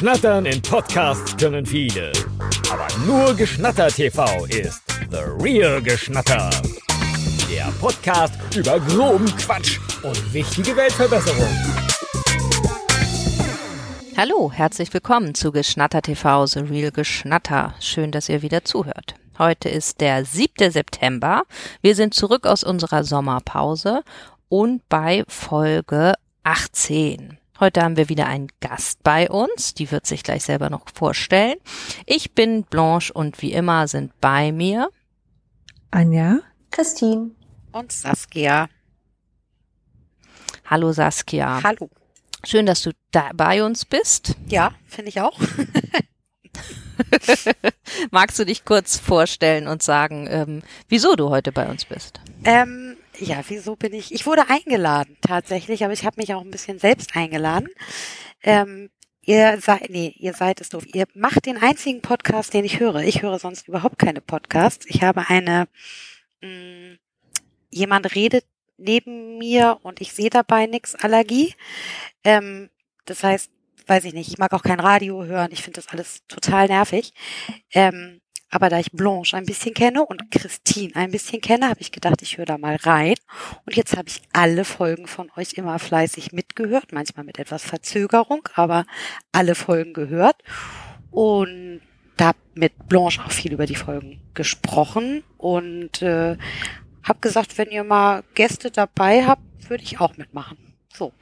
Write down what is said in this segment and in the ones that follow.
Schnattern in Podcasts können viele. Aber nur Geschnatter TV ist The Real Geschnatter. Der Podcast über groben Quatsch und wichtige Weltverbesserung. Hallo, herzlich willkommen zu Geschnatter TV, The Real Geschnatter. Schön, dass ihr wieder zuhört. Heute ist der 7. September. Wir sind zurück aus unserer Sommerpause und bei Folge 18. Heute haben wir wieder einen Gast bei uns, die wird sich gleich selber noch vorstellen. Ich bin Blanche und wie immer sind bei mir Anja, Christine und Saskia. Hallo Saskia. Hallo. Schön, dass du da bei uns bist. Ja, finde ich auch. Magst du dich kurz vorstellen und sagen, ähm, wieso du heute bei uns bist? Ähm, ja, wieso bin ich? Ich wurde eingeladen tatsächlich, aber ich habe mich auch ein bisschen selbst eingeladen. Ähm, ihr seid, nee, ihr seid es doof. Ihr macht den einzigen Podcast, den ich höre. Ich höre sonst überhaupt keine Podcasts. Ich habe eine, mh, mm, jemand redet neben mir und ich sehe dabei nix Allergie. Ähm, das heißt, weiß ich nicht, ich mag auch kein Radio hören. Ich finde das alles total nervig. Ähm, aber da ich Blanche ein bisschen kenne und Christine ein bisschen kenne, habe ich gedacht, ich höre da mal rein. Und jetzt habe ich alle Folgen von euch immer fleißig mitgehört, manchmal mit etwas Verzögerung, aber alle Folgen gehört. Und da habe mit Blanche auch viel über die Folgen gesprochen und äh, habe gesagt, wenn ihr mal Gäste dabei habt, würde ich auch mitmachen. So.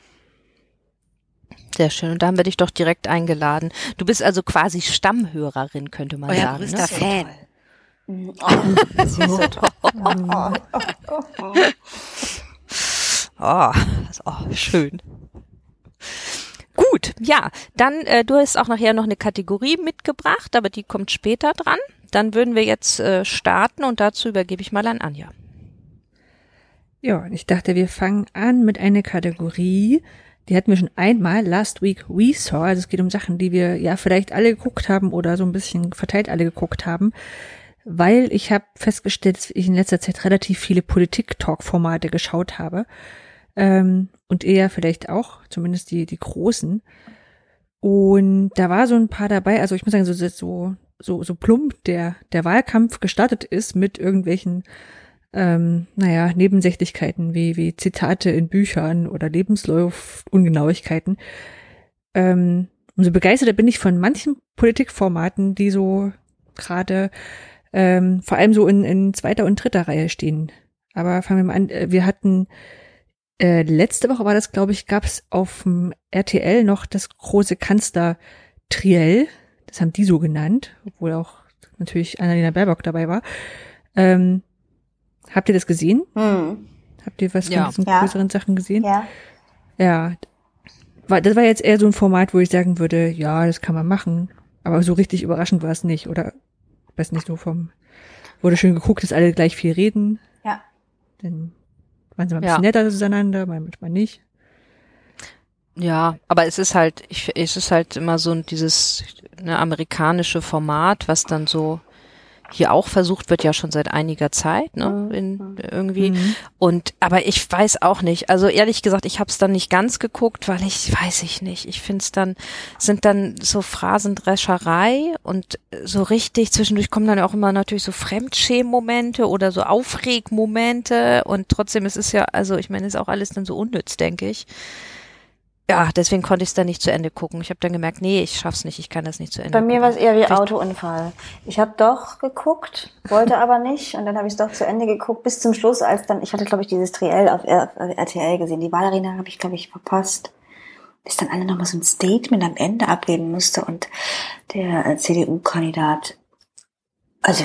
Sehr schön. Und da haben wir dich doch direkt eingeladen. Du bist also quasi Stammhörerin, könnte man Euer sagen. größter ne? Fan. Oh, das ist auch schön. Gut, ja, dann äh, du hast auch nachher noch eine Kategorie mitgebracht, aber die kommt später dran. Dann würden wir jetzt äh, starten und dazu übergebe ich mal an Anja. Ja, und ich dachte, wir fangen an mit einer Kategorie, die hatten wir schon einmal, Last Week We Saw. Also es geht um Sachen, die wir ja vielleicht alle geguckt haben oder so ein bisschen verteilt alle geguckt haben. Weil ich habe festgestellt, dass ich in letzter Zeit relativ viele Politik-Talk-Formate geschaut habe. Ähm, und eher vielleicht auch, zumindest die, die großen. Und da war so ein paar dabei, also ich muss sagen, so, so, so, so plump der, der Wahlkampf gestartet ist mit irgendwelchen ähm, naja, Nebensächlichkeiten wie, wie Zitate in Büchern oder Lebenslauf-Ungenauigkeiten. Ähm, umso begeisterter bin ich von manchen Politikformaten, die so gerade ähm, vor allem so in, in zweiter und dritter Reihe stehen. Aber fangen wir mal an. Äh, wir hatten äh, letzte Woche war das, glaube ich, gab es auf dem RTL noch das große Kanzler-Triell. Das haben die so genannt, obwohl auch natürlich Annalena Baerbock dabei war. Ähm, Habt ihr das gesehen? Hm. Habt ihr was Ja. von diesen Ja. größeren Sachen gesehen? Ja. Ja. Das war jetzt eher so ein Format, wo ich sagen würde, ja, das kann man machen. Aber so richtig überraschend war es nicht. Oder, weiß nicht, so vom, wurde schön geguckt, dass alle gleich viel reden. Ja. Dann waren sie mal ein Ja. bisschen netter zueinander, manchmal nicht. Ja, aber es ist halt, ich, es ist halt immer so ein- dieses ne, amerikanische Format, was dann so hier auch versucht wird, ja schon seit einiger Zeit, ne, in, irgendwie. Mhm. Und aber ich weiß auch nicht. Also ehrlich gesagt, ich habe es dann nicht ganz geguckt, weil ich weiß ich nicht. Ich finde es dann sind dann so Phrasendrescherei und so richtig zwischendurch kommen dann auch immer natürlich so Fremdschämmomente oder so Aufregmomente und trotzdem es ist ja also ich meine, ist auch alles dann so unnütz, denke ich. Ja, deswegen konnte ich es dann nicht zu Ende gucken. Ich habe dann gemerkt, nee, ich schaff's nicht, ich kann das nicht zu Ende Bei mir war es eher wie Vielleicht- Autounfall. Ich habe doch geguckt, wollte aber nicht und dann habe ich es doch zu Ende geguckt bis zum Schluss, als dann ich hatte glaube ich dieses Triell auf, R- auf RTL gesehen. Die Wahlarena habe ich glaube ich verpasst. Bis dann alle nochmal so ein Statement am Ende abgeben musste und der äh, CDU-Kandidat, also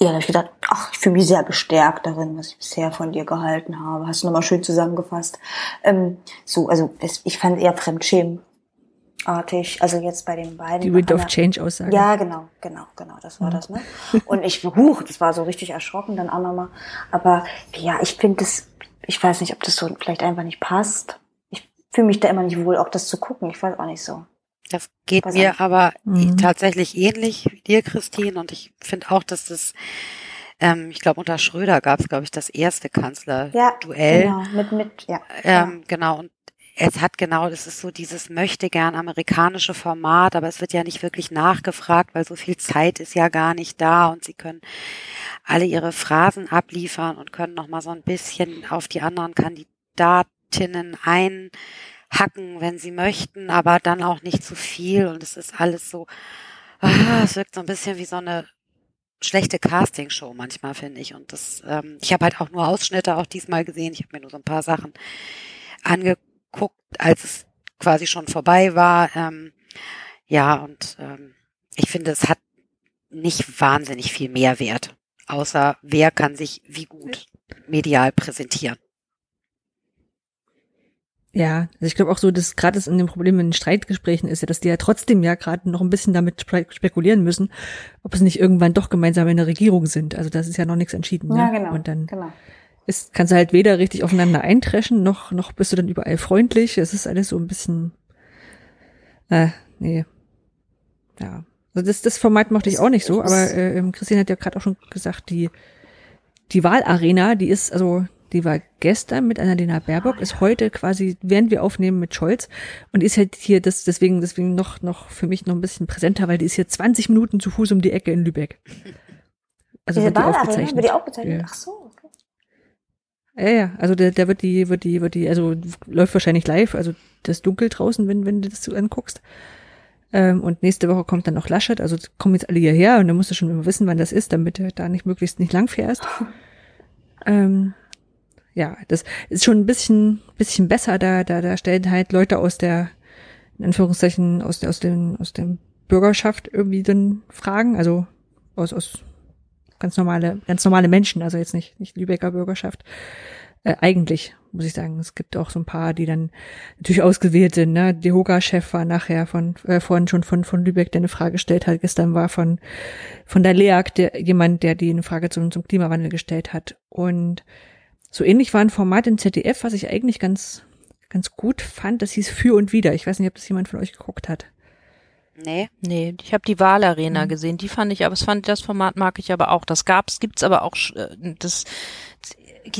ja, da habe ich gedacht, ach, ich fühle mich sehr bestärkt darin, was ich bisher von dir gehalten habe. Hast du nochmal schön zusammengefasst. Ähm, so, also ich fand eher Fremdschämen artig, also jetzt bei den beiden. Die Wind of Change Aussage. Ja, genau, genau, genau, das war das, ne? Und ich, huch, das war so richtig erschrocken dann auch nochmal. Aber ja, ich finde das, ich weiß nicht, ob das so vielleicht einfach nicht passt. Ich fühle mich da immer nicht wohl, auch das zu gucken. Ich weiß auch nicht so. Das geht Weiß mir nicht. aber Mhm. tatsächlich ähnlich wie dir, Christine. Und ich finde auch, dass das, ähm, ich glaube, unter Schröder gab es, glaube ich, das erste Ja, Kanzlerduell. genau, mit, mit, ja. Ähm, genau. Und es hat genau, das ist so dieses möchte gern amerikanische Format, aber es wird ja nicht wirklich nachgefragt, weil so viel Zeit ist ja gar nicht da und sie können alle ihre Phrasen abliefern und können noch mal so ein bisschen auf die anderen Kandidatinnen einhacken, wenn sie möchten, aber dann auch nicht zu viel und es ist alles so, ah, es wirkt so ein bisschen wie so eine schlechte Castingshow manchmal, finde ich. Und das, ähm, ich habe halt auch nur Ausschnitte auch diesmal gesehen. Ich habe mir nur so ein paar Sachen angeguckt geguckt, als es quasi schon vorbei war. Ähm, ja, und ähm, ich finde, es hat nicht wahnsinnig viel Mehrwert, außer wer kann sich wie gut medial präsentieren. Ja, also ich glaube auch so, dass gerade das in dem Problem in den Streitgesprächen ist ja, dass die ja trotzdem ja gerade noch ein bisschen damit spekulieren müssen, ob es nicht irgendwann doch gemeinsam in der Regierung sind. Also das ist ja noch nichts entschieden. Ne? Ja, genau. Und dann genau. ist, kannst du halt weder richtig aufeinander eintreschen, noch, noch bist du dann überall freundlich. Es ist alles so ein bisschen, äh, nee. Ja. Also das, das Format mochte ich auch nicht so, aber äh, Christine hat ja gerade auch schon gesagt, die, die Wahlarena, die ist, also die war gestern mit Annalena Baerbock, ist heute quasi, während wir aufnehmen mit Scholz und ist halt hier das deswegen deswegen noch noch für mich noch ein bisschen präsenter, weil die ist hier 20 Minuten zu Fuß um die Ecke in Lübeck. Also Diese wird die aufgezeichnet. wird die aufgezeichnet? Ja. Ach so, okay. Ja, ja, also der, der wird die, wird die, wird die, also läuft wahrscheinlich live, also das dunkel draußen, wenn, wenn du das so anguckst. Ähm, und nächste Woche kommt dann noch Laschet, also kommen jetzt alle hierher und dann musst du schon immer wissen, wann das ist, damit du da nicht möglichst nicht lang fährst. ähm, ja, das ist schon ein bisschen, bisschen besser, da, da, da stellen halt Leute aus der, in Anführungszeichen, aus der, aus dem, aus dem Bürgerschaft irgendwie dann Fragen, also aus, aus ganz normale, ganz normale Menschen, also jetzt nicht, nicht Lübecker Bürgerschaft. Äh, eigentlich, muss ich sagen. Es gibt auch so ein paar, die dann natürlich ausgewählt sind. Ne? Die Hoga-Chef war nachher von, äh, vorhin schon von, von Lübeck, der eine Frage gestellt hat. Gestern war von, von der LEAG der, jemand, der die eine Frage zum, zum Klimawandel gestellt hat. Und so ähnlich war ein Format im ZDF, was ich eigentlich ganz, ganz gut fand. Das hieß Für und Wider. Ich weiß nicht, ob das jemand von euch geguckt hat. Nee. Nee, ich habe die Wahlarena Mhm. gesehen, die fand ich, aber das fand das Format mag ich aber auch. Das gab's, gibt's aber auch sch- äh, das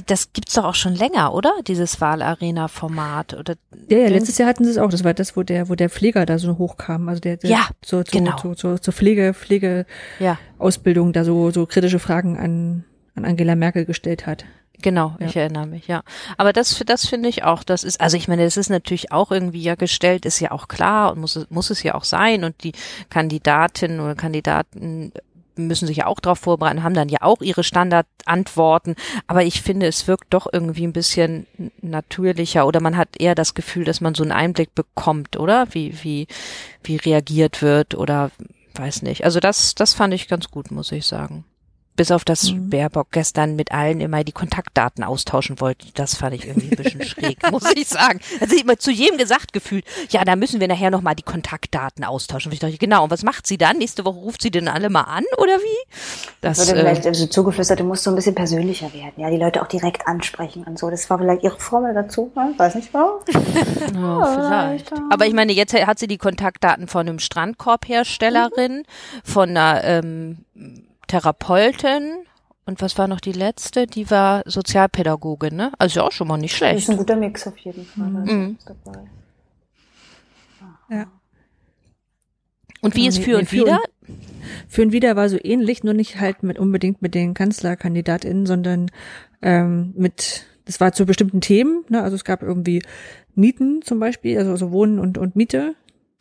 das gibt's doch auch schon länger, oder? Dieses Wahlarena-Format oder Ja, ja, letztes Jahr hatten sie es auch. Das war das, wo der, wo der Pfleger da so hochkam. Also der, der Ja, zur, zur, genau. zur, zur, zur Pflege, Pflegeausbildung ja, da so, so kritische Fragen an, an Angela Merkel gestellt hat. Genau. Ja. Ich erinnere mich, ja. Aber das, das finde ich auch. Das ist, also ich meine, das ist natürlich auch irgendwie ja gestellt, ist ja auch klar und muss es, muss es ja auch sein und die Kandidatinnen oder Kandidaten müssen sich ja auch darauf vorbereiten, haben dann ja auch ihre Standardantworten. Aber ich finde, es wirkt doch irgendwie ein bisschen natürlicher oder man hat eher das Gefühl, dass man so einen Einblick bekommt, oder? Wie, wie, wie reagiert wird oder weiß nicht. Also das, das fand ich ganz gut, muss ich sagen. Bis auf das Mhm. Baerbock gestern mit allen immer die Kontaktdaten austauschen wollte. Das fand ich irgendwie ein bisschen schräg, muss ich sagen. Also ich immer zu jedem gesagt gefühlt, ja, da müssen wir nachher nochmal die Kontaktdaten austauschen. Und ich dachte, genau, und was macht sie dann? Nächste Woche ruft sie denn alle mal an oder wie? Das, Wurde äh, vielleicht also zugeflüstert, du musst so ein bisschen persönlicher werden, ja, die Leute auch direkt ansprechen und so. Das war vielleicht ihre Formel dazu, ne? weiß nicht warum. Ja, vielleicht. Aber ich meine, jetzt hat sie die Kontaktdaten von einem Strandkorbherstellerin, von einer ähm, Therapeutin und was war noch die letzte? Die war Sozialpädagogin, ne? Also auch schon mal nicht Das schlecht. ist ein guter Mix auf jeden Fall. Ist Mhm. Ja. Und wie ist für und wieder? Für und Wider war so ähnlich, nur nicht halt mit unbedingt mit den KanzlerkandidatInnen, sondern ähm, mit, das war zu bestimmten Themen, ne? Also es gab irgendwie Mieten zum Beispiel, also, also Wohnen und, und Miete.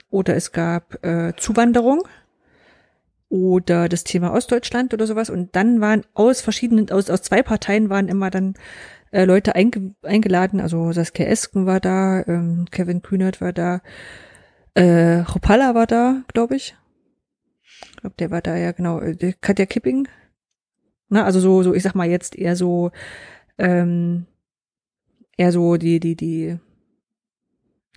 Oder es gab äh, Zuwanderung oder das Thema Ostdeutschland oder sowas. Und dann waren aus verschiedenen, aus, aus zwei Parteien waren immer dann äh, Leute einge eingeladen. Also Saskia Esken war da, ähm, Kevin Kühnert war da, äh, Ropalla war da, glaube ich. Ich glaube, der war da ja genau, äh, Katja Kipping. Na, also so, so, ich sag mal jetzt eher so, ähm, eher so die, die, die,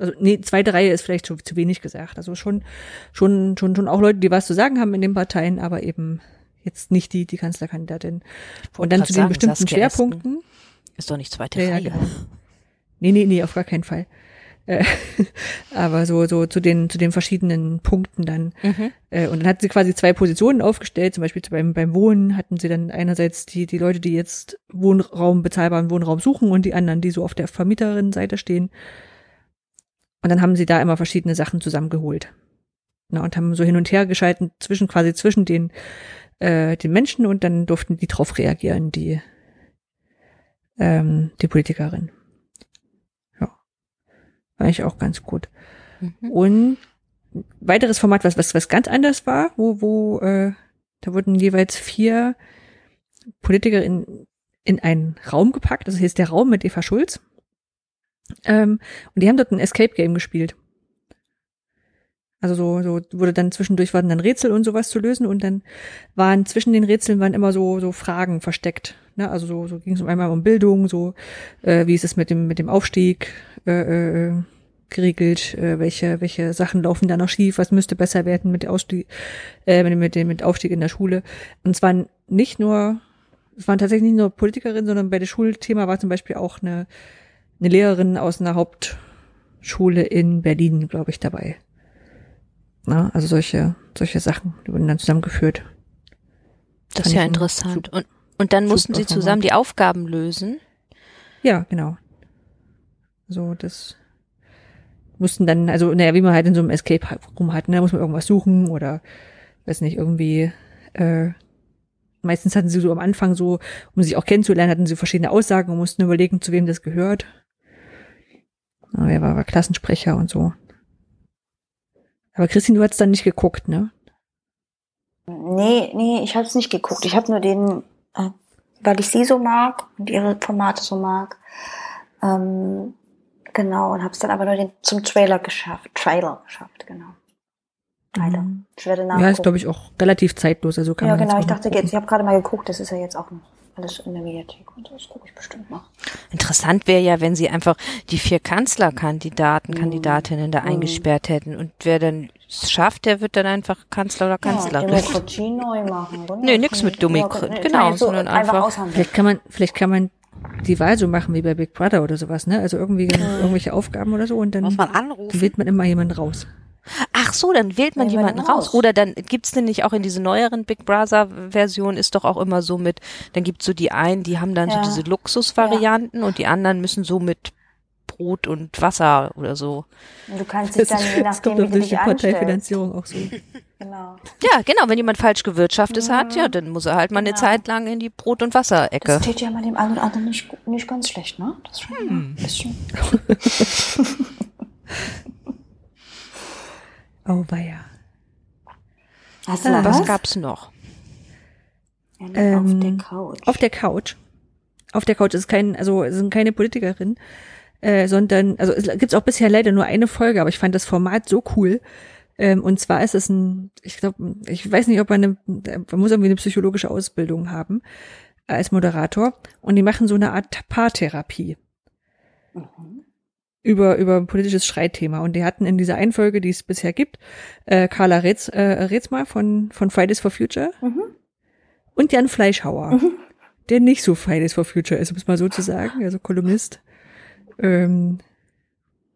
also nee, zweite Reihe ist vielleicht schon zu wenig gesagt. Also schon, schon, schon, schon auch Leute, die was zu sagen haben in den Parteien, aber eben jetzt nicht die, die Kanzlerkandidatin. Und dann zu den sagen, bestimmten Saskia Esken. Schwerpunkten. Ist doch nicht zweite Ja, ja, Reihe. genau. Nee, nee, nee, auf gar keinen Fall. Äh, aber so, so zu den, zu den verschiedenen Punkten dann. Mhm. Äh, und dann hat sie quasi zwei Positionen aufgestellt, zum Beispiel beim, beim Wohnen hatten sie dann einerseits die, die Leute, die jetzt Wohnraum, bezahlbaren Wohnraum suchen und die anderen, die so auf der Vermieterinnenseite stehen. Und dann haben sie da immer verschiedene Sachen zusammengeholt. Na, und haben so hin und her geschalten zwischen quasi zwischen den äh, den Menschen und dann durften die drauf reagieren, die ähm, die Politikerin. Ja, war ich auch ganz gut. Mhm. Und weiteres Format, was was was ganz anders war, wo wo äh, da wurden jeweils vier Politiker in, in einen Raum gepackt. Also hier ist der Raum mit Eva Schulz. Ähm, und die haben dort ein Escape Game gespielt. Also so, so wurde dann zwischendurch waren dann Rätsel und sowas zu lösen und dann waren zwischen den Rätseln waren immer so so Fragen versteckt. Ne? Also so, so ging es einmal um Bildung, so äh, wie ist es mit dem mit dem Aufstieg äh, äh, geregelt, äh, welche welche Sachen laufen da noch schief, was müsste besser werden mit Ausstieg, äh, mit, mit dem mit Aufstieg in der Schule. Und waren nicht nur es waren tatsächlich nicht nur Politikerinnen, sondern bei der Schulthema war zum Beispiel auch eine eine Lehrerin aus einer Hauptschule in Berlin, glaube ich, dabei. Na, also solche, solche Sachen, die wurden dann zusammengeführt. Das ist ja interessant. super- Und, und dann mussten sie zusammen die Aufgaben lösen. Ja, genau. So, das mussten dann, also, naja, wie man halt in so einem Escape Room hat, ne, da muss man irgendwas suchen oder, weiß nicht, irgendwie, äh, meistens hatten sie so am Anfang so, um sich auch kennenzulernen, hatten sie verschiedene Aussagen und mussten überlegen, zu wem das gehört. Wer war, war Klassensprecher und so. Aber Christine, du hast dann nicht geguckt, ne? Nee, nee, ich habe es nicht geguckt. Ich habe nur den, äh, weil ich sie so mag und ihre Formate so mag. Ähm, genau, und habe es dann aber nur den, zum Trailer geschafft. Trailer geschafft, genau. Leider. Mhm. Ich werde Ja, nachgucken. ist, glaube ich, auch relativ zeitlos, also kann ja, genau. Ich dachte gucken. jetzt, ich habe gerade mal geguckt, das ist ja jetzt auch noch alles in der Mediathek und das gucke ich bestimmt noch. Interessant wäre ja, wenn sie einfach die vier Kanzlerkandidaten, Mhm. Kandidatinnen da eingesperrt hätten. Und wer dann es schafft, der wird dann einfach Kanzler oder Kanzlerin. Ja, Demokratie neu machen. Genau. Nee, nix mit Demokratie, genau, so sondern einfach, einfach-. Vielleicht kann man, vielleicht kann man die Wahl so machen wie bei Big Brother oder sowas, ne? Also irgendwie irgendwelche Aufgaben oder so und dann Muss man anrufen. wählt man immer jemanden raus. Ach so, dann wählt man Wählt man jemanden den raus. raus. Oder dann gibt's denn nicht auch in diese neueren Big Brother Version ist doch auch immer so mit, dann gibt's so die einen, die haben dann Ja. so diese Luxusvarianten und die anderen müssen so mit Brot und Wasser oder so. Und du kannst dich dann, je das nachdem, kommt wie du durch dich die. Parteifinanzierung auch so. Genau. Ja, genau, wenn jemand falsch gewirtschaftet hat, ja, dann muss er halt mal eine Genau. Zeit lang in die Brot- und Wasserecke. Das steht ja mal dem einen oder anderen nicht, nicht ganz schlecht, ne? Das ist schon Hm. ein bisschen. Oh weia. Hast du Ah, Was was? gab's noch? Ja, auf Ähm, der Couch. Auf der Couch. Auf der Couch ist kein, also es sind keine Politikerin, äh, sondern, also es gibt auch bisher leider nur eine Folge, aber ich fand das Format so cool. Ähm, und zwar ist es ein, ich glaube, ich weiß nicht, ob man eine, man muss irgendwie eine psychologische Ausbildung haben äh, als Moderator. Und die machen so eine Art Paartherapie. Über, über ein politisches Streitthema. Und die hatten in dieser einen Folge, die es bisher gibt, äh, Carla Retz, äh, Retzma von, von Fridays for Future Mhm. und Jan Fleischhauer, der nicht so Fridays for Future ist, um es mal so zu sagen, also Kolumnist. Ähm,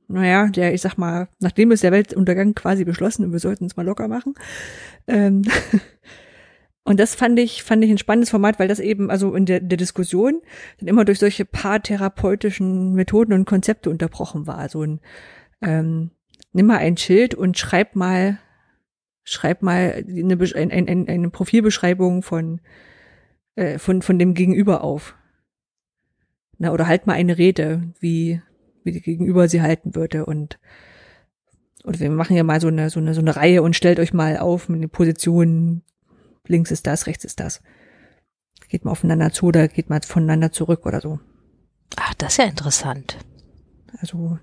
naja, der, ich sag mal, nachdem ist der Weltuntergang quasi beschlossen und wir sollten es mal locker machen. Ähm, und das fand ich, fand ich ein spannendes Format, weil das eben, also in der, der Diskussion dann immer durch solche paartherapeutischen Methoden und Konzepte unterbrochen war. So ein, ähm, nimm mal ein Schild und schreib mal, schreib mal eine, ein, ein, eine Profilbeschreibung von, äh, von, von dem Gegenüber auf. Na, oder halt mal eine Rede, wie, wie die Gegenüber sie halten würde und oder wir machen ja mal so eine, so eine, so eine Reihe und stellt euch mal auf mit den Positionen, links ist das, rechts ist das. Geht mal aufeinander zu oder geht mal voneinander zurück oder so. Ach, das ist ja interessant. Also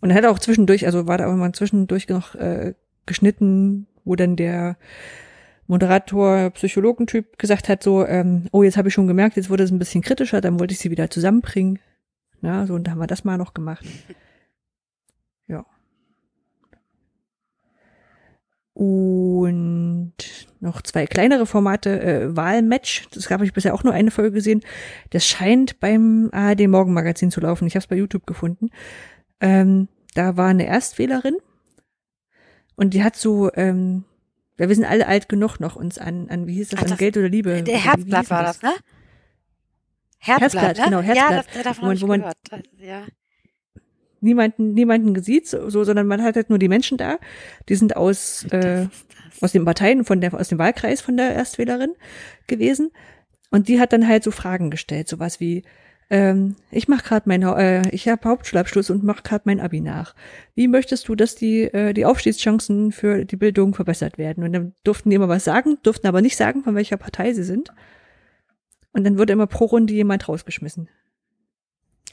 und er hat auch zwischendurch, also war da auch mal zwischendurch noch äh, geschnitten, wo dann der Moderator, Psychologentyp gesagt hat, so, ähm, oh, jetzt habe ich schon gemerkt, jetzt wurde es ein bisschen kritischer, dann wollte ich sie wieder zusammenbringen. Na, so, und da haben wir das mal noch gemacht. Ja. Und noch zwei kleinere Formate, äh, Wahlmatch, das habe ich bisher auch nur eine Folge gesehen. Das scheint beim ARD Morgenmagazin zu laufen. Ich habe es bei YouTube gefunden. Ähm, da war eine Erstwählerin und die hat so, ähm, ja, wir sind alle alt genug noch uns an, an wie hieß das, Ach, an das- Geld oder Liebe. Der Herzblatt war das? ne? Herzblatt, Herzblatt, ne? genau, Herzblatt. Ja, das, davon Wo man- wo man- gehört. Das- Ja. Niemanden, niemanden sieht, so, so, sondern man hat halt nur die Menschen da. Die sind aus, äh, aus den Parteien, von der, aus dem Wahlkreis von der Erstwählerin gewesen. Und die hat dann halt so Fragen gestellt, sowas wie, ähm, ich mache gerade mein, äh, ich habe Hauptschulabschluss und mache gerade mein Abi nach. Wie möchtest du, dass die äh, die Aufstiegschancen für die Bildung verbessert werden? Und dann durften die immer was sagen, durften aber nicht sagen, von welcher Partei sie sind. Und dann wurde immer pro Runde jemand rausgeschmissen.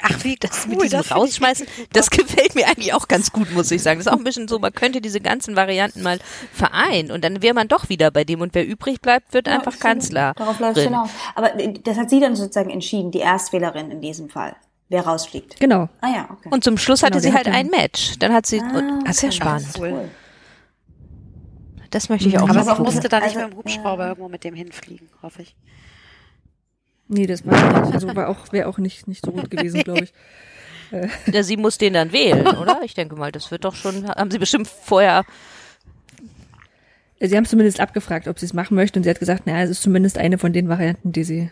Ach, wie Das cool, mit diesem das Rausschmeißen, das gefällt mir eigentlich auch ganz gut, muss ich sagen. Das ist auch ein bisschen so, man könnte diese ganzen Varianten mal vereinen und dann wäre man doch wieder bei dem und wer übrig bleibt, wird einfach Ja, Kanzler. Darauf läuft es hinaus. Aber äh, das hat sie dann sozusagen entschieden, die Erstwählerin in diesem Fall, wer rausfliegt. Genau. Ah ja, okay. Und zum Schluss hatte Genau, sie halt ein Match. Dann hat sie, Ah, und, das ist ja spannend. Cool. Das möchte ich auch Aber mal sie musste da nicht Also, mit dem Hubschrauber irgendwo mit dem hinfliegen, hoffe ich. Nee, das war nicht. Also war auch, wäre auch nicht, nicht so gut gewesen, glaube ich. Ja, sie muss den dann wählen, oder? Ich denke mal, das wird doch schon, haben sie bestimmt vorher, Sie haben zumindest abgefragt, ob sie es machen möchte und sie hat gesagt, naja, es ist zumindest eine von den Varianten, die sie,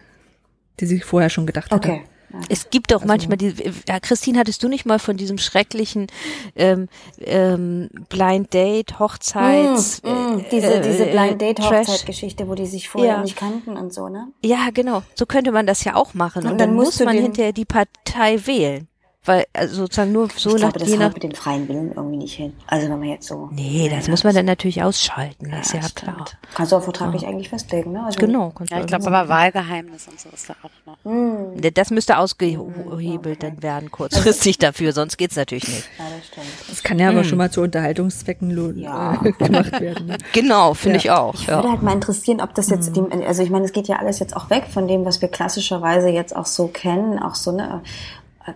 die sie vorher schon gedacht hatte. Okay. Es gibt doch manchmal die, ja, Christine, hattest du nicht mal von diesem schrecklichen ähm, ähm, Blind Date, Hochzeits, Mm, mm, diese, äh, diese äh, Blind Date? Hochzeitgeschichte, wo die sich vorher Ja. nicht kannten und so, ne? Ja, genau. So könnte man das ja auch machen. Und, Und dann, dann muss man hinterher die Partei wählen. Weil, also sozusagen nur so ich nach, glaube, das nach, mit dem freien Willen irgendwie nicht hin. Also wenn man jetzt so. nee, das Ja, muss man dann natürlich ausschalten, das ist ja stimmt. klar. Kannst du auch vertraglich eigentlich festlegen, ne? Also, Genau. kannst Ja, ich glaube aber Wahlgeheimnis und so ist da auch noch. Mm, Das müsste ausgehebelt dann werden, kurzfristig dafür, sonst geht's natürlich nicht. ja, das stimmt. Das kann ja aber schon mal zu Unterhaltungszwecken lohnen, Ja. äh, gemacht werden. Ne? Genau, finde ich auch. Ich Ja. würde halt mal interessieren, ob das jetzt dem, also ich meine, es geht ja alles jetzt auch weg von dem, was wir klassischerweise jetzt auch so kennen, auch so, ne,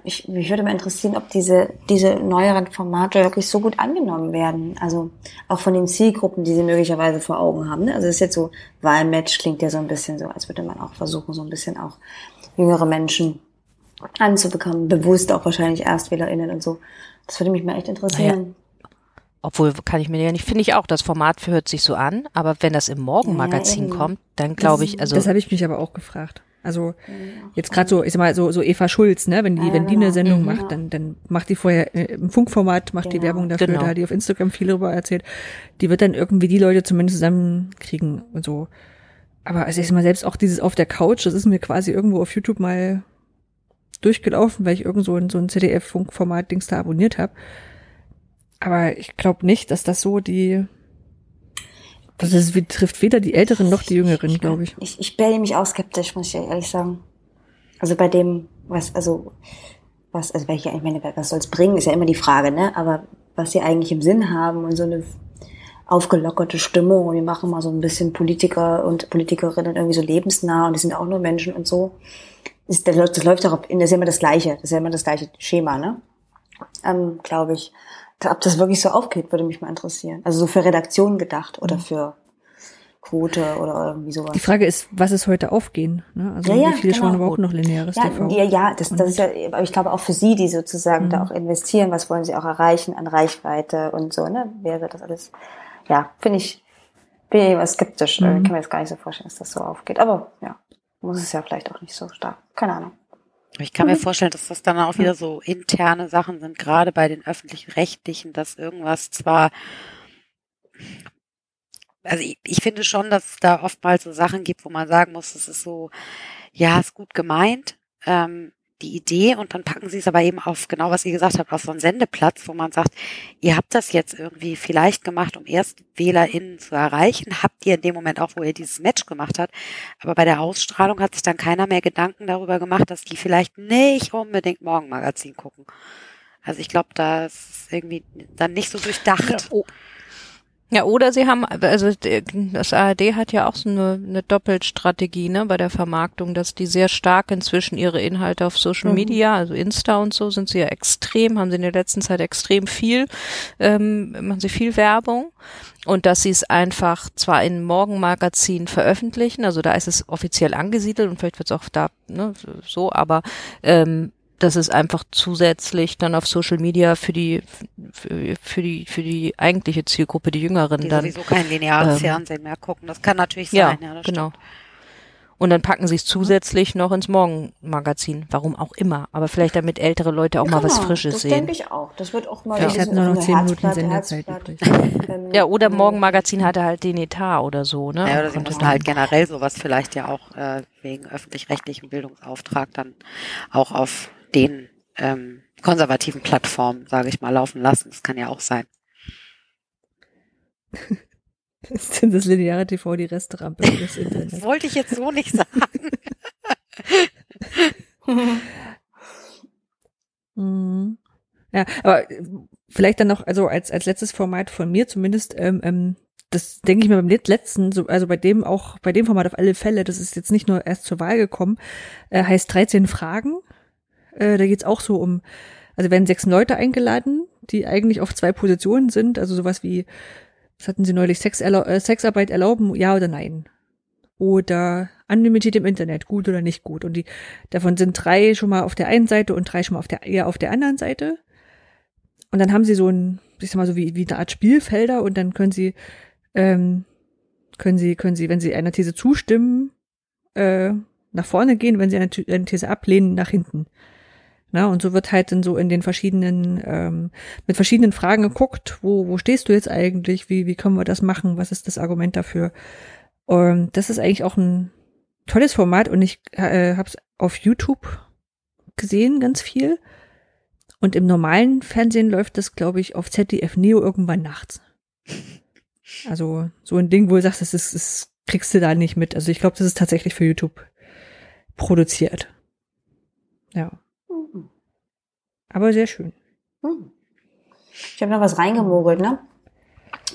ich, mich würde mal interessieren, ob diese, diese neueren Formate wirklich so gut angenommen werden. Also auch von den Zielgruppen, die sie möglicherweise vor Augen haben. Ne? Also es ist jetzt so, Wahlmatch klingt ja so ein bisschen so, als würde man auch versuchen, so ein bisschen auch jüngere Menschen anzubekommen, bewusst auch wahrscheinlich ErstwählerInnen und so. Das würde mich mal echt interessieren. Obwohl kann ich mir ja nicht, finde ich auch, das Format hört sich so an, aber wenn das im Morgenmagazin eben. kommt, dann glaube ich, also das habe ich mich aber auch gefragt. Also jetzt gerade so, ich sag mal, so, so Eva Schulz, ne, wenn die, Ja, wenn die genau. eine Sendung Mhm. macht, dann, dann macht die vorher äh, im Funkformat, macht die Genau. Werbung dafür, Genau. da hat die auf Instagram viel darüber erzählt. Die wird dann irgendwie die Leute zumindest zusammenkriegen und so. Aber also ich sag mal, selbst auch dieses auf der Couch, das ist mir quasi irgendwo auf YouTube mal durchgelaufen, weil ich irgend so ein, so ein ZDF-Funkformat-Dings da abonniert habe. Aber ich glaube nicht, dass das so die, das ist, trifft weder die Älteren noch die Jüngeren, glaube ich. Ich, ich bin nämlich auch skeptisch, muss ich ehrlich sagen. Also bei dem, was, also, was, also welche, ich meine, was soll's bringen, ist ja immer die Frage, ne? Aber was sie eigentlich im Sinn haben und so eine aufgelockerte Stimmung und wir machen mal so ein bisschen Politiker und Politikerinnen irgendwie so lebensnah und die sind auch nur Menschen und so. Das, läuft- das läuft auch in, das ist ja immer das Gleiche, das ist ja immer das gleiche Schema, ne? Ähm, glaube ich. Ob das wirklich so aufgeht, würde mich mal interessieren. Also so für Redaktion gedacht oder für Quote oder irgendwie sowas. Die Frage ist, was ist heute aufgehen? Ne? Also Ja, ja, wie viele genau. schauen überhaupt noch lineares Ja, TV? ja, ja, das, das ist ja, aber ich glaube auch für Sie, die sozusagen da auch investieren, was wollen Sie auch erreichen an Reichweite und so, ne? Wäre das alles, ja, finde ich, bin ich immer skeptisch. Äh, Kann mir jetzt gar nicht so vorstellen, dass das so aufgeht. Aber ja, muss es ja vielleicht auch nicht so stark. Keine Ahnung. Ich kann mir vorstellen, dass das dann auch wieder so interne Sachen sind, gerade bei den öffentlich-rechtlichen, dass irgendwas zwar, also ich, ich finde schon, dass es da oftmals so Sachen gibt, wo man sagen muss, das ist so, ja, ist gut gemeint, ähm, die Idee und dann packen sie es aber eben auf, genau was ihr gesagt habt, auf so einen Sendeplatz, wo man sagt, ihr habt das jetzt irgendwie vielleicht gemacht, um erst WählerInnen zu erreichen, habt ihr in dem Moment auch, wo ihr dieses Match gemacht habt, aber bei der Ausstrahlung hat sich dann keiner mehr Gedanken darüber gemacht, dass die vielleicht nicht unbedingt Morgenmagazin gucken. Also ich glaube, das ist irgendwie dann nicht so durchdacht. oh. Ja, oder sie haben, also der- das ARD hat ja auch so eine, eine Doppelstrategie ne, bei der Vermarktung, dass die sehr stark inzwischen ihre Inhalte auf Social Media, also Insta und so, sind sie ja extrem, haben sie in der letzten Zeit extrem viel, ähm, machen sie viel Werbung. Und dass sie es einfach zwar in Morgenmagazin veröffentlichen, also da ist es offiziell angesiedelt und vielleicht wird es auch da ne, so, aber ähm, dass es einfach zusätzlich dann auf Social Media für die für, für die für die eigentliche Zielgruppe die Jüngeren Die dann sowieso kein lineares ähm, Fernsehen mehr gucken. Das kann natürlich ja sein. Ja, das genau stimmt. Und dann packen sie es zusätzlich noch ins Morgenmagazin. Warum auch immer. Aber vielleicht damit ältere Leute auch mal was Frisches das sehen. denke ich auch. Das wird auch mal Ja. ein Ich hatte bisschen nur noch zehn Minuten Sendezeit. Ähm, Ja, oder Morgenmagazin hatte halt den Etat oder so, ne? Ja, oder sie dann- halt generell sowas vielleicht ja auch äh, wegen öffentlich-rechtlichem Bildungsauftrag dann auch auf den ähm, konservativen Plattformen, sage ich mal, laufen lassen. Das kann ja auch sein. Ist denn das lineare TV die Resterampe für das Das Internet? wollte ich jetzt so nicht sagen. Mhm. Ja, aber äh, vielleicht dann noch, also als, als letztes Format von mir zumindest, ähm, ähm, das denke ich mir beim let- letzten, so, also bei dem auch, bei dem Format auf alle Fälle, das ist jetzt nicht nur erst zur Wahl gekommen, äh, heißt 13 Fragen. Äh, da geht's auch so um, also werden sechs Leute eingeladen, die eigentlich auf zwei Positionen sind, also sowas wie, was hatten sie neulich, Sex erlau äh, Sexarbeit erlauben, ja oder nein? Oder Anonymität im Internet, gut oder nicht gut. Und die, davon sind drei schon mal auf der einen Seite und drei schon mal auf der, eher auf der anderen Seite. Und dann haben sie so ein, ich sag mal so wie, wie eine Art Spielfelder und dann können sie, ähm, können sie, können sie, wenn sie einer These zustimmen, äh, nach vorne gehen, wenn sie eine, eine These ablehnen, nach hinten. Na, und so wird halt dann so in den verschiedenen, ähm, mit verschiedenen Fragen geguckt, wo, wo stehst du jetzt eigentlich, wie, wie können wir das machen, was ist das Argument dafür? Und das ist eigentlich auch ein tolles Format und ich äh, habe es auf YouTube gesehen, ganz viel. Und im normalen Fernsehen läuft das, glaube ich, auf ZDF Neo irgendwann nachts. Also so ein Ding, wo du sagst, das, ist, das kriegst du da nicht mit. Also ich glaube, das ist tatsächlich für YouTube produziert. Ja. Aber sehr schön. Hm. Ich habe noch was reingemogelt, ne?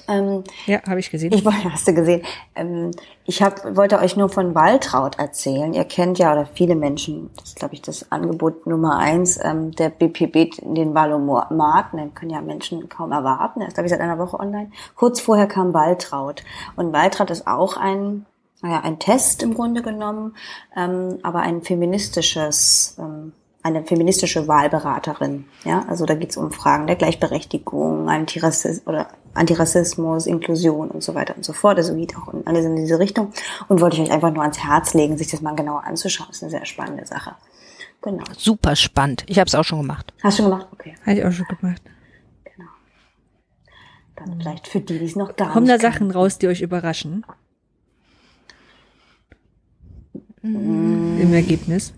Ähm, Ja, habe ich gesehen. ich wollte, hast du gesehen. Ähm, ich hab, wollte euch nur von Waltraud erzählen. Ihr kennt ja, oder viele Menschen, das ist, glaube ich, das Angebot Nummer eins, ähm, der BPB, den Valomaten, den können ja Menschen kaum erwarten. Der ist, glaube ich, seit einer Woche online. Kurz vorher kam Waltraud. Und Waltraud ist auch ein, naja, ein Test im Grunde genommen, ähm, aber ein feministisches, ähm, eine feministische Wahlberaterin. Ja, also da geht es um Fragen der Gleichberechtigung, Antirassismus oder Antirassismus, Inklusion und so weiter und so fort. Also geht auch in, alles in diese Richtung. Und wollte ich euch einfach nur ans Herz legen, sich das mal genauer anzuschauen. Das ist eine sehr spannende Sache. Genau. Super spannend. Ich habe es auch schon gemacht. Hast du schon gemacht? Okay. Habe ich auch schon gemacht. Dann vielleicht für die, die es noch gar Kommen da nicht Sachen raus, die euch überraschen? Im Ergebnis?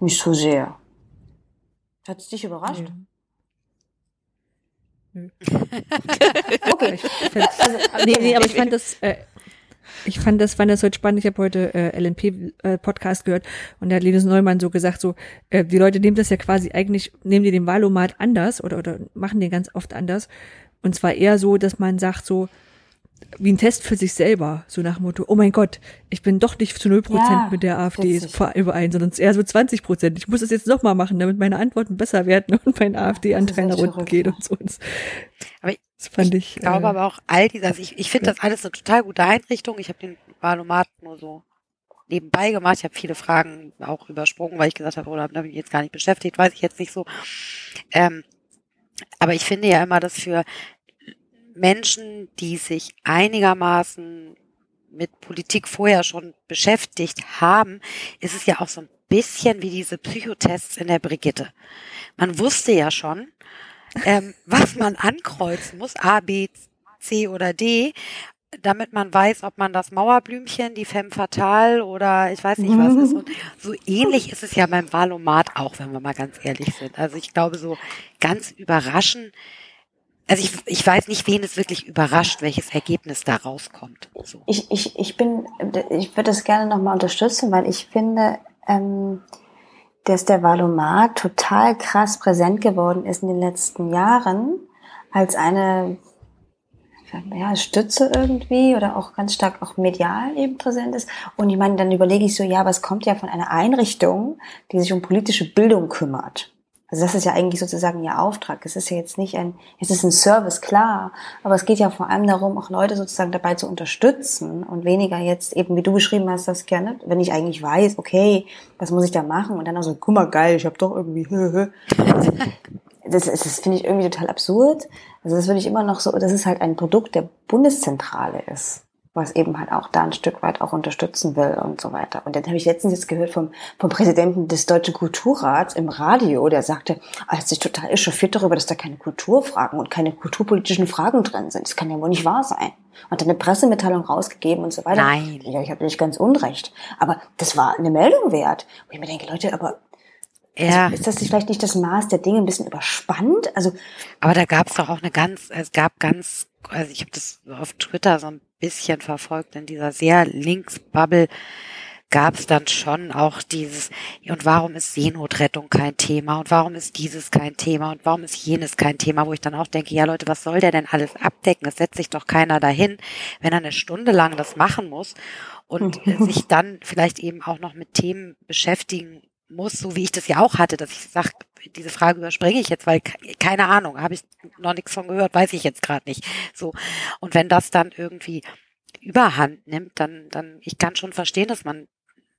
Nicht so sehr. Hat es dich überrascht? Okay. Ich fand, also, nee, nee, aber ich fand das, äh, ich fand das, fand das heute spannend. Ich habe heute äh, LNP-Podcast gehört und da hat Linus Neumann so gesagt, so äh, die Leute nehmen das ja quasi eigentlich, nehmen die den Wahlomat anders oder, oder machen den ganz oft anders. Und zwar eher so, dass man sagt so, wie ein Test für sich selber, so nach dem Motto, oh mein Gott, ich bin doch nicht zu null Prozent Ja, mit der AfD überein, sondern es eher so 20 Prozent. Ich muss das jetzt noch mal machen, damit meine Antworten besser werden und mein AfD-Anteil nach unten geht ja. und so. Aber ich- das fand ich. Ich glaube äh, aber auch all dieser, also ich, ich finde das alles eine total gute Einrichtung. Ich habe den Valomat nur so nebenbei gemacht. Ich habe viele Fragen auch übersprungen, weil ich gesagt habe, oder habe mich jetzt gar nicht beschäftigt, weiß ich jetzt nicht so. Ähm, aber ich finde ja immer, dass für Menschen, die sich einigermaßen mit Politik vorher schon beschäftigt haben, ist es ja auch so ein bisschen wie diese Psychotests in der Brigitte. Man wusste ja schon, ähm, was man ankreuzen muss, A, B, C oder D, damit man weiß, ob man das Mauerblümchen, die Femme Fatale oder ich weiß nicht was ist. Und so ähnlich ist es ja beim Valomat auch, wenn wir mal ganz ehrlich sind. Also ich glaube, so ganz überraschend, also ich, ich weiß nicht, wen es wirklich überrascht, welches Ergebnis da rauskommt. So. Ich, ich, ich bin, ich würde das gerne nochmal unterstützen, weil ich finde, ähm, dass der Valomat total krass präsent geworden ist in den letzten Jahren als eine ja, Stütze irgendwie oder auch ganz stark auch medial eben präsent ist. Und ich meine, dann überlege ich so, ja, es kommt ja von einer Einrichtung, die sich um politische Bildung kümmert. Also das ist ja eigentlich sozusagen ihr Auftrag. Es ist ja jetzt nicht ein, es ist ein Service, klar, aber es geht ja vor allem darum, auch Leute sozusagen dabei zu unterstützen und weniger jetzt eben, wie du beschrieben hast, das gerne, wenn ich eigentlich weiß, okay, was muss ich da machen und dann auch so, guck mal, geil, ich habe doch irgendwie. Also, das, das, das finde ich irgendwie total absurd. Also das würde ich immer noch so, das ist halt ein Produkt der Bundeszentrale ist was eben halt auch da ein Stück weit auch unterstützen will und so weiter. Und dann habe ich letztens jetzt gehört vom, vom Präsidenten des Deutschen Kulturrats im Radio, der sagte, er hat sich total echauffiert darüber, dass da keine Kulturfragen und keine kulturpolitischen Fragen drin sind. Das kann ja wohl nicht wahr sein. Und dann eine Pressemitteilung rausgegeben und so weiter. Nein. Ja, ich habe nicht ganz unrecht. Aber das war eine Meldung wert. Wo ich mir denke, Leute, aber Ja. also ist das vielleicht nicht das Maß der Dinge ein bisschen überspannt? Also Aber da gab es doch auch eine ganz, es gab ganz, also ich habe das auf Twitter so ein bisschen verfolgt, in dieser sehr Linksbubble gab es dann schon auch dieses, und warum ist Seenotrettung kein Thema? Und warum ist dieses kein Thema? Und warum ist jenes kein Thema, wo ich dann auch denke, ja Leute, was soll der denn alles abdecken? Es setzt sich doch keiner dahin, wenn er eine Stunde lang das machen muss und sich dann vielleicht eben auch noch mit Themen beschäftigen muss, so wie ich das ja auch hatte, dass ich sage, diese Frage überspringe ich jetzt, weil ke- keine Ahnung, habe ich noch nichts von gehört, weiß ich jetzt gerade nicht. So und wenn das dann irgendwie Überhand nimmt, dann dann ich kann schon verstehen, dass man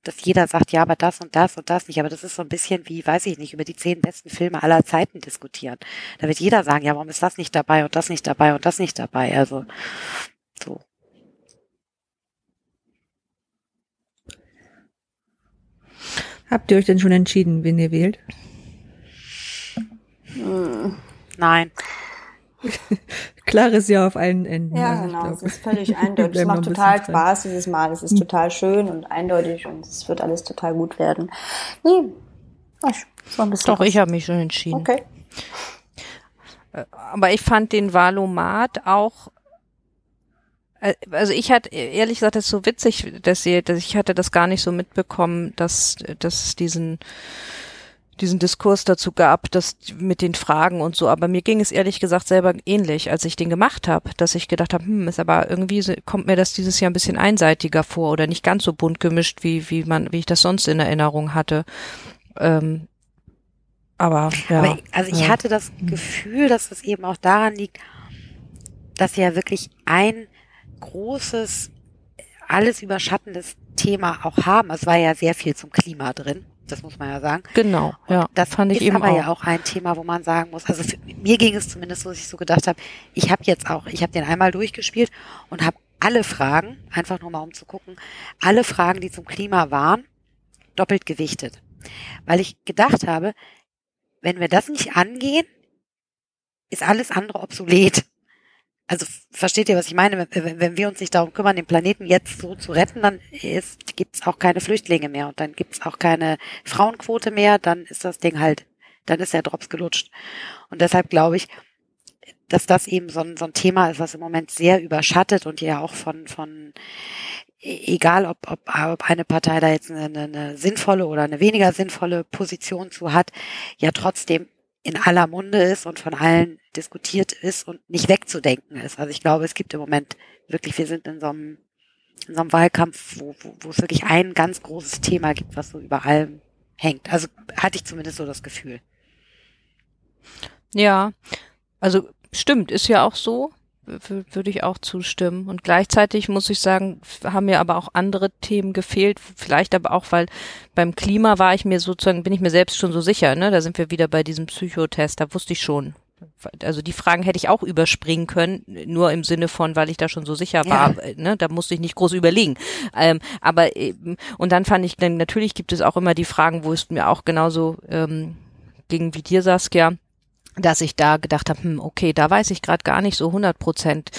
dass jeder sagt, ja, aber das und das und das nicht, aber das ist so ein bisschen wie, weiß ich nicht, über die zehn besten Filme aller Zeiten diskutieren. Da wird jeder sagen, ja, warum ist das nicht dabei und das nicht dabei und das nicht dabei? Also Habt ihr euch denn schon entschieden, wen ihr wählt? Nein. Klares Ja auf allen Enden. Ja, Also genau. Es ist völlig eindeutig. Es macht total dran. Spaß dieses Mal. Es ist total schön und eindeutig und es wird alles total gut werden. Nee, ach, so ein bisschen. Doch, ich habe mich schon entschieden. Okay. Aber ich fand den Valomat auch äh, also ich hatte ehrlich gesagt das ist so witzig, dass ihr, dass ich hatte das gar nicht so mitbekommen, dass dass es diesen diesen Diskurs dazu gab, dass mit den Fragen und so, aber mir ging es ehrlich gesagt selber ähnlich, als ich den gemacht habe, dass ich gedacht habe, hm, ist aber irgendwie kommt mir das dieses Jahr ein bisschen einseitiger vor oder nicht ganz so bunt gemischt, wie wie man wie ich das sonst in Erinnerung hatte. Ähm, aber ja. Aber ich, also ich hatte das Gefühl, dass es eben auch daran liegt, dass ja wirklich ein großes, alles überschattendes Thema auch haben. Es war ja sehr viel zum Klima drin, das muss man ja sagen. Genau, ja, Das fand ich ist eben aber auch. ja auch ein Thema, wo man sagen muss, also für, mir ging es zumindest so, dass ich so gedacht habe, ich habe jetzt auch, ich habe den einmal durchgespielt und habe alle Fragen, einfach nur mal um zu gucken, alle Fragen, die zum Klima waren, doppelt gewichtet. Weil ich gedacht habe, wenn wir das nicht angehen, ist alles andere obsolet. Also versteht ihr, was ich meine? Wenn, wenn- wir uns nicht darum kümmern, den Planeten jetzt so zu retten, dann gibt es auch keine Flüchtlinge mehr und dann gibt es auch keine Frauenquote mehr, dann ist das Ding halt, dann ist der Drops gelutscht. Und deshalb glaube ich, dass das eben so ein, so ein Thema ist, was im Moment sehr überschattet und ja auch von, von e- egal ob, ob, ob eine Partei da jetzt eine, eine sinnvolle oder eine weniger sinnvolle Position zu hat, ja trotzdem in aller Munde ist und von allen diskutiert ist und nicht wegzudenken ist. Also ich glaube, es gibt im Moment wirklich, wir sind in so einem, in so einem Wahlkampf, wo, wo, wo es wirklich ein ganz großes Thema gibt, was so über allem hängt. Also hatte ich zumindest so das Gefühl. Ja, also stimmt, ist ja auch so, würde ich auch zustimmen. Und gleichzeitig muss ich sagen, haben mir aber auch andere Themen gefehlt, vielleicht aber auch, weil beim Klima war ich mir sozusagen, bin ich mir selbst schon so sicher, ne? Da sind wir wieder bei diesem Psychotest, da wusste ich schon. Also die Fragen hätte ich auch überspringen können, nur im Sinne von, weil ich da schon so sicher war, äh, ne, da musste ich nicht groß überlegen. Ähm, aber eben, und dann fand ich, dann natürlich gibt es auch immer die Fragen, wo es mir auch genauso ähm, ging wie dir, Saskia, dass ich da gedacht habe, hm, okay, da weiß ich gerade gar nicht so 100 Prozent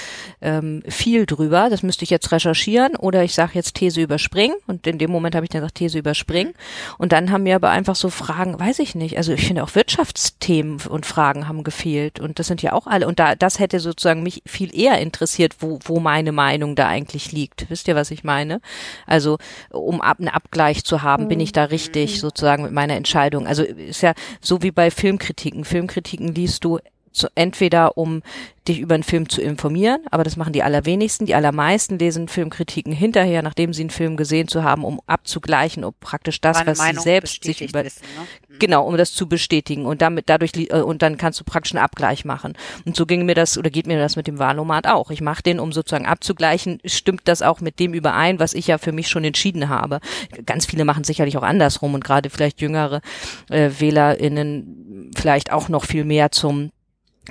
ähm, viel drüber. Das müsste ich jetzt recherchieren oder ich sage jetzt These überspringen. Und in dem Moment habe ich dann gesagt, These überspringen. Und dann haben mir aber einfach so Fragen, weiß ich nicht. Also ich finde auch Wirtschaftsthemen und Fragen haben gefehlt. Und das sind ja auch alle. Und da das hätte sozusagen mich viel eher interessiert, wo, wo meine Meinung da eigentlich liegt. Wisst ihr, was ich meine? Also um ab, einen Abgleich zu haben, bin ich da richtig sozusagen mit meiner Entscheidung. Also ist ja so wie bei Filmkritiken. Filmkritiken liest du zu, entweder um dich über einen Film zu informieren, aber das machen die allerwenigsten. Die allermeisten lesen Filmkritiken hinterher, nachdem sie einen Film gesehen zu haben, um abzugleichen, ob praktisch das, was Meinung sie selbst sich über wissen, ne? Mhm. genau, um das zu bestätigen und damit dadurch äh, und dann kannst du praktisch einen Abgleich machen. Und so ging mir das oder geht mir das mit dem Wahlomat auch. Ich mache den, um sozusagen abzugleichen, stimmt das auch mit dem überein, was ich ja für mich schon entschieden habe. Ganz viele machen sicherlich auch andersrum und gerade vielleicht jüngere äh, WählerInnen vielleicht auch noch viel mehr zum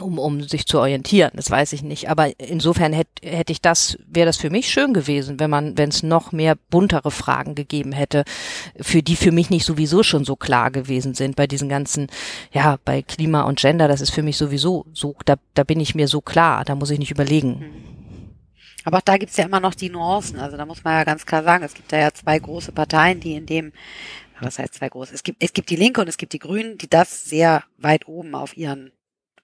um, um sich zu orientieren, das weiß ich nicht. Aber insofern hätte hätte ich das, wäre das für mich schön gewesen, wenn man, wenn es noch mehr buntere Fragen gegeben hätte, für die für mich nicht sowieso schon so klar gewesen sind. Bei diesen ganzen, ja, bei Klima und Gender, das ist für mich sowieso so, da, da bin ich mir so klar, da muss ich nicht überlegen. Aber auch da gibt's ja immer noch die Nuancen. Also da muss man ja ganz klar sagen, es gibt da ja zwei große Parteien, die in dem, was heißt zwei große? Es gibt, es gibt die Linke und es gibt die Grünen, die das sehr weit oben auf ihren,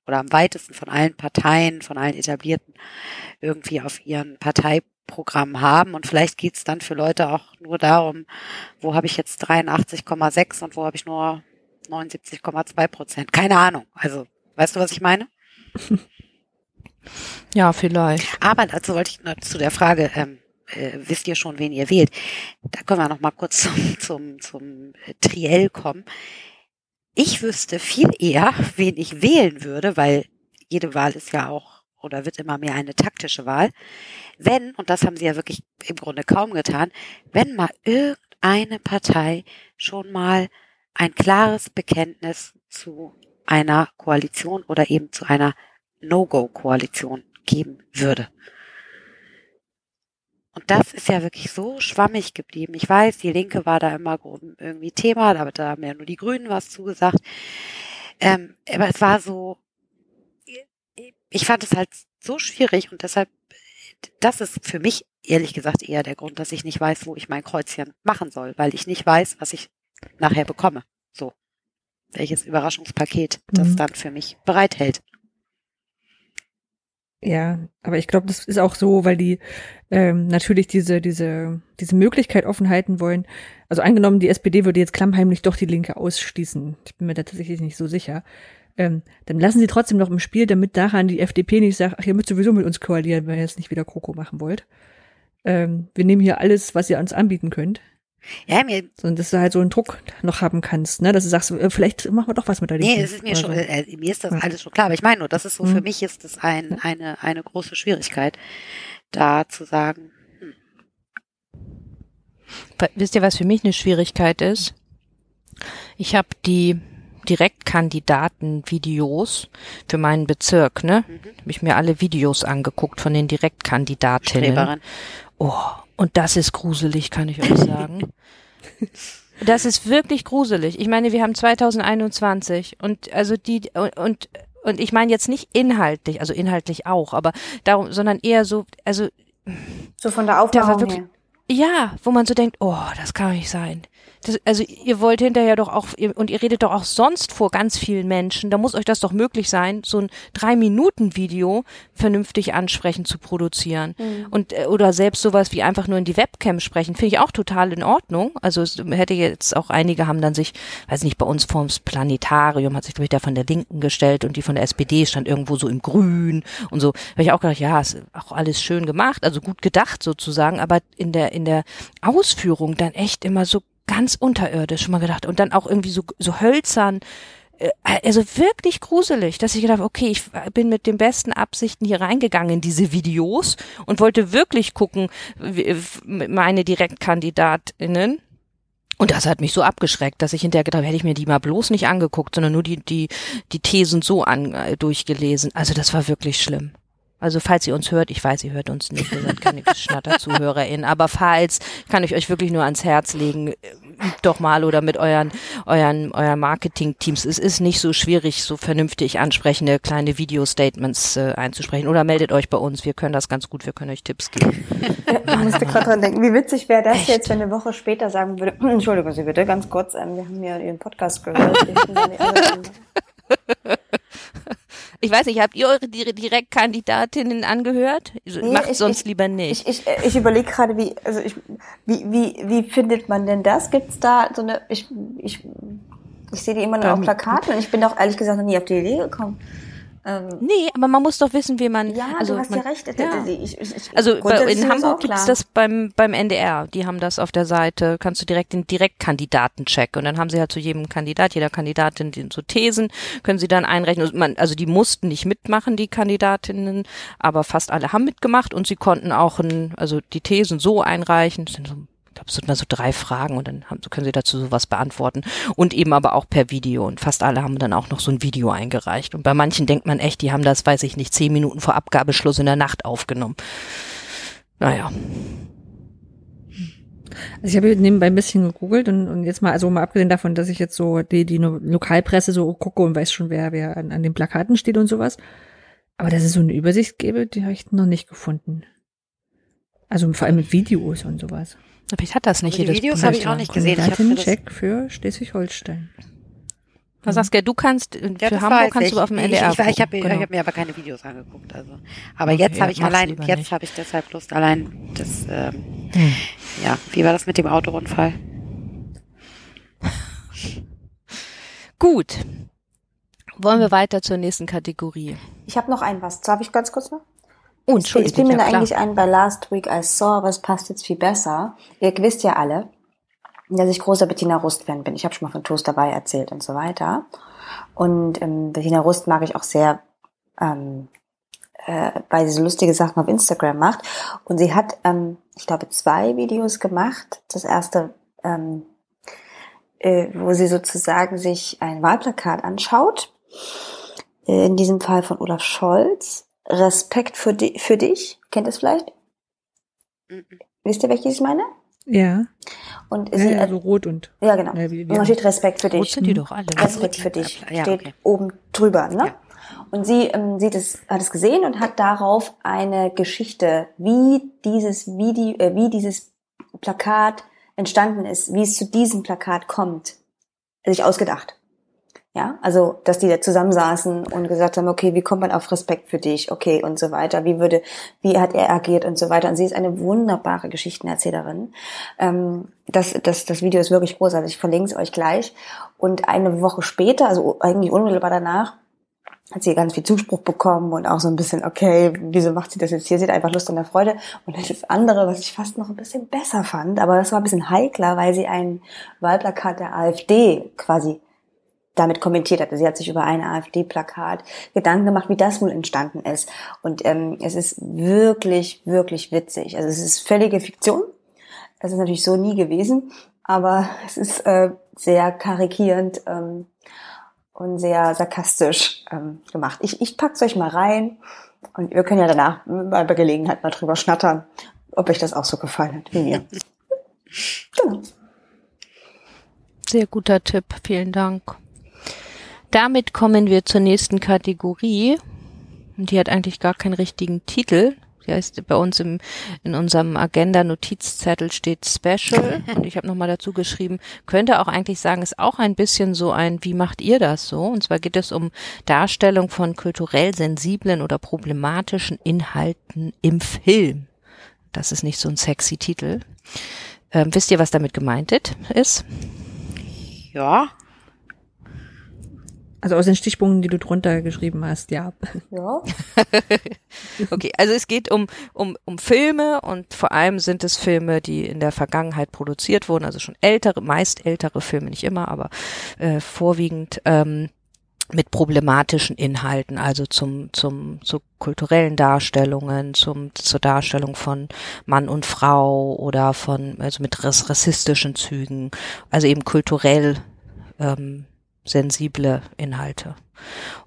oder am weitesten von allen Parteien, von allen etablierten, irgendwie auf ihren Parteiprogramm haben. Und vielleicht geht's dann für Leute auch nur darum, wo habe ich jetzt 83,6 und wo habe ich nur 79,2 Prozent. Keine Ahnung. Also, weißt du, was ich meine? Ja, vielleicht. Aber dazu wollte ich noch zu der Frage, ähm, äh, wisst ihr schon, wen ihr wählt? Da können wir noch mal kurz zum, zum, zum Triell kommen. Ich wüsste viel eher, wen ich wählen würde, weil jede Wahl ist ja auch oder wird immer mehr eine taktische Wahl. Wenn, und das haben sie ja wirklich im Grunde kaum getan, wenn mal irgendeine Partei schon mal ein klares Bekenntnis zu einer Koalition oder eben zu einer No-Go-Koalition geben würde. Und das ist ja wirklich so schwammig geblieben. Ich weiß, die Linke war da immer irgendwie Thema, aber da haben ja nur die Grünen was zugesagt. Ähm, aber es war so, ich fand es halt so schwierig und deshalb, das ist für mich ehrlich gesagt eher der Grund, dass ich nicht weiß, wo ich mein Kreuzchen machen soll, weil ich nicht weiß, was ich nachher bekomme. So. Welches Überraschungspaket das Mhm. dann für mich bereithält. Ja, aber ich glaube, das ist auch so, weil die ähm, natürlich diese diese diese Möglichkeit offen halten wollen. Also angenommen, die SPD würde jetzt klammheimlich doch die Linke ausschließen. Ich bin mir da tatsächlich nicht so sicher. Ähm, dann lassen sie trotzdem noch im Spiel, damit daran die FDP nicht sagt, ach, ihr müsst sowieso mit uns koalieren, wenn ihr jetzt nicht wieder Kroko machen wollt. Ähm, wir nehmen hier alles, was ihr uns anbieten könnt. Ja, mir, Sondern dass du halt so einen Druck noch haben kannst, ne? Dass du sagst, äh, vielleicht machen wir doch was mit der. Nee, es ist mir schon, so. äh, mir ist das Ja. alles schon klar, aber ich meine nur, das ist so, für Mhm. mich ist das ein, eine, eine große Schwierigkeit, da zu sagen, Wa- Wisst ihr, was für mich eine Schwierigkeit ist? Ich habe die Direktkandidaten-Videos für meinen Bezirk, ne? Mhm. Habe ich mir alle Videos angeguckt von den Direktkandidatinnen. Streberin. Oh, und das ist gruselig, kann ich euch sagen. Das ist wirklich gruselig. Ich meine, wir haben 2021 und also die und und, und ich meine jetzt nicht inhaltlich, also inhaltlich auch, aber darum, sondern eher so, also So von der wirklich- her. ja, wo man so denkt, oh, das kann nicht sein. Das, also ihr wollt hinterher doch auch, ihr, und ihr redet doch auch sonst vor ganz vielen Menschen, da muss euch das doch möglich sein, so ein Drei-Minuten-Video vernünftig ansprechend zu produzieren. Und äh, oder selbst sowas wie einfach nur in die Webcam sprechen, finde ich auch total in Ordnung. Also es hätte jetzt auch einige haben dann sich, weiß nicht, bei uns vorms Planetarium hat sich, glaube ich, der von der Linken gestellt und die von der SPD stand irgendwo so im Grün und so. Habe ich auch gedacht, ja, ist auch alles schön gemacht, also gut gedacht sozusagen, aber in der, in der Ausführung dann echt immer so ganz unterirdisch schon mal gedacht und dann auch irgendwie so, so hölzern, äh, also wirklich gruselig, dass ich gedacht habe, okay, ich bin mit den besten Absichten hier reingegangen in diese Videos und wollte wirklich gucken, meine Direktkandidatinnen. Und das hat mich so abgeschreckt, dass ich hinterher gedacht hätte ich mir die mal bloß nicht angeguckt, sondern nur die, die, die Thesen so an, äh, durchgelesen. Also das war wirklich schlimm. Also falls ihr uns hört, ich weiß, ihr hört uns nicht, wir sind keine Schnatter-ZuhörerInnen, aber falls, kann ich euch wirklich nur ans Herz legen, äh, übt doch mal oder mit euren, euren, euren Marketing-Teams. Es ist nicht so schwierig, so vernünftig ansprechende kleine Video-Statements äh, einzusprechen. Oder meldet euch bei uns, wir können das ganz gut, wir können euch Tipps geben. Ich musste gerade dran denken, wie witzig wäre das Echt? jetzt, wenn eine Woche später sagen würde, Entschuldigung Sie bitte, ganz kurz, ähm, wir haben ja Ihren Podcast gehört. Ich weiß nicht, habt ihr eure Di- Direktkandidatinnen angehört? Nee, Macht ich- sonst ich- lieber nicht. Ich, ich, ich überlege gerade, wie, also ich, wie, wie, wie findet man denn das? Gibt's da so eine, ich, ich, ich sehe die immer nur auf Plakaten und ich bin auch ehrlich gesagt noch nie auf die Idee gekommen. Ähm, Nee, aber man muss doch wissen, wie man. ja, also du hast man, ja recht. ja. Ich, ich, ich, Also in Hamburg gibt's das beim beim NDR. Die haben das auf der Seite. Kannst du direkt den Direktkandidatencheck und dann haben sie halt zu jedem Kandidat, jeder Kandidatin den so Thesen können sie dann einrechnen. Also Man, also die mussten nicht mitmachen, die Kandidatinnen, aber fast alle haben mitgemacht und sie konnten auch ein, also die Thesen so einreichen. Das sind so glaube, es sind mal so drei Fragen und dann haben, können sie dazu sowas beantworten. Und eben aber auch per Video. Und fast alle haben dann auch noch so ein Video eingereicht. Und bei manchen denkt man echt, die haben das, weiß ich nicht, zehn Minuten vor Abgabeschluss in der Nacht aufgenommen. Naja. Also ich habe nebenbei ein bisschen gegoogelt und, und jetzt mal, also mal abgesehen davon, dass ich jetzt so die, die Lokalpresse so gucke und weiß schon, wer, wer an, an den Plakaten steht und sowas. Aber dass es so eine Übersicht gäbe, die habe ich noch nicht gefunden. Also vor allem mit Videos und sowas. Vielleicht hat das nicht Aber die jedes Videos habe ich auch nicht gesehen. Ich hab mir das- Check für Schleswig-Holstein. Was sagst du? Du kannst, äh, Ja, für das Hamburg kannst ich. du auf dem Ich- NDR Ich, ich, ich habe genau. hab mir aber keine Videos angeguckt. Also. Aber Okay, jetzt habe ich allein, jetzt nicht. habe ich deshalb Lust, allein das, ähm, Hm. ja, wie war das mit dem Autounfall? Gut. Wollen wir weiter zur nächsten Kategorie? Ich habe noch ein was. Darf ich ganz kurz noch? Oh, Es fiel- mir ja, eigentlich ein bei Last Week I Saw, aber es passt jetzt viel besser. Ihr wisst ja alle, dass ich großer Bettina Rust-Fan bin. Ich habe schon mal von Toast dabei erzählt und so weiter. Und ähm, Bettina Rust mag ich auch sehr, ähm, äh, weil sie so lustige Sachen auf Instagram macht. Und sie hat, ähm, ich glaube, zwei Videos gemacht. Das erste, ähm, äh, wo sie sozusagen sich ein Wahlplakat anschaut. Äh, in diesem Fall von Olaf Scholz. Respekt für, di für dich. Kennt ihr es vielleicht? Mhm. Wisst ihr, welches ich meine? Ja, Und ja, sie, ja so rot und ja, genau. Ja, wie- wie- Und da steht Respekt für Rot dich. sind die doch alle. Respekt für dich Ja, steht okay. oben drüber. Ne? Ja. Und sie ähm, sieht es, hat es gesehen und hat darauf eine Geschichte, wie dieses Video, äh, wie dieses Plakat entstanden ist, wie es zu diesem Plakat kommt, sich ausgedacht. Ja, also, dass die da zusammensaßen und gesagt haben, okay, wie kommt man auf Respekt für dich, okay, und so weiter, wie würde, wie hat er agiert und so weiter. Und sie ist eine wunderbare Geschichtenerzählerin. Ähm, das, das, das Video ist wirklich großartig, ich verlinke es euch gleich. Und eine Woche später, also eigentlich unmittelbar danach, hat sie ganz viel Zuspruch bekommen und auch so ein bisschen, okay, wieso macht sie das jetzt hier? Sie hat einfach Lust an der Freude. Und das andere, was ich fast noch ein bisschen besser fand, aber das war ein bisschen heikler, weil sie ein Wahlplakat der AfD quasi damit kommentiert hatte. Sie hat sich über ein AfD-Plakat Gedanken gemacht, wie das wohl entstanden ist. Und ähm, es ist wirklich, wirklich witzig. Also es ist völlige Fiktion. Das ist natürlich so nie gewesen, aber es ist äh, sehr karikierend ähm, und sehr sarkastisch ähm, gemacht. Ich, ich pack's euch mal rein und wir können ja danach mal bei Gelegenheit mal drüber schnattern, ob euch das auch so gefallen hat wie mir. genau. Sehr guter Tipp, vielen Dank. Damit kommen wir zur nächsten Kategorie. Und die hat eigentlich gar keinen richtigen Titel. Die heißt bei uns im, in unserem Agenda-Notizzettel steht Special. Und ich habe nochmal dazu geschrieben, könnte auch eigentlich sagen, ist auch ein bisschen so ein, wie macht ihr das so? Und zwar geht es um Darstellung von kulturell sensiblen oder problematischen Inhalten im Film. Das ist nicht so ein sexy Titel. Ähm, wisst ihr, was damit gemeint ist? Ja, Also aus den Stichpunkten, die du drunter geschrieben hast, ja. Ja. Okay, also es geht um, um, um Filme und vor allem sind es Filme, die in der Vergangenheit produziert wurden, also schon ältere, meist ältere Filme, nicht immer, aber äh, vorwiegend ähm, mit problematischen Inhalten, also zum, zum, zu kulturellen Darstellungen, zum, zur Darstellung von Mann und Frau oder von, also mit rass- rassistischen Zügen, also eben kulturell ähm, sensible Inhalte.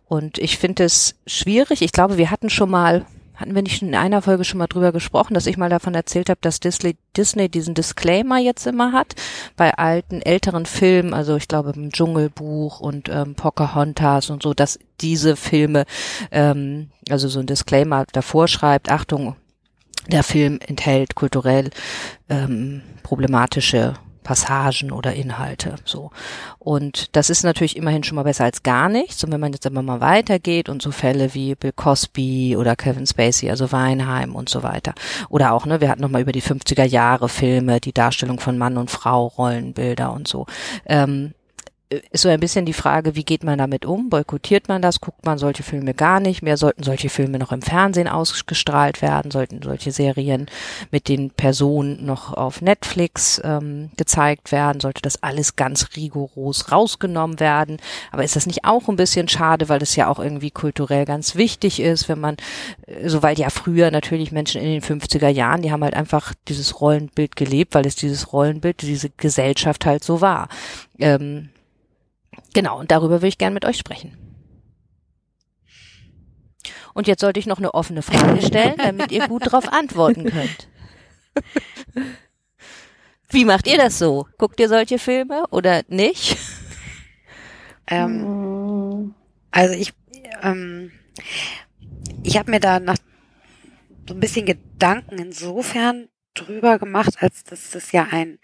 Und ich finde es schwierig. Ich glaube, wir hatten schon mal, hatten wir nicht in einer Folge schon mal drüber gesprochen, dass ich mal davon erzählt habe, dass Disney, Disney diesen Disclaimer jetzt immer hat bei alten, älteren Filmen, also ich glaube im Dschungelbuch und ähm, Pocahontas und so, dass diese Filme, ähm, also so ein Disclaimer davor schreibt, Achtung, der Film enthält kulturell ähm, problematische Passagen oder Inhalte, so. Und das ist natürlich immerhin schon mal besser als gar nichts. Und wenn man jetzt aber mal weitergeht und so Fälle wie Bill Cosby oder Kevin Spacey, also Weinheim und so weiter. Oder auch, ne, wir hatten noch mal über die 50er Jahre Filme, die Darstellung von Mann und Frau, Rollenbilder und so. Ähm, ist so ein bisschen die Frage, wie geht man damit um? Boykottiert man das? Guckt man solche Filme gar nicht mehr? Sollten solche Filme noch im Fernsehen ausgestrahlt werden? Sollten solche Serien mit den Personen noch auf Netflix ähm, gezeigt werden? Sollte das alles ganz rigoros rausgenommen werden? Aber ist das nicht auch ein bisschen schade, weil das ja auch irgendwie kulturell ganz wichtig ist, wenn man, äh, so weil ja früher natürlich Menschen in den 50er Jahren, die haben halt einfach dieses Rollenbild gelebt, weil es dieses Rollenbild, diese Gesellschaft halt so war. Ähm, genau, und darüber würde ich gern mit euch sprechen. Und jetzt sollte ich noch eine offene Frage stellen, damit ihr gut darauf antworten könnt. Wie macht ihr das so? Guckt ihr solche Filme oder nicht? Ähm, also ich, ähm, ich habe mir da nach so ein bisschen Gedanken insofern drüber gemacht, als dass das ja ein,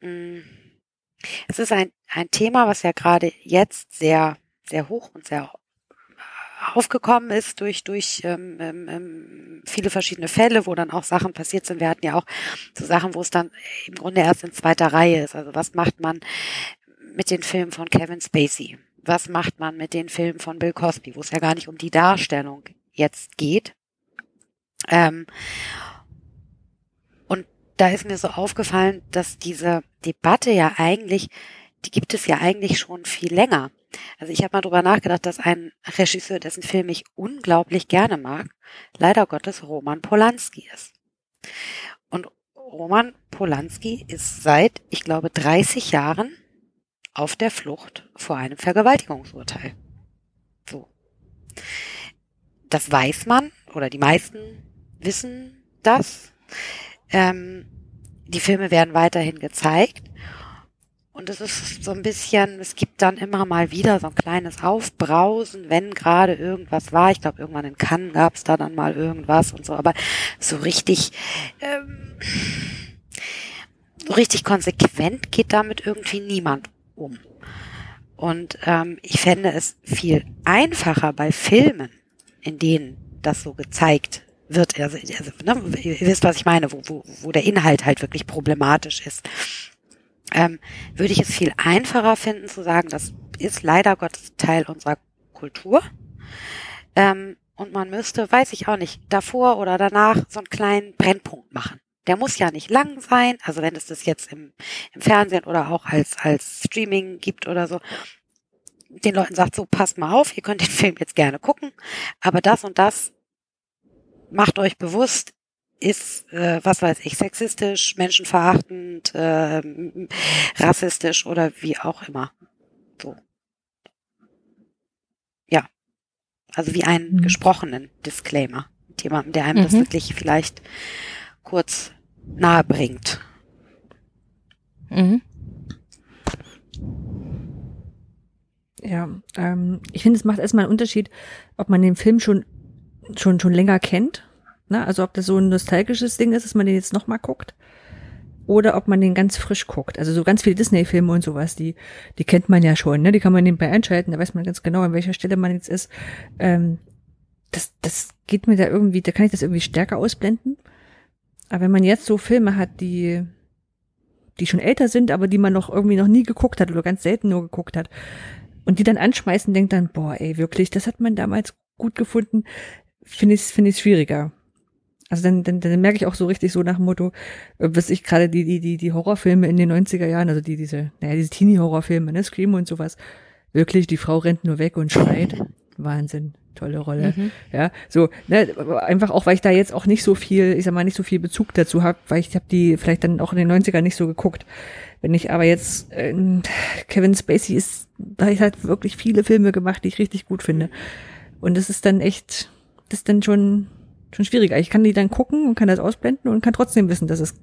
mh, mm, es ist ein, ein Thema, was ja gerade jetzt sehr, sehr hoch und sehr aufgekommen ist durch durch ähm, ähm, ähm, viele verschiedene Fälle, wo dann auch Sachen passiert sind. Wir hatten ja auch so Sachen, wo es dann im Grunde erst in zweiter Reihe ist. Also was macht man mit den Filmen von Kevin Spacey? Was macht man mit den Filmen von Bill Cosby, wo es ja gar nicht um die Darstellung jetzt geht? Ähm, und da ist mir so aufgefallen, dass diese Debatte ja eigentlich, die gibt es ja eigentlich schon viel länger. Also ich habe mal drüber nachgedacht, dass ein Regisseur, dessen Film ich unglaublich gerne mag, leider Gottes Roman Polanski ist. Und Roman Polanski ist seit, ich glaube, 30 Jahren auf der Flucht vor einem Vergewaltigungsurteil. So. Das weiß man, oder die meisten wissen das. Ähm, die Filme werden weiterhin gezeigt. Und es ist so ein bisschen, es gibt dann immer mal wieder so ein kleines Aufbrausen, wenn gerade irgendwas war. Ich glaube, irgendwann in Cannes gab es da dann mal irgendwas und so, aber so richtig, ähm, so richtig konsequent geht damit irgendwie niemand um. Und ähm, ich fände es viel einfacher bei Filmen, in denen das so gezeigt wird. Also, also ne, ihr wisst, was ich meine, wo, wo, wo der Inhalt halt wirklich problematisch ist. Ähm, würde ich es viel einfacher finden zu sagen, das ist leider Gottes Teil unserer Kultur. Ähm, und man müsste, weiß ich auch nicht, davor oder danach so einen kleinen Brennpunkt machen. Der muss ja nicht lang sein, also wenn es das jetzt im, im Fernsehen oder auch als, als Streaming gibt oder so, den Leuten sagt, so passt mal auf, ihr könnt den Film jetzt gerne gucken, aber das und das macht euch bewusst, ist, äh, was weiß ich, sexistisch, menschenverachtend, äh, rassistisch oder wie auch immer. So. Ja. Also wie einen mhm. gesprochenen Disclaimer. Jemandem, der einem mhm. das wirklich vielleicht kurz nahe bringt. Mhm. Ja, ähm, ich finde, es macht erstmal einen Unterschied, ob man den Film schon schon schon länger kennt, ne? Also ob das so ein nostalgisches Ding ist, dass man den jetzt nochmal guckt, oder ob man den ganz frisch guckt. Also so ganz viele Disney-Filme und sowas, die die kennt man ja schon, ne? Die kann man nebenbei einschalten, da weiß man ganz genau, an welcher Stelle man jetzt ist. Ähm, das das geht mir da irgendwie, da kann ich das irgendwie stärker ausblenden. Aber wenn man jetzt so Filme hat, die die schon älter sind, aber die man noch irgendwie noch nie geguckt hat oder ganz selten nur geguckt hat, und die dann anschmeißen, denkt dann, boah, ey, wirklich, das hat man damals gut gefunden, finde ich finde ich schwieriger. Also dann, dann, dann merke ich auch so richtig so nach dem Motto, äh, was ich gerade die, die, die, die Horrorfilme in den 90er Jahren, also die, diese, naja, diese Teenie-Horrorfilme, ne, Scream und sowas, wirklich, die Frau rennt nur weg und schreit. Wahnsinn, tolle Rolle. Mhm. Ja, so, ne, einfach auch, weil ich da jetzt auch nicht so viel, ich sag mal, nicht so viel Bezug dazu habe, weil ich habe die vielleicht dann auch in den 90ern nicht so geguckt. Wenn ich aber jetzt, äh, Kevin Spacey ist, da halt wirklich viele Filme gemacht, die ich richtig gut finde. Und das ist dann echt, das ist dann schon, schon schwieriger. Ich kann die dann gucken und kann das ausblenden und kann trotzdem wissen, dass es,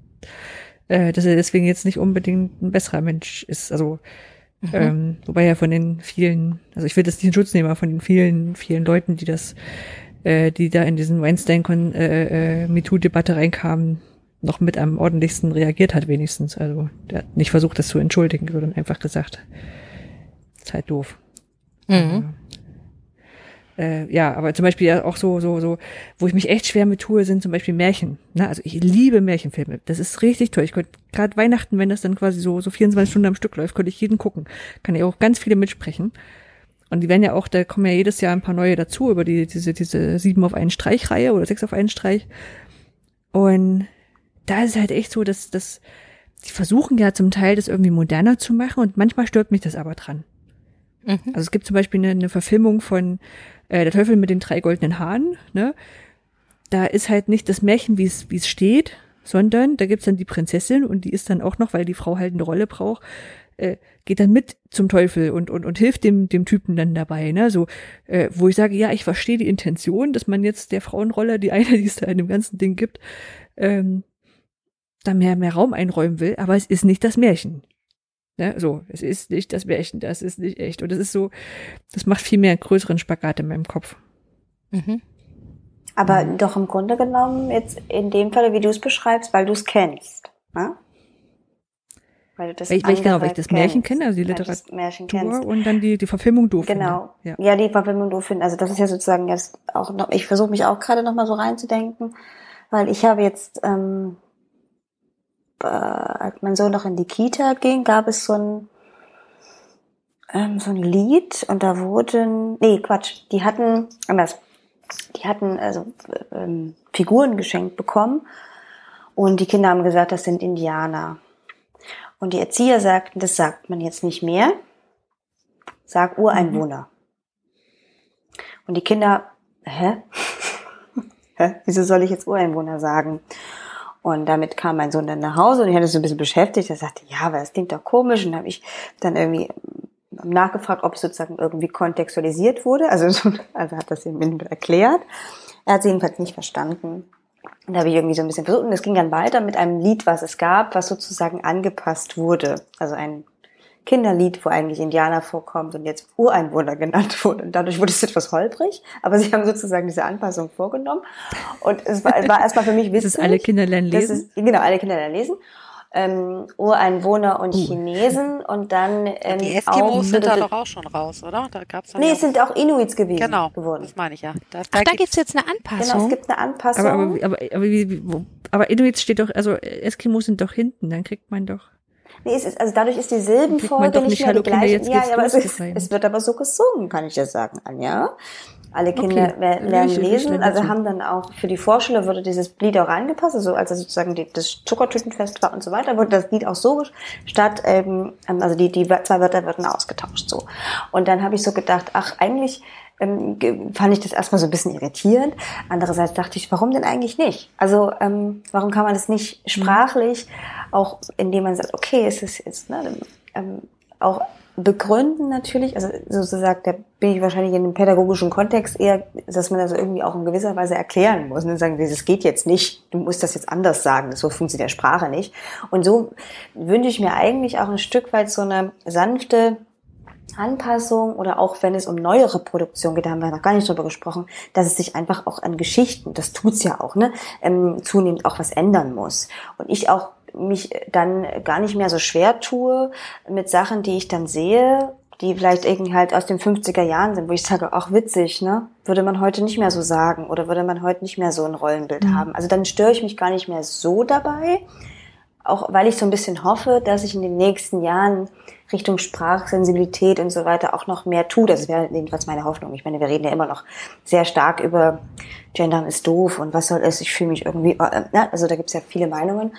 äh, dass er deswegen jetzt nicht unbedingt ein besserer Mensch ist. Also, mhm. ähm, wobei ja von den vielen, also ich will das nicht in Schutz nehmen, aber von den vielen, vielen Leuten, die das, äh, die da in diesen Weinstein äh, äh, MeToo-Debatte reinkamen, noch mit am ordentlichsten reagiert hat wenigstens. Also der hat nicht versucht, das zu entschuldigen, sondern einfach gesagt, ist halt doof. Mhm. Äh, ja, aber zum Beispiel ja auch so, so, so, wo ich mich echt schwer mit tue, sind zum Beispiel Märchen. Ne? Also ich liebe Märchenfilme. Das ist richtig toll. Ich könnte gerade Weihnachten, wenn das dann quasi so, so 24 Stunden am Stück läuft, könnte ich jeden gucken. Kann ja auch ganz viele mitsprechen. Und die werden ja auch, da kommen ja jedes Jahr ein paar neue dazu über die, diese, diese sieben auf einen Streich-Reihe oder sechs auf einen Streich. Und da ist es halt echt so, dass, dass die versuchen ja zum Teil das irgendwie moderner zu machen und manchmal stört mich das aber dran. Mhm. Also es gibt zum Beispiel eine, eine Verfilmung von äh, Der Teufel mit den drei goldenen Haaren, ne? Da ist halt nicht das Märchen, wie es wie es steht, sondern da gibt's dann die Prinzessin und die ist dann auch noch, weil die Frau halt eine Rolle braucht, äh, geht dann mit zum Teufel und, und, und hilft dem, dem Typen dann dabei, ne? So, äh, wo ich sage, ja, ich verstehe die Intention, dass man jetzt der Frauenrolle, die eine, die es da in dem ganzen Ding gibt, ähm, da mehr, mehr Raum einräumen will, aber es ist nicht das Märchen. Ne? So, es ist nicht das Märchen, das ist nicht echt. Und es ist so, das macht viel mehr einen größeren Spagat in meinem Kopf. Mhm. Aber mhm. doch im Grunde genommen, jetzt in dem Fall, wie du es beschreibst, weil du es kennst. Ne? Weil, du das weil, ich, weil ich genau, weil ich das Märchen kenne, also die Literatur und dann die, die Verfilmung doof Genau. Ja. ja, die Verfilmung doof finden. Also das ist ja sozusagen jetzt auch noch, ich versuche mich auch gerade noch mal so reinzudenken, weil ich habe jetzt ähm, äh, als mein Sohn noch in die Kita ging, gab es so ein ähm, so ein Lied und da wurden, nee, Quatsch, die hatten, anders, die hatten also ähm, Figuren geschenkt bekommen und die Kinder haben gesagt, das sind Indianer. Und die Erzieher sagten, das sagt man jetzt nicht mehr, sag Ureinwohner. Mhm. Und die Kinder, hä? hä? Wieso soll ich jetzt Ureinwohner sagen? Und damit kam mein Sohn dann nach Hause und ich hatte so ein bisschen beschäftigt. Er sagte, ja, aber das klingt doch komisch. Und habe ich dann irgendwie nachgefragt, ob es sozusagen irgendwie kontextualisiert wurde. Also, also hat das ihm erklärt. Er hat es jedenfalls nicht verstanden. Und da habe ich irgendwie so ein bisschen versucht. Und es ging dann weiter mit einem Lied, was es gab, was sozusagen angepasst wurde. Also ein Kinderlied, wo eigentlich Indianer vorkommt und jetzt Ureinwohner genannt wurde. Und dadurch wurde es etwas holprig, aber sie haben sozusagen diese Anpassung vorgenommen. Und es war, war erstmal für mich wichtig. Das ist alle Kinder lernen lesen? Ist, genau, alle Kinder lernen lesen. Ähm, Ureinwohner und uh. Chinesen und dann ähm, die Eskimos auch, sind da doch auch schon raus, oder? Da gab's dann nee, ja es sind auch Inuits gewesen, genau, geworden. das meine ich ja. Da, da, Ach, da gibt's jetzt eine Anpassung. Genau, es gibt eine Anpassung. Aber, aber, aber, aber, wie, wo, aber Inuits steht doch, also Eskimos sind doch hinten, dann kriegt man doch Nee, es ist, also dadurch ist die Silbenfolge nicht, nicht mehr die gleiche. Ja, ja, aber es, ist, es wird aber so gesungen, kann ich dir sagen, Anja. Alle Kinder okay. lernen lesen, also haben dann auch für die Vorschule wurde dieses Lied auch angepasst, also als sozusagen die, das Zuckertütenfest war und so weiter, wurde das Lied auch so statt, ähm, also die, die zwei Wörter wurden ausgetauscht so. Und dann habe ich so gedacht, ach, eigentlich ähm, fand ich das erstmal so ein bisschen irritierend. Andererseits dachte ich, warum denn eigentlich nicht? Also ähm, warum kann man das nicht mhm. Auch indem man sagt, okay, es ist jetzt ne, ähm, auch begründen natürlich, also sozusagen, da bin ich wahrscheinlich in dem pädagogischen Kontext eher, dass man das irgendwie auch in gewisser Weise erklären muss und ne? sagen, das geht jetzt nicht, du musst das jetzt anders sagen, so funktioniert der Sprache nicht. Und so wünsche ich mir eigentlich auch ein Stück weit so eine sanfte Anpassung oder auch wenn es um neuere Produktion geht, da haben wir noch gar nicht drüber gesprochen, dass es sich einfach auch an Geschichten, das tut's ja auch, ne, ähm, zunehmend auch was ändern muss. Und ich auch mich dann gar nicht mehr so schwer tue mit Sachen, die ich dann sehe, die vielleicht irgendwie halt aus den 50er Jahren sind, wo ich sage, auch witzig, ne? Würde man heute nicht mehr so sagen oder würde man heute nicht mehr so ein Rollenbild mhm. haben. Also dann störe ich mich gar nicht mehr so dabei, auch weil ich so ein bisschen hoffe, dass ich in den nächsten Jahren Richtung Sprachsensibilität und so weiter auch noch mehr tut. Das wäre jedenfalls meine Hoffnung. Ich meine, wir reden ja immer noch sehr stark über Gendern ist doof und was soll es, ich fühle mich irgendwie, äh, äh also da gibt's ja viele Meinungen.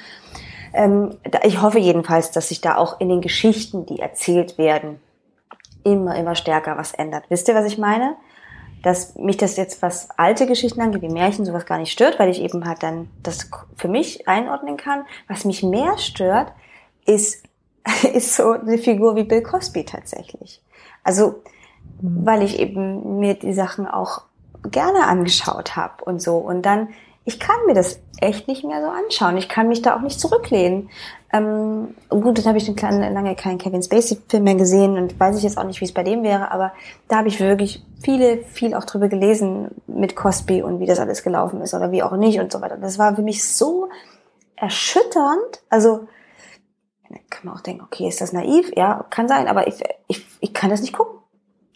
Ähm, ich hoffe jedenfalls, dass sich da auch in den Geschichten, die erzählt werden, immer, immer stärker was ändert. Wisst ihr, was ich meine? Dass mich das jetzt, was alte Geschichten angeht, wie Märchen, sowas gar nicht stört, weil ich eben halt dann das für mich einordnen kann. Was mich mehr stört, ist ist so eine Figur wie Bill Cosby tatsächlich. Also, weil ich eben mir die Sachen auch gerne angeschaut habe und so. Und dann, ich kann mir das echt nicht mehr so anschauen. Ich kann mich da auch nicht zurücklehnen. Ähm, gut, dann habe ich kleinen, lange keinen Kevin Spacey-Film mehr gesehen und weiß ich jetzt auch nicht, wie es bei dem wäre, aber da habe ich wirklich viele, viel auch drüber gelesen mit Cosby und wie das alles gelaufen ist oder wie auch nicht und so weiter. Das war für mich so erschütternd. Also kann man auch denken, okay, ist das naiv? Ja, kann sein, aber ich, ich, ich kann das nicht gucken.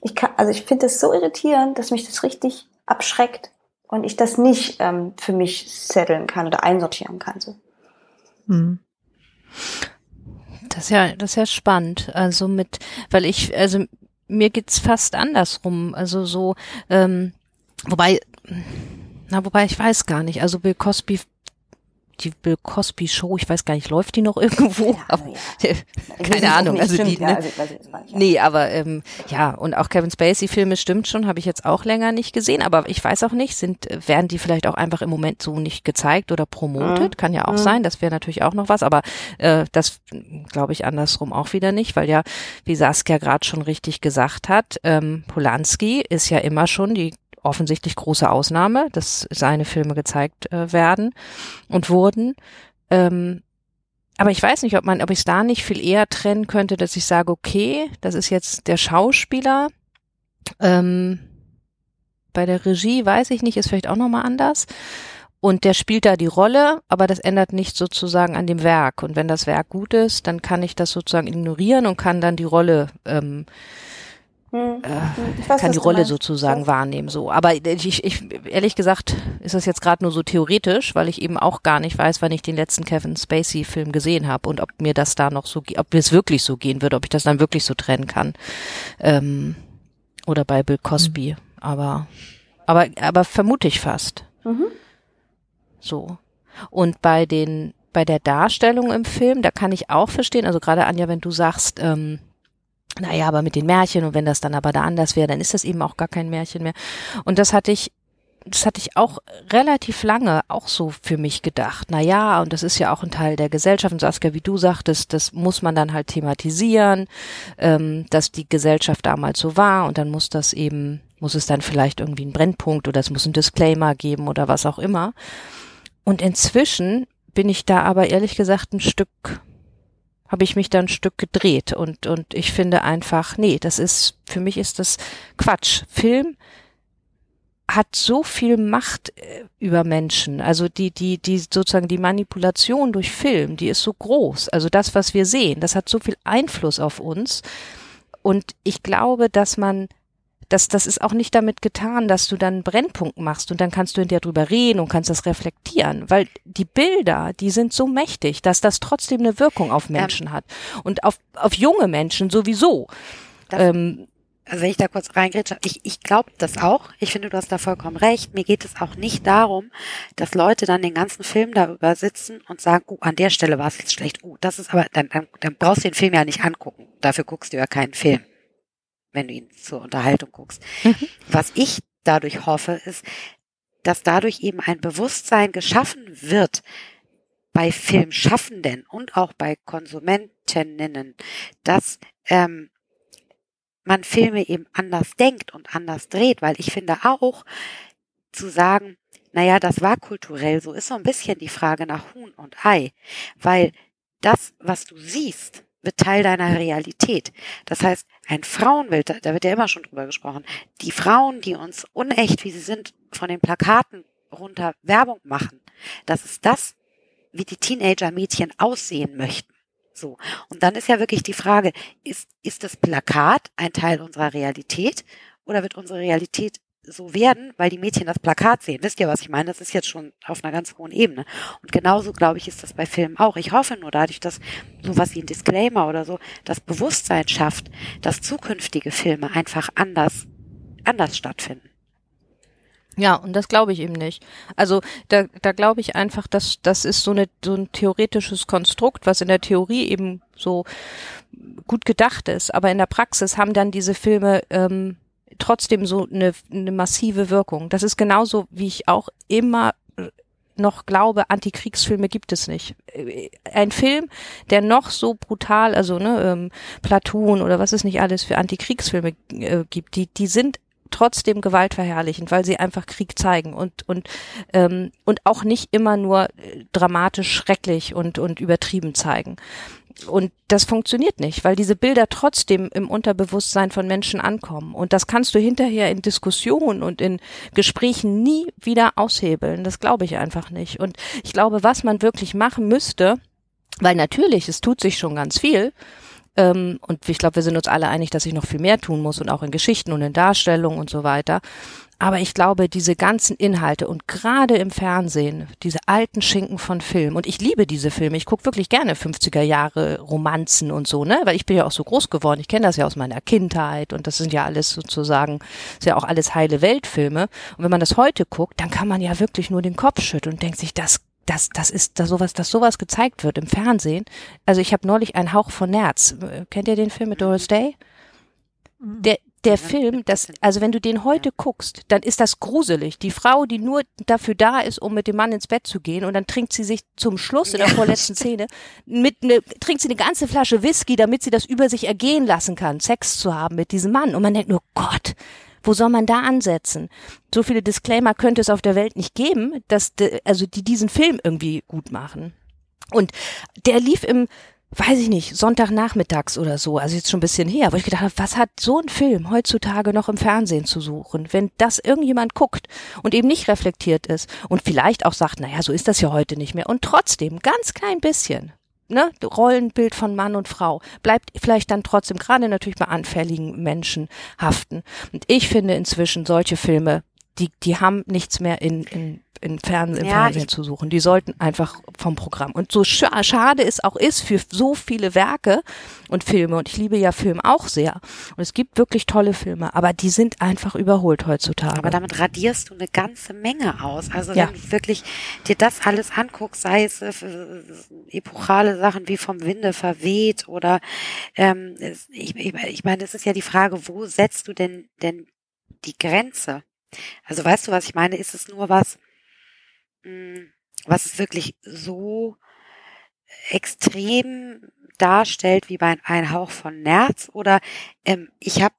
ich kann, also ich finde das so irritierend, dass mich das richtig abschreckt und ich das nicht ähm, für mich setteln kann oder einsortieren kann. So. Hm. Das ist ja, das ist ja spannend. Also mit, weil ich, also mir geht's fast andersrum. Also so, ähm, wobei, na, wobei ich weiß gar nicht. Also Bill Cosby die Bill Cosby Show, ich weiß gar nicht, läuft die noch irgendwo? Ja, also ja. Keine Ahnung. Also stimmt, die, ne? ja, also, nicht, Nee, aber ähm, ja, und auch Kevin Spacey Filme stimmt schon, habe ich jetzt auch länger nicht gesehen, aber ich weiß auch nicht, sind werden die vielleicht auch einfach im Moment so nicht gezeigt oder promotet? Mhm. Kann ja auch mhm. sein, das wäre natürlich auch noch was, aber äh, das glaube ich andersrum auch wieder nicht, weil ja, wie Saskia gerade schon richtig gesagt hat, ähm, Polanski ist ja immer schon die offensichtlich große Ausnahme, dass seine Filme gezeigt äh, werden und wurden. Ähm, aber ich weiß nicht, ob man, ob ich es da nicht viel eher trennen könnte, dass ich sage, okay, das ist jetzt der Schauspieler. Ähm, bei der Regie weiß ich nicht, ist vielleicht auch nochmal anders. Und der spielt da die Rolle, aber das ändert nichts sozusagen an dem Werk. Und wenn das Werk gut ist, dann kann ich das sozusagen ignorieren und kann dann die Rolle ähm, hm, äh, weiß, kann die Rolle sozusagen wahrnehmen so. Aber ich, ich ehrlich gesagt ist das jetzt gerade nur so theoretisch, weil ich eben auch gar nicht weiß, wann ich den letzten Kevin Spacey Film gesehen habe und ob mir das da noch so, ob mir es wirklich so gehen würde, ob ich das dann wirklich so trennen kann. Ähm, oder bei Bill Cosby. Mhm. Aber, aber, aber vermute ich fast. Mhm. So. Und bei den, bei der Darstellung im Film, da kann ich auch verstehen, also gerade Anja, wenn du sagst, ähm, naja, aber mit den Märchen und wenn das dann aber da anders wäre, dann ist das eben auch gar kein Märchen mehr. Und das hatte ich das hatte ich auch relativ lange auch so für mich gedacht. Na ja, und das ist ja auch ein Teil der Gesellschaft. Und Saskia, wie du sagtest, das muss man dann halt thematisieren, ähm, dass die Gesellschaft damals so war und dann muss das eben, muss es dann vielleicht irgendwie einen Brennpunkt oder es muss einen Disclaimer geben oder was auch immer. Und inzwischen bin ich da aber ehrlich gesagt ein Stück habe ich mich dann ein Stück gedreht und, und ich finde einfach, nee, das ist, für mich ist das Quatsch. Film hat so viel Macht äh, über Menschen. Also die, die, die sozusagen die Manipulation durch Film, die ist so groß. Also das, was wir sehen, das hat so viel Einfluss auf uns. Und ich glaube, dass man das, das ist auch nicht damit getan, dass du dann einen Brennpunkt machst und dann kannst du hinterher drüber reden und kannst das reflektieren, weil die Bilder, die sind so mächtig, dass das trotzdem eine Wirkung auf Menschen ähm, hat und auf, auf junge Menschen sowieso. Ähm, also wenn ich da kurz reingrätsche, ich, ich glaube das auch. Ich finde, du hast da vollkommen recht. Mir geht es auch nicht darum, dass Leute dann den ganzen Film darüber sitzen und sagen, oh, an der Stelle war es jetzt schlecht. Oh, das ist aber, dann, dann, dann brauchst du den Film ja nicht angucken. Dafür guckst du ja keinen Film wenn du ihn zur Unterhaltung guckst. Mhm. Was ich dadurch hoffe, ist, dass dadurch eben ein Bewusstsein geschaffen wird bei Filmschaffenden und auch bei Konsumentinnen, dass ähm, man Filme eben anders denkt und anders dreht, weil ich finde auch zu sagen, naja, das war kulturell, so ist so ein bisschen die Frage nach Huhn und Ei, weil das, was du siehst, wird Teil deiner Realität. Das heißt, ein Frauenbild, da wird ja immer schon drüber gesprochen, die Frauen, die uns unecht, wie sie sind, von den Plakaten runter Werbung machen, das ist das, wie die Teenager-Mädchen aussehen möchten. So. Und dann ist ja wirklich die Frage, ist, ist das Plakat ein Teil unserer Realität oder wird unsere Realität so werden, weil die Mädchen das Plakat sehen. Wisst ihr, was ich meine? Das ist jetzt schon auf einer ganz hohen Ebene. Und genauso, glaube ich, ist das bei Filmen auch. Ich hoffe nur dadurch, dass sowas wie ein Disclaimer oder so das Bewusstsein schafft, dass zukünftige Filme einfach anders, anders stattfinden. Ja, und das glaube ich eben nicht. Also da, da glaube ich einfach, dass das ist so, eine, so ein theoretisches Konstrukt, was in der Theorie eben so gut gedacht ist, aber in der Praxis haben dann diese Filme ähm, trotzdem so eine, eine massive Wirkung. Das ist genauso, wie ich auch immer noch glaube, Antikriegsfilme gibt es nicht. Ein Film, der noch so brutal, also ne, ähm, Platoon oder was es nicht alles für Antikriegsfilme äh, gibt, die, die sind trotzdem gewaltverherrlichend, weil sie einfach Krieg zeigen und und ähm, und auch nicht immer nur äh, dramatisch schrecklich und und übertrieben zeigen. Und das funktioniert nicht, weil diese Bilder trotzdem im Unterbewusstsein von Menschen ankommen. Und das kannst du hinterher in Diskussionen und in Gesprächen nie wieder aushebeln. Das glaube ich einfach nicht. Und ich glaube, was man wirklich machen müsste, weil natürlich, es tut sich schon ganz viel, Ähm, und ich glaube, wir sind uns alle einig, dass ich noch viel mehr tun muss und auch in Geschichten und in Darstellung und so weiter. Aber ich glaube, diese ganzen Inhalte und gerade im Fernsehen, diese alten Schinken von Film, und ich liebe diese Filme, ich gucke wirklich gerne 50er Jahre Romanzen und so, ne? Weil ich bin ja auch so groß geworden, ich kenne das ja aus meiner Kindheit und das sind ja alles sozusagen, ist ja auch alles heile Weltfilme. Und wenn man das heute guckt, dann kann man ja wirklich nur den Kopf schütteln und denkt sich, das das, das ist da sowas, dass sowas gezeigt wird im Fernsehen. Also ich habe neulich einen Hauch von Nerz. Kennt ihr den Film mit Doris Day? Der, der Film, das, also wenn du den heute guckst, dann ist das gruselig. Die Frau, die nur dafür da ist, um mit dem Mann ins Bett zu gehen, und dann trinkt sie sich zum Schluss in der vorletzten Szene mit ne, trinkt sie eine ganze Flasche Whisky, damit sie das über sich ergehen lassen kann, Sex zu haben mit diesem Mann. Und man denkt nur, Gott, wo soll man da ansetzen? So viele Disclaimer könnte es auf der Welt nicht geben, dass also die diesen Film irgendwie gut machen. Und der lief im weiß ich nicht, Sonntagnachmittags oder so, also jetzt schon ein bisschen her, wo ich gedacht habe, was hat so ein Film heutzutage noch im Fernsehen zu suchen, wenn das irgendjemand guckt und eben nicht reflektiert ist und vielleicht auch sagt, naja, so ist das ja heute nicht mehr und trotzdem ganz klein bisschen ne, Rollenbild von Mann und Frau bleibt vielleicht dann trotzdem gerade natürlich bei anfälligen Menschen haften. Und ich finde inzwischen solche Filme, die, die haben nichts mehr in, in in Fern im ja, Fernsehen zu suchen. Die sollten einfach vom Programm. Und so scha schade es auch ist für so viele Werke und Filme, und ich liebe ja Film auch sehr. Und es gibt wirklich tolle Filme, aber die sind einfach überholt heutzutage. Aber damit radierst du eine ganze Menge aus. Also ja. wenn du wirklich dir das alles anguckst, sei es äh, epochale Sachen wie vom Winde verweht oder ähm, ich, ich, ich meine, es ist ja die Frage, wo setzt du denn denn die Grenze? Also weißt du, was ich meine? Ist es nur was, hm, was es wirklich so extrem darstellt wie bei ein Hauch von Nerz oder ähm, ich habe,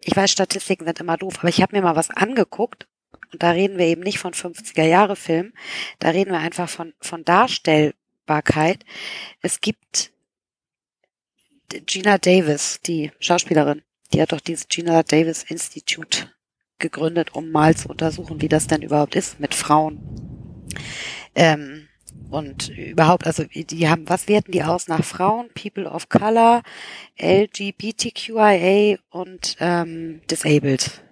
ich weiß, Statistiken sind immer doof, aber ich habe mir mal was angeguckt und da reden wir eben nicht von 50er Jahre Film, da reden wir einfach von von Darstellbarkeit. Es gibt Gina Davis, die Schauspielerin, die hat doch dieses Gina Davis Institute gegründet, um mal zu untersuchen, wie das denn überhaupt ist mit Frauen ähm, und überhaupt, also die haben, was werten die aus nach Frauen, People of Color, LGBTQIA und ähm, Disabled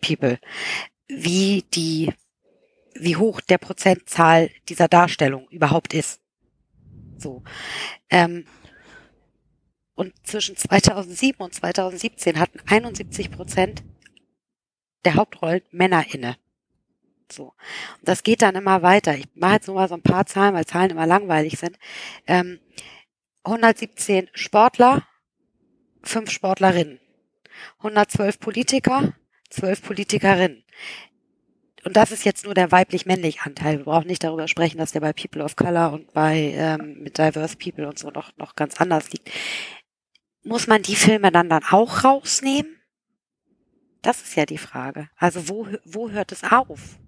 People. Wie die, wie hoch der Prozentzahl dieser Darstellung überhaupt ist. So. Ähm, und zwischen 2007 und 2017 hatten 71 Prozent der Hauptrollen Männer inne. So. Und das geht dann immer weiter. Ich mache jetzt nur mal so ein paar Zahlen, weil Zahlen immer langweilig sind. Ähm, 117 Sportler, fünf Sportlerinnen. 112 Politiker, zwölf Politikerinnen. Und das ist jetzt nur der weiblich-männliche Anteil. Wir brauchen nicht darüber sprechen, dass der bei People of Color und bei ähm, mit Diverse People und so noch, noch ganz anders liegt. Muss man die Filme dann dann auch rausnehmen? Das ist ja die Frage. Also wo, wo hört es auf?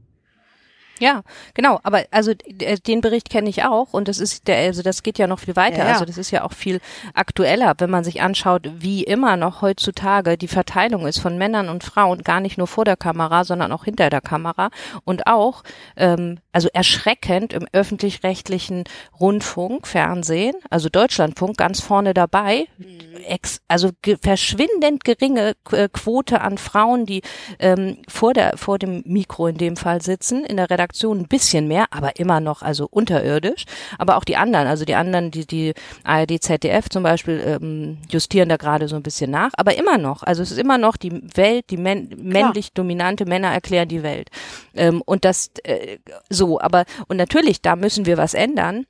Ja, genau. Aber also äh, den Bericht kenne ich auch und das ist der, also das geht ja noch viel weiter. Ja, ja. Also das ist ja auch viel aktueller, wenn man sich anschaut, wie immer noch heutzutage die Verteilung ist von Männern und Frauen, gar nicht nur vor der Kamera, sondern auch hinter der Kamera und auch ähm, also erschreckend im öffentlich-rechtlichen Rundfunk, Fernsehen, also Deutschlandfunk ganz vorne dabei. Mhm. Ex, also ge verschwindend geringe äh, Quote an Frauen, die ähm, vor der vor dem Mikro in dem Fall sitzen in der Redaktion Redaktion ein bisschen mehr, aber immer noch also unterirdisch. Aber auch die anderen, also die anderen, die die ARD, ZDF zum Beispiel ähm, justieren da gerade so ein bisschen nach, aber immer noch. Also es ist immer noch die Welt, die männ männlich dominante Männer erklären die Welt. Ähm, und das äh, so, aber und natürlich, da müssen wir was ändern.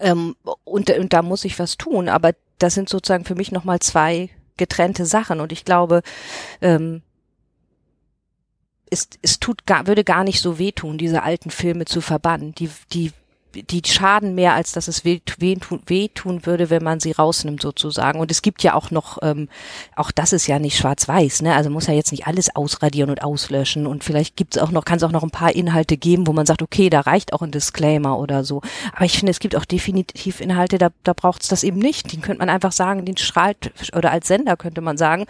Ähm, und, und da muss ich was tun, aber das sind sozusagen für mich nochmal zwei getrennte Sachen. Und ich glaube, ähm, es, es tut gar, würde gar nicht so wehtun, diese alten Filme zu verbannen. Die, die, die schaden mehr, als dass es wehtun, wehtun würde, wenn man sie rausnimmt sozusagen. Und es gibt ja auch noch, ähm, auch das ist ja nicht schwarz-weiß, ne? Also muss ja jetzt nicht alles ausradieren und auslöschen. Und vielleicht gibt's auch noch, kann es auch noch ein paar Inhalte geben, wo man sagt, okay, da reicht auch ein Disclaimer oder so. Aber ich finde, es gibt auch definitiv Inhalte, da, da braucht's das eben nicht. Den könnte man einfach sagen, den strahlt, oder als Sender könnte man sagen,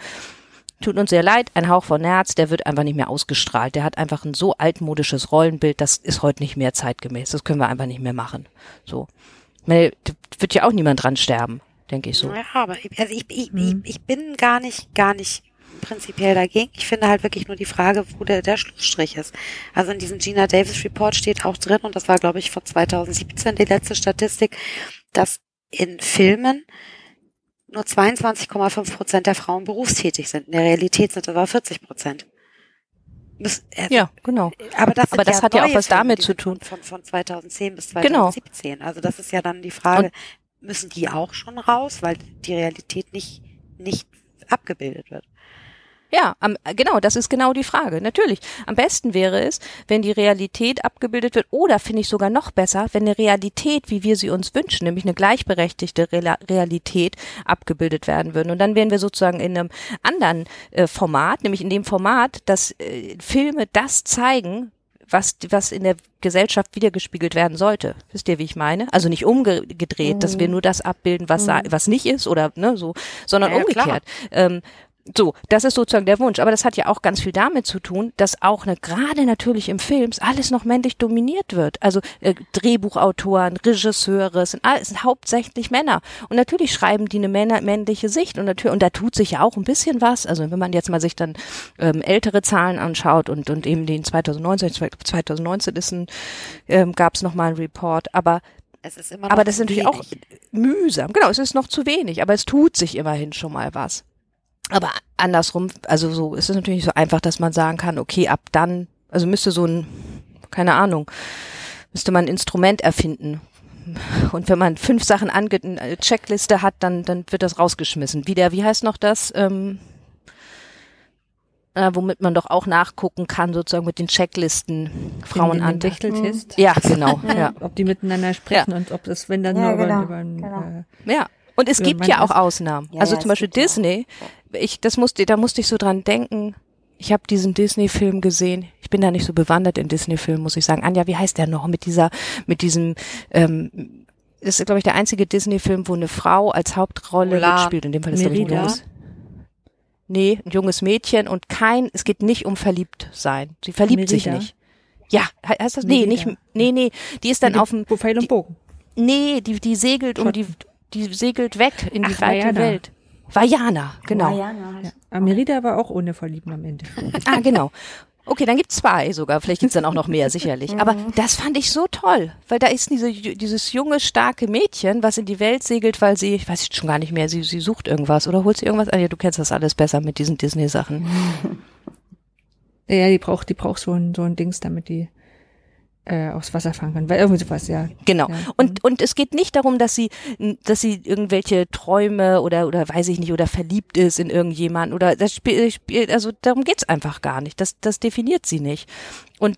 tut uns sehr leid, ein Hauch von Nerz, der wird einfach nicht mehr ausgestrahlt. Der hat einfach ein so altmodisches Rollenbild, das ist heute nicht mehr zeitgemäß. Das können wir einfach nicht mehr machen. So. Meine, wird ja auch niemand dran sterben. denke ich so. Ja, aber ich, also ich, ich, Mhm. ich, ich bin gar nicht, gar nicht prinzipiell dagegen. Ich finde halt wirklich nur die Frage, wo der, der Schlussstrich ist. Also in diesem Gina Davis Report steht auch drin, und das war, glaube ich, von 2017 die letzte Statistik, dass in Filmen nur 22,5 Prozent der Frauen berufstätig sind. In der Realität sind es aber 40 Prozent. Das- äh, Ja, genau. aber das, Aber das hat ja auch was damit die zu tun. Von, von 2010 bis Genau. 2017. Also das ist ja dann die Frage, müssen die auch schon raus, weil die Realität nicht, nicht abgebildet wird. Ja, am, genau, das ist genau die Frage. Natürlich. Am besten wäre es, wenn die Realität abgebildet wird oder finde ich sogar noch besser, wenn eine Realität, wie wir sie uns wünschen, nämlich eine gleichberechtigte Realität abgebildet werden würden. Und dann wären wir sozusagen in einem anderen äh, Format, nämlich in dem Format, dass äh, Filme das zeigen, was, was in der Gesellschaft wiedergespiegelt werden sollte. Wisst ihr, wie ich meine? Also nicht umgedreht, dass wir nur das abbilden, was, sa- was nicht ist oder ne, so, sondern Ja, umgekehrt. Ähm, so, das ist sozusagen der Wunsch. Aber das hat ja auch ganz viel damit zu tun, dass auch ne, gerade natürlich im Film alles noch männlich dominiert wird. Also äh, Drehbuchautoren, Regisseure, sind, all, es sind hauptsächlich Männer. Und natürlich schreiben die eine Männer, männliche Sicht. Und, natürlich, und da tut sich ja auch ein bisschen was. Also wenn man jetzt mal sich dann ähm, ältere Zahlen anschaut und, und eben den 2019, 2019 ist ein, ähm, gab es nochmal einen Report. Aber Es ist immer noch aber das ist natürlich auch wenig. mühsam. Genau, es ist noch zu wenig, aber es tut sich immerhin schon mal was. Aber andersrum, also so ist es natürlich nicht so einfach, dass man sagen kann, okay, ab dann, also müsste so ein, keine Ahnung, müsste man ein Instrument erfinden. Und wenn man fünf Sachen ange eine Checkliste hat, dann, dann wird das rausgeschmissen. Wie der, wie heißt noch das? Ähm, äh, womit man doch auch nachgucken kann, sozusagen mit den Checklisten Frauen an. Bechteltest. Ja, genau. ja. Ob die miteinander sprechen und ob das, wenn dann Ja, nur über, genau, über ein, genau. äh, Ja. Und es Ja, gibt ja auch Ausnahmen. Ja, also ja, zum Beispiel ja auch- Disney. Ich, das musste, da musste ich so dran denken. Ich habe diesen Disney-Film gesehen. Ich bin da nicht so bewandert in Disney-Filmen, muss ich sagen. Anja, wie heißt der noch? Mit dieser, mit diesem, ähm, das ist, glaube ich, der einzige Disney-Film, wo eine Frau als Hauptrolle Mulan. mitspielt. In dem Fall ist ich ein junges. Nee, ein junges Mädchen und kein, es geht nicht um verliebt sein. Sie verliebt sich Merida? nicht. Ja, he- heißt das? Nee, nicht, nee, nee. Die ist dann mit auf dem, Pfeil und Bogen. Nee, die, die segelt um die, die segelt weg in die Ach, weite Vajana. Welt. Vajana, genau. Mariana halt. Aber Merida war auch ohne Verlieben am Ende. Ah, genau. Okay, dann gibt's zwei sogar. Vielleicht gibt's dann auch noch mehr, sicherlich. Aber das fand ich so toll, weil da ist diese, dieses junge, starke Mädchen, was in die Welt segelt, weil sie, ich weiß schon gar nicht mehr, sie, sie sucht irgendwas oder holt sie irgendwas an. Ja, du kennst das alles besser mit diesen Disney-Sachen. Ja, ja, die braucht, die braucht so ein, so ein Dings, damit die äh, aufs Wasser fahren kann. Weil irgendwie sowas, ja. Genau. Ja. Und, und es geht nicht darum, dass sie, dass sie irgendwelche Träume oder, oder weiß ich nicht, oder verliebt ist in irgendjemanden oder das spielt, spielt also darum geht's einfach gar nicht. Das, das definiert sie nicht. Und,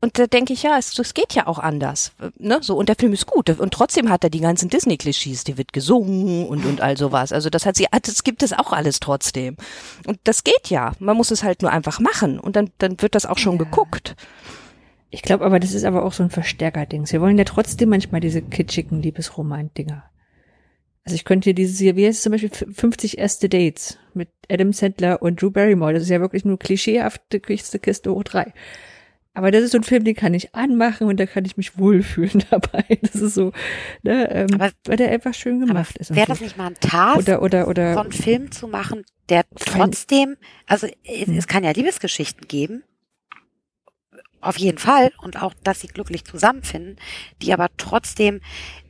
und da denke ich, ja, es, es geht ja auch anders. Ne? So, und der Film ist gut. Und trotzdem hat er die ganzen Disney-Klischees, die wird gesungen und, und all sowas. Also das hat sie, das gibt es auch alles trotzdem. Und das geht ja. Man muss es halt nur einfach machen. Und dann, dann wird das auch schon Ja. geguckt. Ich glaube aber, das ist aber auch so ein Verstärker-Dings. Wir wollen ja trotzdem manchmal diese kitschigen Liebesroman-Dinger. Also ich könnte hier dieses hier, wie heißt es zum Beispiel, 50 erste Dates mit Adam Sandler und Drew Barrymore. Das ist ja wirklich nur klischeehafte Kiste, Kiste hoch drei. Aber das ist so ein Film, den kann ich anmachen und da kann ich mich wohlfühlen dabei. Das ist so, ne, ähm, Aber- weil der einfach schön gemacht ist. wäre so. das nicht mal ein Task, oder, oder, oder, so einen Film zu machen, der trotzdem, also es, es kann ja Liebesgeschichten geben, auf jeden Fall, und auch, dass sie glücklich zusammenfinden, die aber trotzdem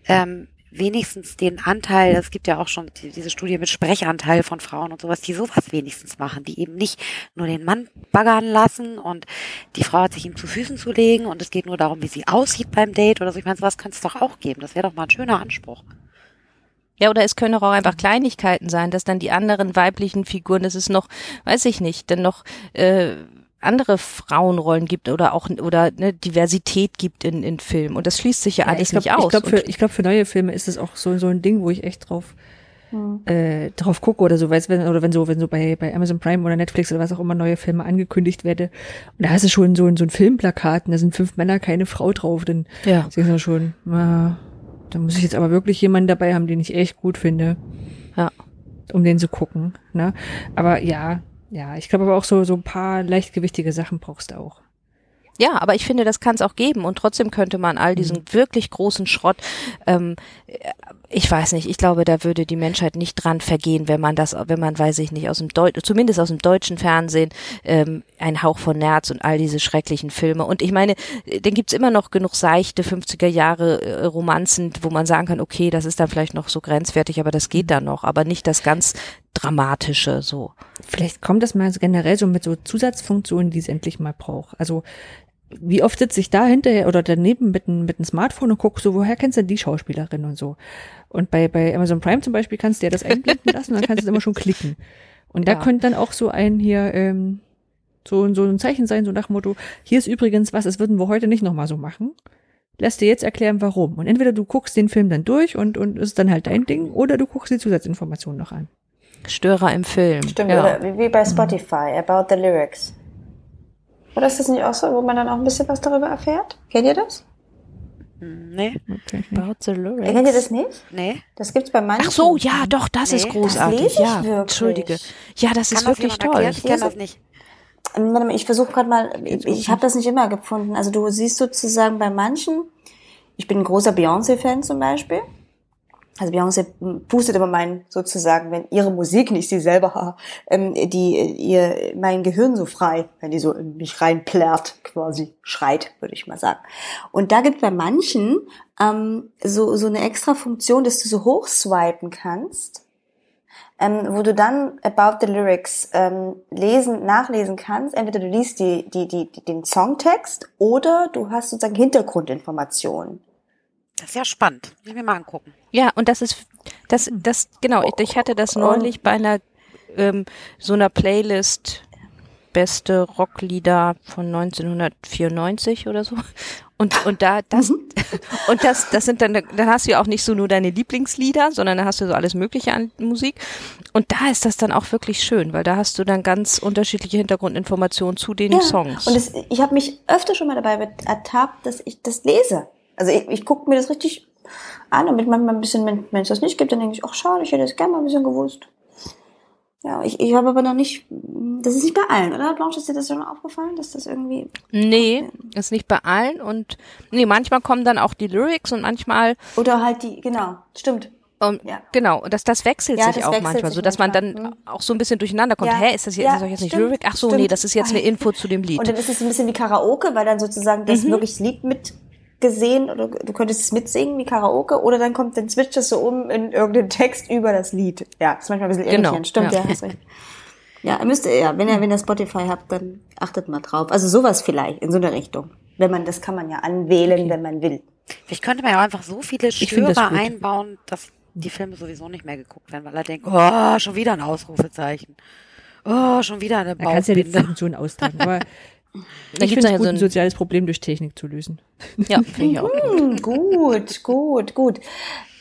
ähm, wenigstens den Anteil, es gibt ja auch schon die, diese Studie mit Sprechanteil von Frauen und sowas, die sowas wenigstens machen, die eben nicht nur den Mann baggern lassen und die Frau hat sich ihm zu Füßen zu legen und es geht nur darum, wie sie aussieht beim Date oder so. Ich meine, sowas könnte es doch auch geben. Das wäre doch mal ein schöner Anspruch. Ja, oder es können auch einfach Kleinigkeiten sein, dass dann die anderen weiblichen Figuren, dass es noch, weiß ich nicht, dann noch äh, andere Frauenrollen gibt oder auch oder ne, Diversität gibt in, in Filmen. Und das schließt sich ja, Ja, alles ich glaub, nicht aus. Ich glaube, für, ich glaub, für neue Filme ist es auch so, so ein Ding, wo ich echt drauf, Hm. äh, drauf gucke oder so, weißt wenn, oder wenn so, wenn so bei, bei Amazon Prime oder Netflix oder was auch immer neue Filme angekündigt werde. Und da hast du schon so, so ein Filmplakat und da sind fünf Männer, keine Frau drauf, dann ja. denkst du schon, ah, da muss ich jetzt aber wirklich jemanden dabei haben, den ich echt gut finde. Ja. Um den zu gucken, ne? Aber ja, ja, ich glaube aber auch so, so ein paar leichtgewichtige Sachen brauchst du auch. Ja, aber ich finde, das kann es auch geben und trotzdem könnte man all diesen mhm. wirklich großen Schrott, ähm, ich weiß nicht, ich glaube, da würde die Menschheit nicht dran vergehen, wenn man das, wenn man, weiß ich nicht, aus dem Deut zumindest aus dem deutschen Fernsehen, ähm, ein Hauch von Nerz und all diese schrecklichen Filme. Und ich meine, dann gibt's immer noch genug seichte 50er Jahre äh, Romanzen, wo man sagen kann, okay, das ist dann vielleicht noch so grenzwertig, aber das geht dann noch, aber nicht das ganz Dramatische so. Vielleicht kommt das mal generell so mit so Zusatzfunktionen, die es endlich mal braucht. Also wie oft sitze ich da hinterher oder daneben mit einem mit einem Smartphone und gucke so, woher kennst du denn die Schauspielerin und so. Und bei, bei Amazon Prime zum Beispiel kannst du ja das einblenden lassen, dann kannst du es immer schon klicken. Und da ja. könnte dann auch so ein hier, ähm, so, so ein Zeichen sein, so nach Motto, hier ist übrigens was, das würden wir heute nicht nochmal so machen. Lass dir jetzt erklären, warum. Und entweder du guckst den Film dann durch und, und ist dann halt dein Ding, oder du guckst die Zusatzinformationen noch an. Störer im Film. Stimmt, ja. oder wie bei Spotify, about the lyrics. Oder ist das nicht auch so, wo man dann auch ein bisschen was darüber erfährt? Kennt ihr das? Nee. Okay. About the lyrics. Kennt ihr das nicht? Nee. Das gibt's bei manchen. Ach so, ja, doch, das nee, ist großartig. Das ja, wirklich. entschuldige. Ja, das Kann ist wirklich toll. Erklären? Ich kenne das nicht. Ich versuche gerade mal, ich, ich habe das nicht immer gefunden. Also du siehst sozusagen bei manchen, ich bin ein großer Beyoncé-Fan zum Beispiel, also Beyoncé pustet immer mein, sozusagen, wenn ihre Musik, nicht sie selber, ähm, die, ihr, mein Gehirn so frei, wenn die so in mich reinplärrt, quasi schreit, würde ich mal sagen. Und da gibt bei manchen ähm, so, so eine extra Funktion, dass du so hochswipen kannst, ähm, wo du dann About the Lyrics ähm, lesen, nachlesen kannst. Entweder du liest die, die, die, den Songtext oder du hast sozusagen Hintergrundinformationen. Das ist ja spannend. Muss ich mir mal angucken. Ja, und das ist, das, das, genau, ich, ich hatte das neulich bei einer, ähm, so einer Playlist, beste Rocklieder von 1994 oder so. Und, und da, das, mhm. und das, das sind dann, dann hast du ja auch nicht so nur deine Lieblingslieder, sondern da hast du so alles Mögliche an Musik. Und da ist das dann auch wirklich schön, weil da hast du dann ganz unterschiedliche Hintergrundinformationen zu den ja, Songs. Und das, ich habe mich öfter schon mal dabei ertappt, dass ich das lese. Also ich, ich gucke mir das richtig an und manchmal ein bisschen, wenn, es das nicht gibt, dann denke ich, ach schade, ich hätte es gerne mal ein bisschen gewusst. Ja, ich, ich habe aber noch nicht, das ist nicht bei allen, oder? Blanche, ist dir das schon aufgefallen, dass das irgendwie... Nee, ist nicht bei allen und, nee, manchmal kommen dann auch die Lyrics und manchmal... Oder halt die, genau, stimmt. Um, ja. Genau, das, das wechselt ja, sich das auch wechselt manchmal, so dass man dann mhm. auch so ein bisschen durcheinander kommt. Ja. Hä, ist das jetzt, ja, ist das jetzt nicht Lyric? Ach so, stimmt. nee, das ist jetzt eine Info zu dem Lied. Und dann ist es ein bisschen wie Karaoke, weil dann sozusagen das mhm. wirklich Lied mit gesehen oder du könntest es mitsingen wie Karaoke oder dann kommt, dann switcht es so um in irgendeinen Text über das Lied. Ja, ist manchmal ein bisschen genau. irritierend. Stimmt, ja. ja, hast recht. Ja, ihr müsst, ja, wenn ihr, wenn ihr Spotify habt, dann achtet mal drauf. Also sowas vielleicht, in so eine Richtung. Wenn man, das kann man ja anwählen, okay. wenn man will. Vielleicht könnte man ja auch einfach so viele Störer das einbauen, dass die Filme sowieso nicht mehr geguckt werden, weil er denkt, oh, schon wieder ein Ausrufezeichen. Oh, schon wieder eine Baubinde. Da kannst ja die Funktion. Aber da gibt es ja so ein soziales Problem durch Technik zu lösen. Ja, finde ich auch. Hm, gut, gut, gut.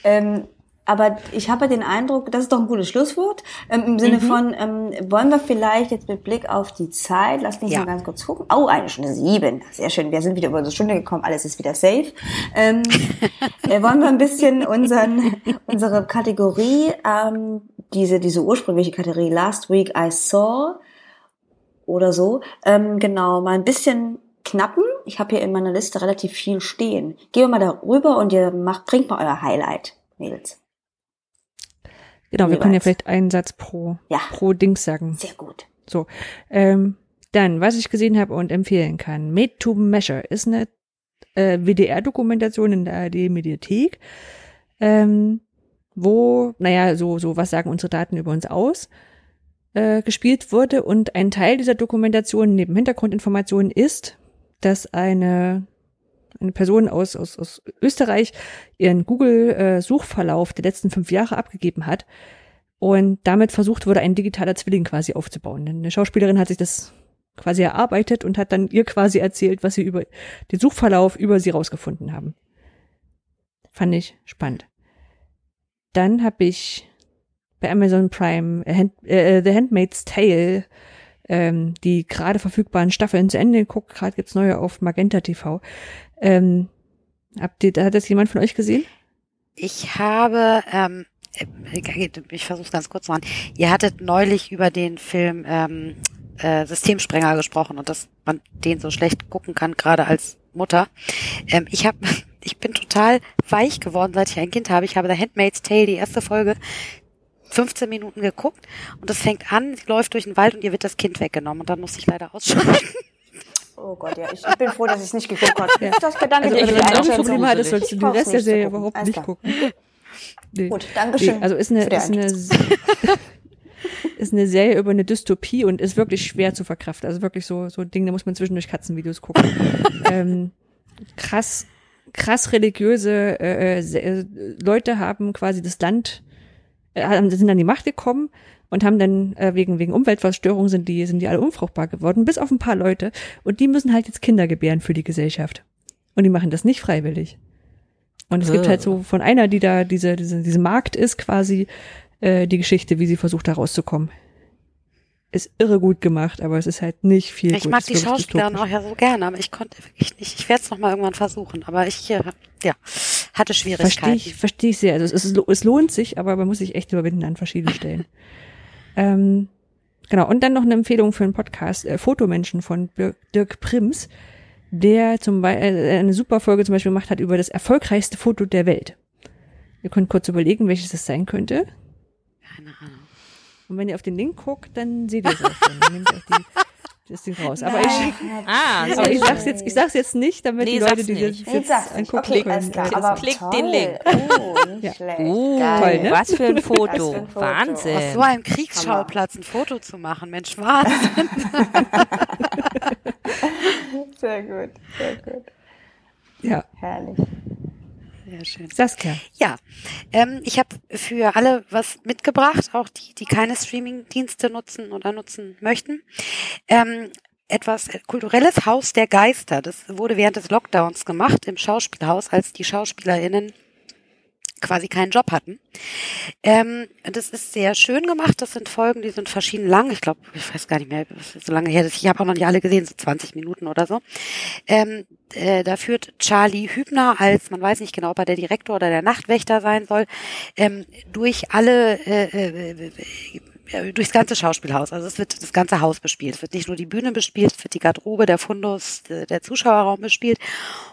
Ähm, aber ich habe den Eindruck, das ist doch ein gutes Schlusswort, ähm, im Sinne mhm. von, ähm, wollen wir vielleicht jetzt mit Blick auf die Zeit, lass mich ja. mal ganz kurz gucken. Oh, eine Stunde sieben, sehr schön, wir sind wieder über eine Stunde gekommen, alles ist wieder safe. Ähm, äh, wollen wir ein bisschen unseren, unsere Kategorie, ähm, diese, diese ursprüngliche Kategorie Last Week I Saw, oder so. Ähm, genau, mal ein bisschen knappen. Ich habe hier in meiner Liste relativ viel stehen. Gehen wir mal darüber und ihr macht, bringt mal euer Highlight, Mädels. Genau, wir können ja vielleicht einen Satz pro, ja. pro Dings sagen. Sehr gut. So, ähm, dann, was ich gesehen habe und empfehlen kann. Made to Measure ist eine äh, WDR-Dokumentation in der ARD-Mediathek, ähm, wo, naja, so, so, was sagen unsere Daten über uns aus? Äh, gespielt wurde. Und ein Teil dieser Dokumentation neben Hintergrundinformationen ist, dass eine, eine Person aus, aus, aus Österreich ihren Google-Suchverlauf der letzten fünf Jahre abgegeben hat. Und damit versucht wurde, ein digitaler Zwilling quasi aufzubauen. Eine Schauspielerin hat sich das quasi erarbeitet und hat dann ihr quasi erzählt, was sie über den Suchverlauf über sie rausgefunden haben. Fand ich spannend. Dann habe ich bei Amazon Prime äh, Hand, äh, The Handmaid's Tale ähm, die gerade verfügbaren Staffeln zu Ende geguckt. Gerade gibt's neue auf Magenta TV. Ähm, habt ihr, hat das jemand von euch gesehen? Ich habe, ähm, ich versuche ganz kurz zu machen. Ihr hattet neulich über den Film ähm, äh, Systemsprenger gesprochen und dass man den so schlecht gucken kann, gerade als Mutter. Ähm, ich habe, ich bin total weich geworden, seit ich ein Kind habe. Ich habe The Handmaid's Tale, die erste Folge, 15 Minuten geguckt und es fängt an, sie läuft durch den Wald und ihr wird das Kind weggenommen und dann muss ich leider ausschalten. Oh Gott, ja, ich, ich bin froh, dass ich es nicht geguckt habe. Ja. Das bedanke Also, ich wenn du ein. Problem hattest, sollst du den Rest der Serie überhaupt Alles nicht gucken. Nee. Gut, Dankeschön. Nee, also ist eine, ist eine, ist eine Serie über eine Dystopie und ist wirklich schwer zu verkraften. Also wirklich so, so ein Ding, da muss man zwischendurch Katzenvideos gucken. ähm, krass, krass religiöse äh, äh, äh, Leute haben quasi das Land, haben- sind an die Macht gekommen und haben dann äh, wegen wegen Umweltverstörung sind die sind die alle unfruchtbar geworden, bis auf ein paar Leute und die müssen halt jetzt Kinder gebären für die Gesellschaft und die machen das nicht freiwillig. Und es gibt halt so von einer, die da diese diese diese Markt ist quasi äh, die Geschichte, wie sie versucht da rauszukommen. Ist irre gut gemacht, aber es ist halt nicht viel Ich gut. mag die Schauspielerin dystopisch. auch ja so gerne, aber ich konnte wirklich nicht. Ich werde es noch mal irgendwann versuchen, aber ich äh, ja hatte Schwierigkeiten. Verstehe ich, verstehe ich sehr. Also es, ist, es lohnt sich, aber man muss sich echt überwinden an verschiedenen Stellen. ähm, genau, und dann noch eine Empfehlung für einen Podcast, äh, Fotomenschen von Dirk, Prims, der zum Beispiel äh, eine super Folge zum Beispiel gemacht hat über das erfolgreichste Foto der Welt. Ihr könnt kurz überlegen, welches das sein könnte. Keine Ahnung. Und wenn ihr auf den Link guckt, dann seht ihr es auch schon. Das Ding raus. Aber ich, Ah, sehr aber ich sag's jetzt, ich sag's jetzt nicht, damit Nee, die Leute, die nicht. das sag's nicht. angucken Okay, können. alles klar. äh, Aber Klick toll. den Link. Oh, nicht Ja. schlecht. Uh, Geil. Toll, ne? was für ein Was Foto. für ein Foto. Wahnsinn. Aus so einem Kriegsschauplatz ein Foto zu machen, Mensch, was? Sehr gut, sehr gut. Ja, Herrlich. Sehr schön. Saskia. Ja, ähm, ich habe für alle was mitgebracht, auch die, die keine Streaming-Dienste nutzen oder nutzen möchten. Ähm, etwas kulturelles Haus der Geister. Das wurde während des Lockdowns gemacht im Schauspielhaus, als die SchauspielerInnen quasi keinen Job hatten. Ähm, das ist sehr schön gemacht. Das sind Folgen, die sind verschieden lang. Ich glaube, ich weiß gar nicht mehr, was so lange her. ist. Ich habe auch noch nicht alle gesehen, so 20 Minuten oder so. Ähm, äh, da führt Charlie Hübner als, man weiß nicht genau, ob er der Direktor oder der Nachtwächter sein soll, ähm, durch alle äh, äh, äh, durchs ganze Schauspielhaus. Also es wird das ganze Haus bespielt. Es wird nicht nur die Bühne bespielt, es wird die Garderobe, der Fundus, äh, der Zuschauerraum bespielt.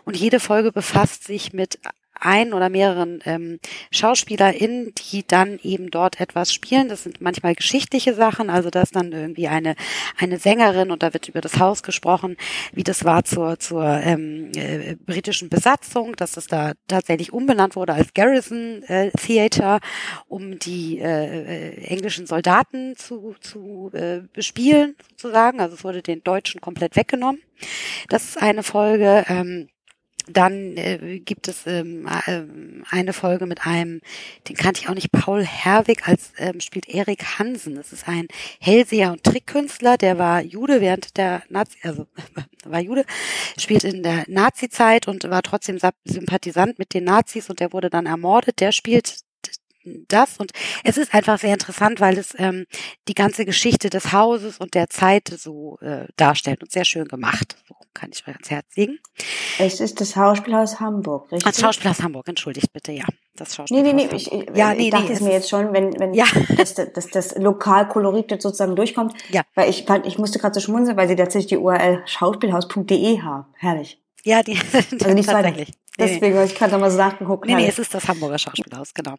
Und jede Folge befasst sich mit ein oder mehreren ähm, SchauspielerInnen, die dann eben dort etwas spielen. Das sind manchmal geschichtliche Sachen, also da ist dann irgendwie eine eine Sängerin und da wird über das Haus gesprochen, wie das war zur zur ähm, äh, britischen Besatzung, dass es da tatsächlich umbenannt wurde als Garrison äh, Theater, um die äh, äh, englischen Soldaten zu zu äh, bespielen sozusagen. Also es wurde den Deutschen komplett weggenommen. Das ist eine Folge. Ähm, dann äh, gibt es ähm, äh, eine Folge mit einem, den kannte ich auch nicht, Paul Herwig, als ähm, spielt Erik Hansen. Das ist ein Hellseher und Trickkünstler, der war Jude während der Nazi, also war Jude, spielt in der Nazi-Zeit und war trotzdem Sympathisant mit den Nazis und der wurde dann ermordet. Der spielt das und es ist einfach sehr interessant, weil es ähm, die ganze Geschichte des Hauses und der Zeit so äh, darstellt und sehr schön gemacht. So kann ich euch ans Herz legen. Es ist das Schauspielhaus Hamburg, richtig? Das Schauspielhaus Hamburg, entschuldigt bitte, ja. Das Nee, Schauspielhaus nee, nee, ich, Hamburg. ich, ja, ich nee, dachte nee, es mir jetzt schon, wenn, wenn Ja. dass, dass, dass das Lokalkolorit jetzt sozusagen durchkommt. Ja. Weil ich fand, ich musste gerade so schmunzeln, weil sie tatsächlich die URL schauspielhaus.de haben. Herrlich. Ja, die Also nicht tatsächlich. Nee. Deswegen habe ich gerade nochmal so nachgeguckt. Nee, nee, herrlich. es ist das Hamburger Schauspielhaus, genau.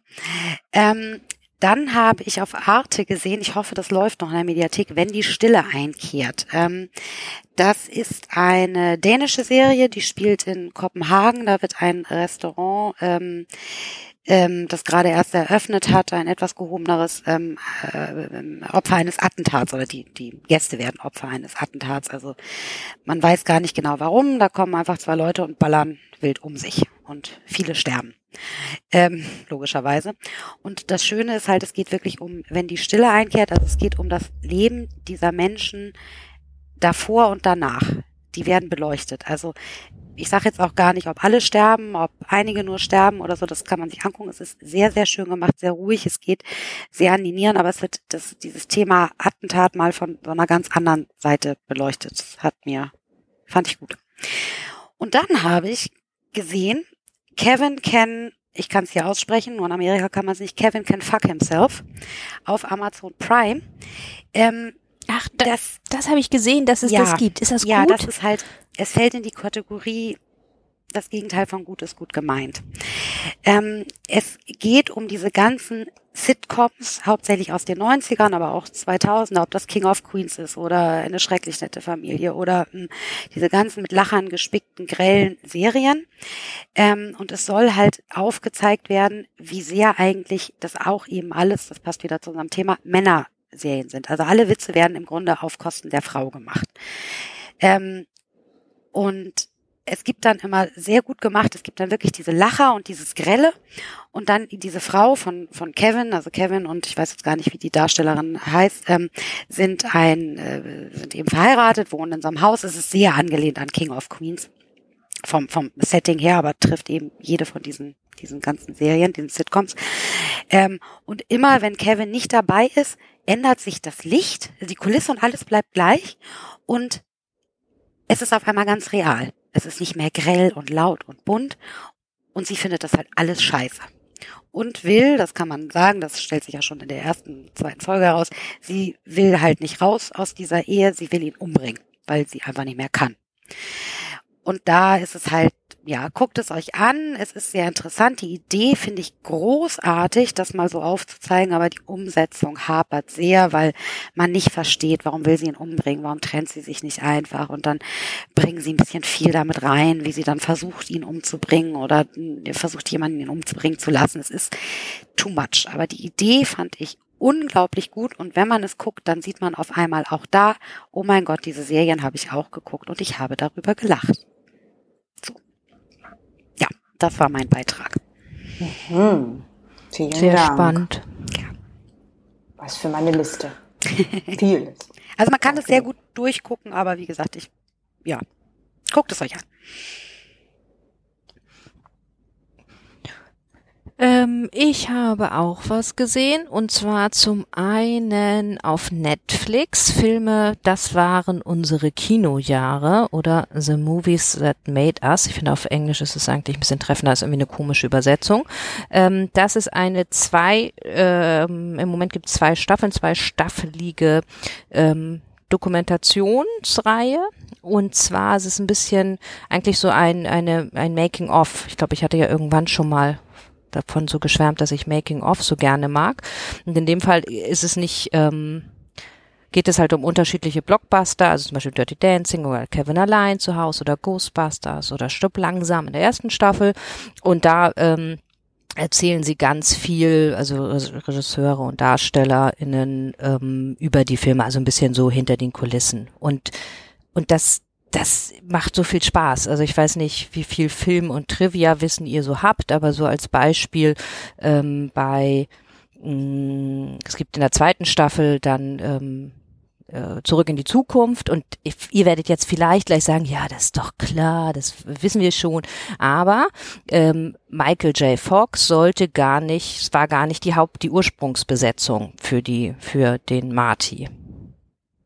Ähm, dann habe ich auf Arte gesehen, ich hoffe, das läuft noch in der Mediathek, wenn die Stille einkehrt. Ähm, das ist eine dänische Serie, die spielt in Kopenhagen. Da wird ein Restaurant, ähm, ähm, das gerade erst eröffnet hat, ein etwas gehobeneres ähm, äh, Opfer eines Attentats oder die, die Gäste werden Opfer eines Attentats. Also man weiß gar nicht genau warum. Da kommen einfach zwei Leute und ballern wild um sich und viele sterben. Ähm, logischerweise. Und das Schöne ist halt, es geht wirklich um, wenn die Stille einkehrt, also es geht um das Leben dieser Menschen davor und danach. Die werden beleuchtet. Also ich sage jetzt auch gar nicht, ob alle sterben, ob einige nur sterben oder so, das kann man sich angucken. Es ist sehr, sehr schön gemacht, sehr ruhig, es geht sehr an die Nieren, aber es wird das, dieses Thema Attentat mal von so einer ganz anderen Seite beleuchtet. Das hat mir, fand ich gut. Und dann habe ich gesehen, Kevin can, ich kann es hier aussprechen, nur in Amerika kann man es nicht, Kevin can fuck himself auf Amazon Prime. Ähm, Ach, da, Das- das, das habe ich gesehen, dass es Ja. das gibt. Ist das ja, gut? das ist halt, es fällt in die Kategorie, das Gegenteil von gut ist gut gemeint. Ähm, es geht um diese ganzen Sitcoms, hauptsächlich aus den 90ern, aber auch 2000er, ob das King of Queens ist oder eine schrecklich nette Familie oder mh, diese ganzen mit Lachern gespickten, grellen Serien. Ähm, und es soll halt aufgezeigt werden, wie sehr eigentlich das auch eben alles, das passt wieder zu unserem Thema, Männerserien sind. Also alle Witze werden im Grunde auf Kosten der Frau gemacht. Ähm, und es gibt dann immer sehr gut gemacht, es gibt dann wirklich diese Lacher und dieses Grelle und dann diese Frau von, von Kevin, also Kevin und ich weiß jetzt gar nicht, wie die Darstellerin heißt, ähm, sind ein, äh, sind eben verheiratet, wohnen in so einem Haus. Es ist sehr angelehnt an King of Queens vom, vom Setting her, aber trifft eben jede von diesen, diesen ganzen Serien, diesen Sitcoms. Ähm, und immer, wenn Kevin nicht dabei ist, ändert sich das Licht, die Kulisse und alles bleibt gleich und es ist auf einmal ganz real. Es ist nicht mehr grell und laut und bunt und sie findet das halt alles scheiße. Und will, das kann man sagen, das stellt sich ja schon in der ersten, zweiten Folge heraus, sie will halt nicht raus aus dieser Ehe, sie will ihn umbringen, weil sie einfach nicht mehr kann. Und da ist es halt, ja, guckt es euch an. Es ist sehr interessant. Die Idee finde ich großartig, das mal so aufzuzeigen, aber die Umsetzung hapert sehr, weil man nicht versteht, warum will sie ihn umbringen, warum trennt sie sich nicht einfach und dann bringen sie ein bisschen viel damit rein, wie sie dann versucht, ihn umzubringen oder mh, versucht, jemanden ihn umzubringen zu lassen. Es ist too much. Aber die Idee fand ich unglaublich gut und wenn man es guckt, dann sieht man auf einmal auch da, oh mein Gott, diese Serien habe ich auch geguckt und ich habe darüber gelacht. Ja, das war mein Beitrag. Hm. Vielen Sehr Dank. spannend. Was für meine Liste. Vieles. Also man kann es Okay. sehr gut durchgucken, aber wie gesagt, ich, ja, guckt es euch an. Ähm, ich habe auch was gesehen und zwar zum einen auf Netflix Filme, das waren unsere Kinojahre oder The Movies That Made Us. Ich finde auf Englisch ist es eigentlich ein bisschen treffender, ist irgendwie eine komische Übersetzung. Ähm, das ist eine zwei, ähm, im Moment gibt es zwei Staffeln, zwei staffelige ähm, Dokumentationsreihe. Und zwar ist es ein bisschen eigentlich so ein, eine, ein Making-of. Ich glaube, ich hatte ja irgendwann schon mal davon so geschwärmt, dass ich Making-of so gerne mag. Und in dem Fall ist es nicht, ähm, geht es halt um unterschiedliche Blockbuster, also zum Beispiel Dirty Dancing oder Kevin Allein zu Hause oder Ghostbusters oder Stopp langsam in der ersten Staffel. Und da ähm, erzählen sie ganz viel, also Regisseure und DarstellerInnen ähm, über die Filme, also ein bisschen so hinter den Kulissen. Und, und das, das macht so viel Spaß. Also ich weiß nicht, wie viel Film- und Trivia-Wissen ihr so habt, aber so als Beispiel ähm, bei, mh, es gibt in der zweiten Staffel dann ähm, äh, zurück in die Zukunft und ihr werdet jetzt vielleicht gleich sagen, ja, das ist doch klar, das wissen wir schon, aber ähm, Michael J. Fox sollte gar nicht, es war gar nicht die Haupt, die Ursprungsbesetzung für die, für den Marty.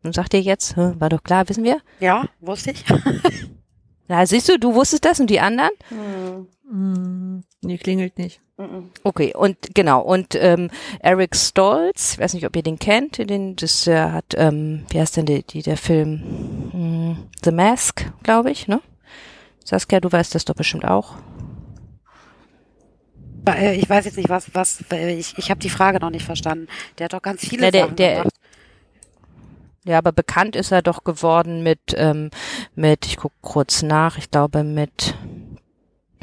Und sagt ihr jetzt, hä, war doch klar, wissen wir? Ja, wusste ich. Na, siehst du, du wusstest das und die anderen? Hm. Hm, nee, klingelt nicht. Okay, und genau, und ähm, Eric Stolz, ich weiß nicht, ob ihr den kennt, den, das äh, hat, ähm, wie heißt denn die, die der Film? Hm, The Mask, glaube ich, ne? Saskia, du weißt das doch bestimmt auch. Äh, Ich weiß jetzt nicht, was, was, ich, ich habe die Frage noch nicht verstanden. Der hat doch ganz viele Ja, der- Sachen der- gemacht. Ja, aber bekannt ist er doch geworden mit, ähm, mit, ich guck kurz nach, ich glaube mit,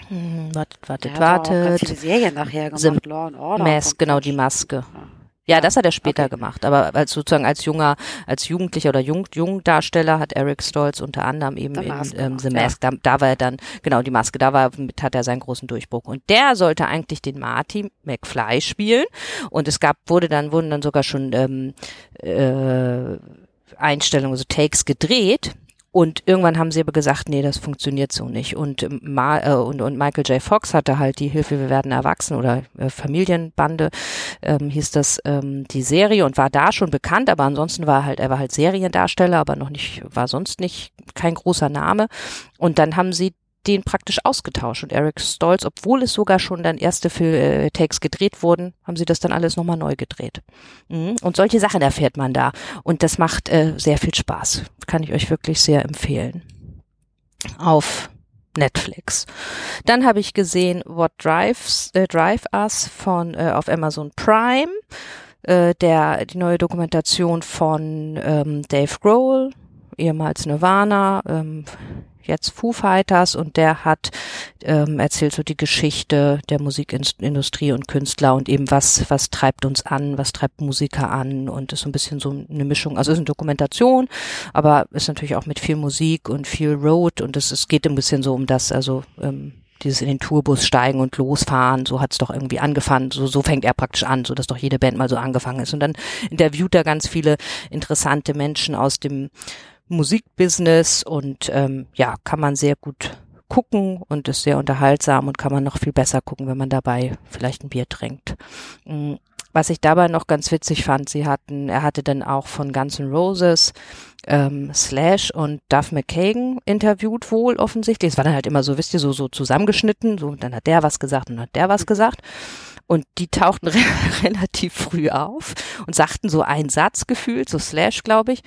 hm, wartet, wartet, ganz wartet, viele Serien nachher The gemacht. Law and Order. Mask, genau, die Maske. Ja. Ja, Ja, das hat er später okay. gemacht, aber als sozusagen als junger, als Jugendlicher oder Jung, Jungdarsteller hat Eric Stolz unter anderem eben The in Mask ähm, The Mask, da, da war er dann, genau, die Maske, da war, mit, hat er seinen großen Durchbruch. Und der sollte eigentlich den Marty McFly spielen. Und es gab, wurde dann, wurden dann sogar schon ähm, äh, Einstellungen, also Takes gedreht. Und irgendwann haben sie aber gesagt, nee, das funktioniert so nicht. Und, ähm, Ma äh, und, und Michael J. Fox hatte halt die Hilfe, wir werden erwachsen oder äh, Familienbande, ähm, hieß das ähm, die Serie und war da schon bekannt, aber ansonsten war halt, er war halt Seriendarsteller, aber noch nicht, war sonst nicht kein großer Name. Und dann haben sie den praktisch ausgetauscht. Und Eric Stolz, obwohl es sogar schon dann erste Fil äh, Takes gedreht wurden, haben sie das dann alles nochmal neu gedreht. Mhm. Und solche Sachen erfährt man da. Und das macht äh, sehr viel Spaß. Kann ich euch wirklich sehr empfehlen. Auf Netflix. Dann habe ich gesehen What Drives äh, Drive Us von äh, auf Amazon Prime, äh, der die neue Dokumentation von ähm, Dave Grohl, ehemals Nirvana, ähm, jetzt Foo Fighters und der hat ähm, erzählt so die Geschichte der Musikindustrie und Künstler und eben was was treibt uns an, was treibt Musiker an und ist so ein bisschen so eine Mischung. Also ist eine Dokumentation, aber ist natürlich auch mit viel Musik und viel Road und es, es geht ein bisschen so um das, also ähm, dieses in den Tourbus steigen und losfahren, so hat's doch irgendwie angefangen, so, so fängt er praktisch an, so dass doch jede Band mal so angefangen ist. Und dann interviewt er ganz viele interessante Menschen aus dem Musikbusiness und ähm, ja, kann man sehr gut gucken und ist sehr unterhaltsam und kann man noch viel besser gucken, wenn man dabei vielleicht ein Bier trinkt. Mm, was ich dabei noch ganz witzig fand, sie hatten, er hatte dann auch von Guns N' Roses ähm, Slash und Duff McKagan interviewt wohl offensichtlich. Es war dann halt immer so, wisst ihr, so, so zusammengeschnitten, so, dann hat der was gesagt und hat der was gesagt. Und die tauchten re relativ früh auf und sagten so einen Satz gefühlt, so Slash, glaube ich.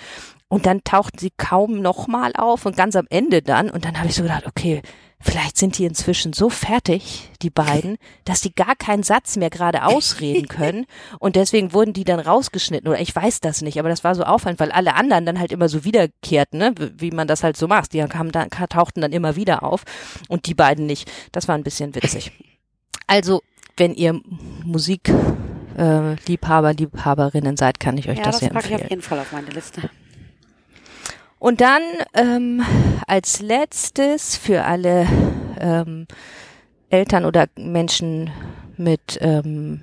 Und dann tauchten sie kaum nochmal auf und ganz am Ende dann. Und dann habe ich so gedacht, okay, vielleicht sind die inzwischen so fertig, die beiden, dass die gar keinen Satz mehr gerade ausreden können. Und deswegen wurden die dann rausgeschnitten. Oder ich weiß das nicht, aber das war so auffallend, weil alle anderen dann halt immer so wiederkehrten, ne? wie man das halt so macht. Die kamen dann, tauchten dann immer wieder auf und die beiden nicht. Das war ein bisschen witzig. Also, wenn ihr Musik äh, Liebhaber, Liebhaberinnen seid, kann ich euch ja, das, das sehr packe empfehlen. ich auf jeden Fall auf meine Liste. Und dann ähm, als letztes für alle ähm, Eltern oder Menschen mit ähm,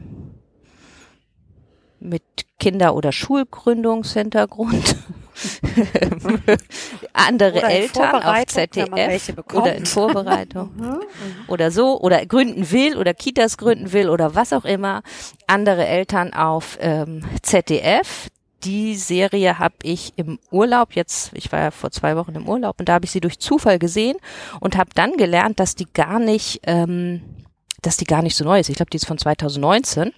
mit Kinder- oder Schulgründungshintergrund. Andere Oder Eltern auf ZDF oder in Vorbereitung oder so oder gründen will oder Kitas gründen will oder was auch immer. Andere Eltern auf ähm, ZDF. Die Serie habe ich im Urlaub jetzt, ich war ja vor zwei Wochen im Urlaub und da habe ich sie durch Zufall gesehen und habe dann gelernt, dass die gar nicht, ähm, dass die gar nicht so neu ist. Ich glaube, die ist von 2019.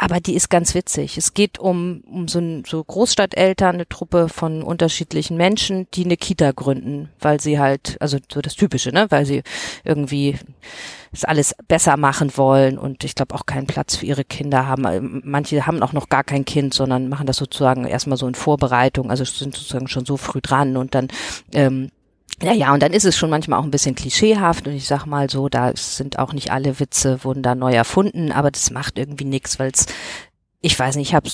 Aber die ist ganz witzig. Es geht um, um so, ein, so Großstadteltern, eine Truppe von unterschiedlichen Menschen, die eine Kita gründen, weil sie halt, also so das Typische, ne, weil sie irgendwie das alles besser machen wollen und ich glaube auch keinen Platz für ihre Kinder haben. Ähm, Manche haben auch noch gar kein Kind, sondern machen das sozusagen erstmal so in Vorbereitung, also sind sozusagen schon so früh dran und dann ähm, ja, ja, und dann ist es schon manchmal auch ein bisschen klischeehaft und ich sag mal so, da sind auch nicht alle Witze, wurden da neu erfunden, aber das macht irgendwie nichts, weil es, ich weiß nicht, ich habe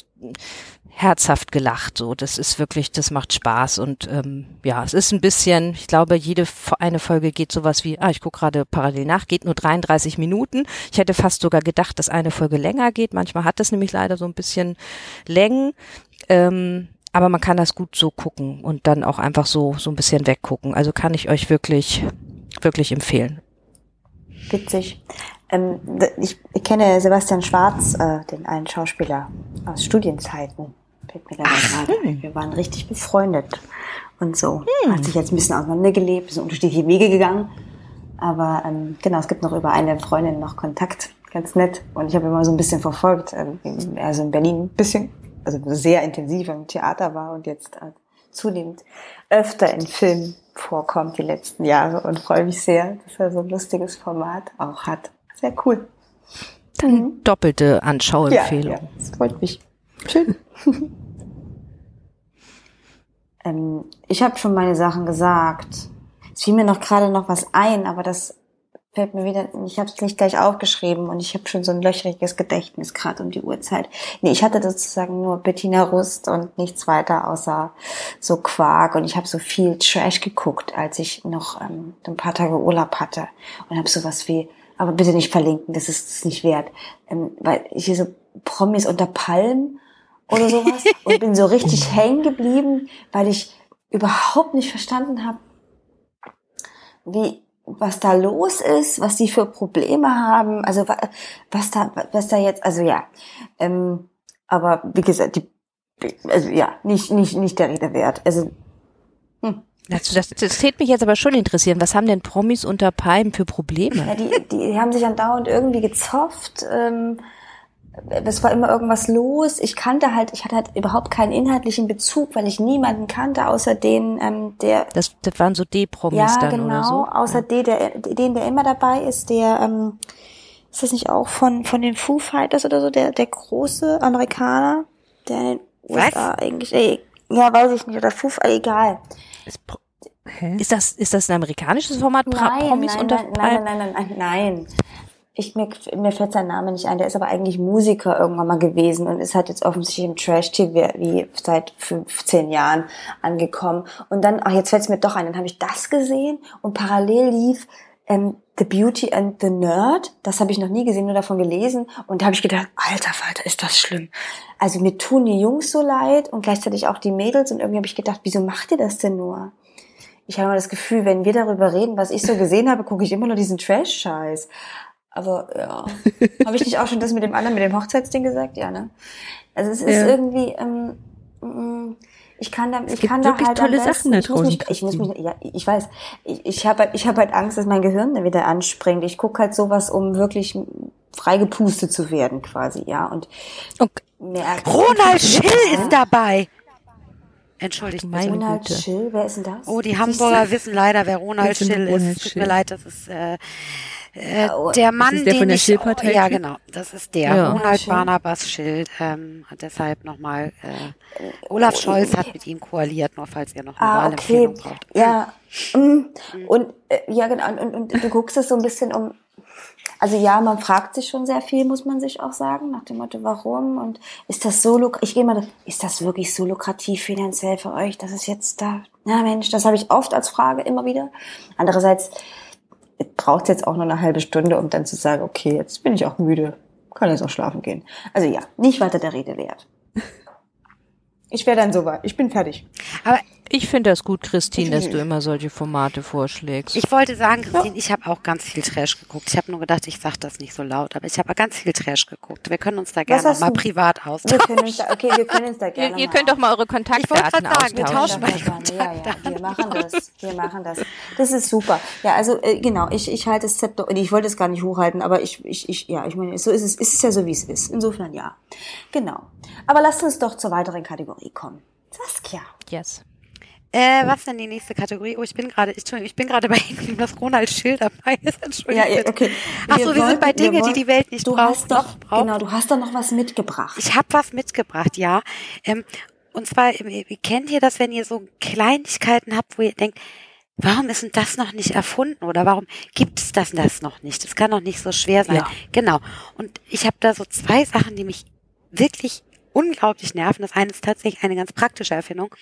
herzhaft gelacht, so, das ist wirklich, das macht Spaß und ähm, ja, es ist ein bisschen, ich glaube, jede eine Folge geht sowas wie, ah, ich gucke gerade parallel nach, geht nur 33 Minuten. Ich hätte fast sogar gedacht, dass eine Folge länger geht. Manchmal hat es nämlich leider so ein bisschen Längen. Ähm, aber man kann das gut so gucken und dann auch einfach so, so ein bisschen weggucken. Also kann ich euch wirklich, wirklich empfehlen. Witzig. Ähm, ich, ich kenne Sebastian Schwarz, äh, den einen Schauspieler aus Studienzeiten. Gerade ein. Wir waren richtig befreundet und so. Hat sich jetzt ein bisschen auseinandergelebt, sind unterschiedliche Wege gegangen. Aber ähm, genau, es gibt noch über eine Freundin noch Kontakt. Ganz nett. Und ich habe immer so ein bisschen verfolgt, ähm, wie er so in Berlin ein bisschen, also sehr intensiv im Theater war und jetzt äh, zunehmend öfter in Filmen vorkommt die letzten Jahre und freue mich sehr, dass er so ein lustiges Format auch hat. Sehr cool. Dann doppelte Anschauempfehlung. Ja, ja, das freut mich. Schön. ähm, ich habe schon meine Sachen gesagt. Es fiel mir noch gerade noch was ein, aber das fällt mir wieder, ich habe es nicht gleich aufgeschrieben und ich habe schon so ein löchriges Gedächtnis gerade um die Uhrzeit. Nee, ich hatte sozusagen nur Bettina Rust und nichts weiter außer so Quark und ich habe so viel Trash geguckt, als ich noch ähm, ein paar Tage Urlaub hatte und habe sowas wie, aber bitte nicht verlinken, das ist es nicht wert, ähm, weil ich hier so Promis unter Palmen oder sowas und bin so richtig hängen geblieben, weil ich überhaupt nicht verstanden habe, wie was da los ist, was die für Probleme haben, also wa- was da was da jetzt, also ja, ähm, aber wie gesagt, die, also ja, nicht nicht nicht der Rede wert. Also hm, Das, das, das täte mich jetzt aber schon interessieren. Was haben denn Promis unter Palmen für Probleme? Ja, die, die, die haben sich andauernd irgendwie gezofft. Ähm, es war immer irgendwas los. Ich kannte halt, ich hatte halt überhaupt keinen inhaltlichen Bezug, weil ich niemanden kannte, außer den, ähm, der. Das, das waren so D-Promis ja, dann genau, oder so. außer ja. den, der, den, der immer dabei ist, der, ähm, ist das nicht auch von, von den Foo Fighters oder so, der, der große Amerikaner, der in den Was? USA eigentlich, ey, ja, weiß ich nicht, oder Foo, egal. Ist? Ist das, ist das ein amerikanisches Format? Nein, Promis nein, unter nein, nein, nein, nein, nein, nein. Ich, mir, mir fällt sein Name nicht ein. Der ist aber eigentlich Musiker irgendwann mal gewesen und ist halt jetzt offensichtlich im Trash-TV wie seit 15 Jahren angekommen. Und dann, ach, jetzt fällt es mir doch ein, dann habe ich das gesehen und parallel lief ähm, The Beauty and the Nerd. Das habe ich noch nie gesehen, nur davon gelesen. Und da habe ich gedacht, alter Falter, ist das schlimm. Also mir tun die Jungs so leid und gleichzeitig auch die Mädels. Und irgendwie habe ich gedacht, wieso macht ihr das denn nur? Ich habe immer das Gefühl, wenn wir darüber reden, was ich so gesehen habe, gucke ich immer nur diesen Trash-Scheiß. Aber ja, habe ich nicht auch schon das mit dem anderen, mit dem Hochzeitsding gesagt? Ja, ne? Also es ist Ja. irgendwie, ähm, mm, ich kann da, ich kann da halt tolle besten, Sachen da ich muss mich, ich muss mich, ja, ich weiß, ich, ich habe halt, ich habe halt Angst, dass mein Gehirn da wieder anspringt. Ich gucke halt sowas, um wirklich frei gepustet zu werden, quasi, ja. Und Okay. Ronald Schill Ja. ist dabei. Entschuldigt Meine. Ronald. Schill, wer ist denn das? Oh, die Hamburger wissen leider, wer Ronald Wer ist Schill Ronald ist. Tut Schill? mir leid, das ist äh, äh, Oh, der Mann, ist der den von der ich, Schill-Partei Ja, Typ? genau, das ist der. Ja. Ronald. Barnabas Schild. Ähm, hat deshalb nochmal, äh, Olaf Scholz hat mit ihm koaliert, nur falls ihr noch eine Ah, okay. Wahlempfehlung braucht. Ja. Mm. Und äh, ja, genau. Und, und, und du guckst es so ein bisschen um. Also ja, man fragt sich schon sehr viel, muss man sich auch sagen, nach dem Motto, warum und ist das so ich gehe mal, ist das wirklich so lukrativ finanziell für euch, dass es jetzt da, na Mensch, das habe ich oft als Frage immer wieder. Andererseits braucht es jetzt auch nur eine halbe Stunde, um dann zu sagen, okay, jetzt bin ich auch müde, kann jetzt auch schlafen gehen. Also ja, nicht weiter der Rede wert. Ich wäre dann so weit, ich bin fertig. Aber Ich finde das gut, Christine, dass du immer solche Formate vorschlägst. ich wollte sagen, Christine, ich habe auch ganz viel Trash geguckt. Ich habe nur gedacht, ich sage das nicht so laut, aber ich habe ganz viel Trash geguckt. Wir können uns da gerne mal du- privat Wir austauschen. können uns da, okay, wir können uns da ihr, gerne ihr mal könnt doch mal eure Ich wollte Kontaktdaten gerade sagen, wir austauschen. tauschen mal Kontaktdaten. Ja, ja, wir machen das. Wir machen das. Das ist super. Ja, also äh, genau, ich, ich halte das Zepter, ich wollte es gar nicht hochhalten, aber ich, ich, ich, ja, ich meine, so ist es, ist es ja so, wie es ist. Insofern ja. Genau. Aber lasst uns doch zur weiteren Kategorie kommen. Saskia. Yes. Äh, was denn die nächste Kategorie? Oh, ich bin gerade, Entschuldigung, ich bin gerade bei Ihnen, dass Ronald Schill dabei ist. Entschuldigung. Ja, okay. Ach so, wir sind bei Dinge, die die Welt nicht du braucht, Hast doch, braucht. Genau, du hast doch noch was mitgebracht. Ich habe was mitgebracht, ja. Ähm, und zwar, ähm, ihr- kennt ihr das, wenn ihr so Kleinigkeiten habt, wo ihr denkt, warum ist denn das noch nicht erfunden oder warum gibt es das, das noch nicht? Das kann doch nicht so schwer sein. Ja. Genau. Und ich habe da so zwei Sachen, die mich wirklich unglaublich nerven. Das eine ist tatsächlich eine ganz praktische Erfindung.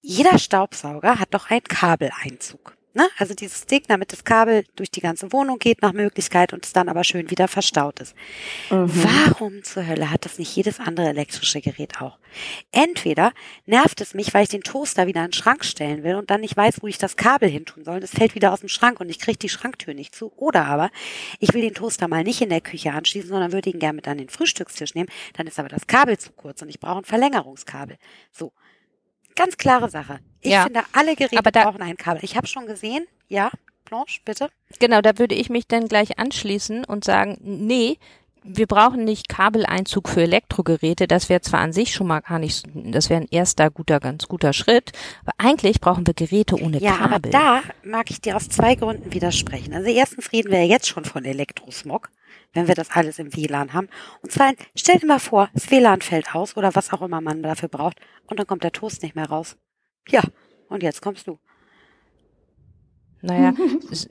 Jeder Staubsauger hat doch einen Kabeleinzug. Ne? Also dieses Ding, damit das Kabel durch die ganze Wohnung geht nach Möglichkeit und es dann aber schön wieder verstaut ist. Warum zur Hölle hat das nicht jedes andere elektrische Gerät auch? Entweder nervt es mich, weil ich den Toaster wieder in den Schrank stellen will und dann nicht weiß, wo ich das Kabel hin tun soll. und Es fällt wieder aus dem Schrank und ich kriege die Schranktür nicht zu. Oder aber ich will den Toaster mal nicht in der Küche anschließen, sondern würde ihn gerne mit an den Frühstückstisch nehmen. Dann ist aber das Kabel zu kurz und ich brauche ein Verlängerungskabel. So. Ganz klare Sache. Ich Ja. finde, alle Geräte Aber da- brauchen ein Kabel. Ich habe schon gesehen, ja, Blanche, bitte. Genau, da würde ich mich dann gleich anschließen und sagen, nee, wir brauchen nicht Kabeleinzug für Elektrogeräte. Das wäre zwar an sich schon mal gar nicht, das wäre ein erster guter, ganz guter Schritt, aber eigentlich brauchen wir Geräte ohne Ja, aber Kabel. da mag ich dir aus zwei Gründen widersprechen. Also erstens reden wir ja jetzt schon von Elektrosmog, wenn wir das alles im WLAN haben. Und zweitens, stell dir mal vor, das WLAN fällt aus oder was auch immer man dafür braucht und dann kommt der Toast nicht mehr raus. Ja, und jetzt kommst du. Naja, es,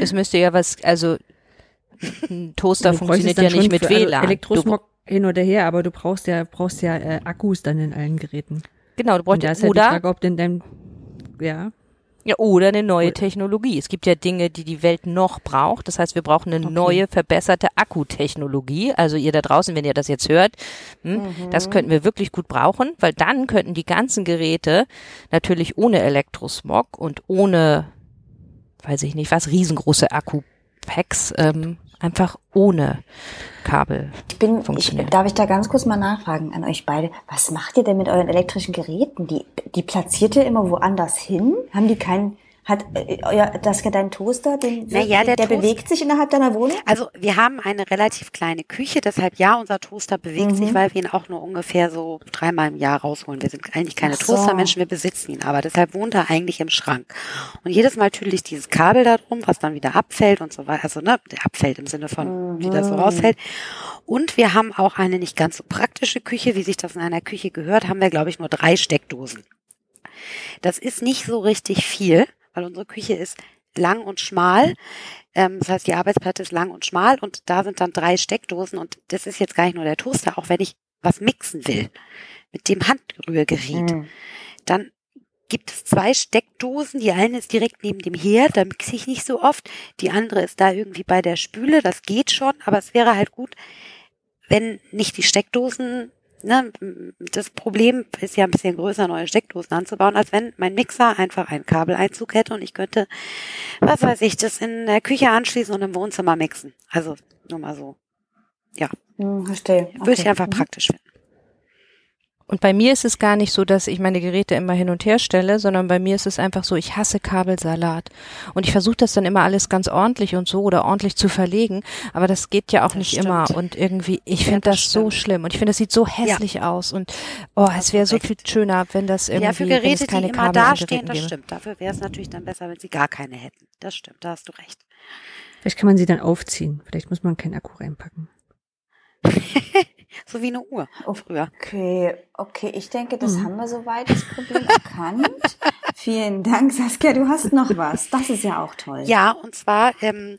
es müsste ja was, also ein Toaster Du funktioniert ja nicht mit also WLAN. Du, Elektrosmog hin oder her, aber du brauchst ja, brauchst ja äh, Akkus dann in allen Geräten. genau, du Und da bräuchtest ist halt die oder Frage, ob denn dein, ja, Ja, oder eine neue Technologie. Es gibt ja Dinge, die die Welt noch braucht. Das heißt, wir brauchen eine Okay. neue, verbesserte Akkutechnologie. Also ihr da draußen, wenn ihr das jetzt hört, hm, das könnten wir wirklich gut brauchen, weil dann könnten die ganzen Geräte natürlich ohne Elektrosmog und ohne, weiß ich nicht was, riesengroße Akku Packs ähm, einfach ohne Kabel Ich bin, ich, darf ich da ganz kurz mal nachfragen an euch beide? Was macht ihr denn mit euren elektrischen Geräten? Die, die platziert ihr immer woanders hin? Haben die keinen, hat, äh, euer, das, dein Toaster, den, Naja, der der Toast- bewegt sich innerhalb deiner Wohnung? Also wir haben eine relativ kleine Küche, deshalb ja, unser Toaster bewegt Mhm. sich, weil wir ihn auch nur ungefähr so dreimal im Jahr rausholen. Wir sind eigentlich keine so. Toastermenschen, wir besitzen ihn, aber deshalb wohnt er eigentlich im Schrank. Und jedes Mal tüdel ich dieses Kabel da drum, was dann wieder abfällt und so weiter. Also ne, der abfällt im Sinne von wieder Mhm. so rausfällt. Und wir haben auch eine nicht ganz so praktische Küche, wie sich das in einer Küche gehört, haben wir glaube ich nur drei Steckdosen. Das ist nicht so richtig viel, weil unsere Küche ist lang und schmal. Ähm, das heißt, die Arbeitsplatte ist lang und schmal und da sind dann drei Steckdosen und das ist jetzt gar nicht nur der Toaster, auch wenn ich was mixen will mit dem Handrührgerät, Hm. dann gibt es zwei Steckdosen. Die eine ist direkt neben dem Herd, da mixe ich nicht so oft. Die andere ist da irgendwie bei der Spüle, das geht schon, aber es wäre halt gut, wenn nicht die Steckdosen, ne, das Problem ist ja ein bisschen größer, neue Steckdosen anzubauen, als wenn mein Mixer einfach einen Kabeleinzug hätte und ich könnte, was weiß ich, das in der Küche anschließen und im Wohnzimmer mixen. Also nur mal so. Hm, verstehe. Würde ich einfach Mhm. praktisch finden. Und bei mir ist es gar nicht so, dass ich meine Geräte immer hin und her stelle, sondern bei mir ist es einfach so, ich hasse Kabelsalat. Und ich versuche das dann immer alles ganz ordentlich und so oder ordentlich zu verlegen, aber das geht ja auch Das nicht stimmt. immer. Und irgendwie, ich Ja, finde das das, so schlimm und ich finde, das sieht so hässlich aus. Und oh, es wäre so viel schöner, wenn das irgendwie Ja, für wenn es Geräte, die keine immer Kabel dastehen, das gäbe. stimmt. Dafür wäre es natürlich dann besser, wenn sie gar keine hätten. Das stimmt, da hast du recht. Vielleicht kann man sie dann aufziehen. Vielleicht muss man keinen Akku reinpacken. So wie eine Uhr früher. Okay, okay, ich denke, Mhm. das haben wir soweit, das Problem erkannt. Vielen Dank, Saskia, du hast noch was. Das ist ja auch toll. Ja, und zwar, ähm,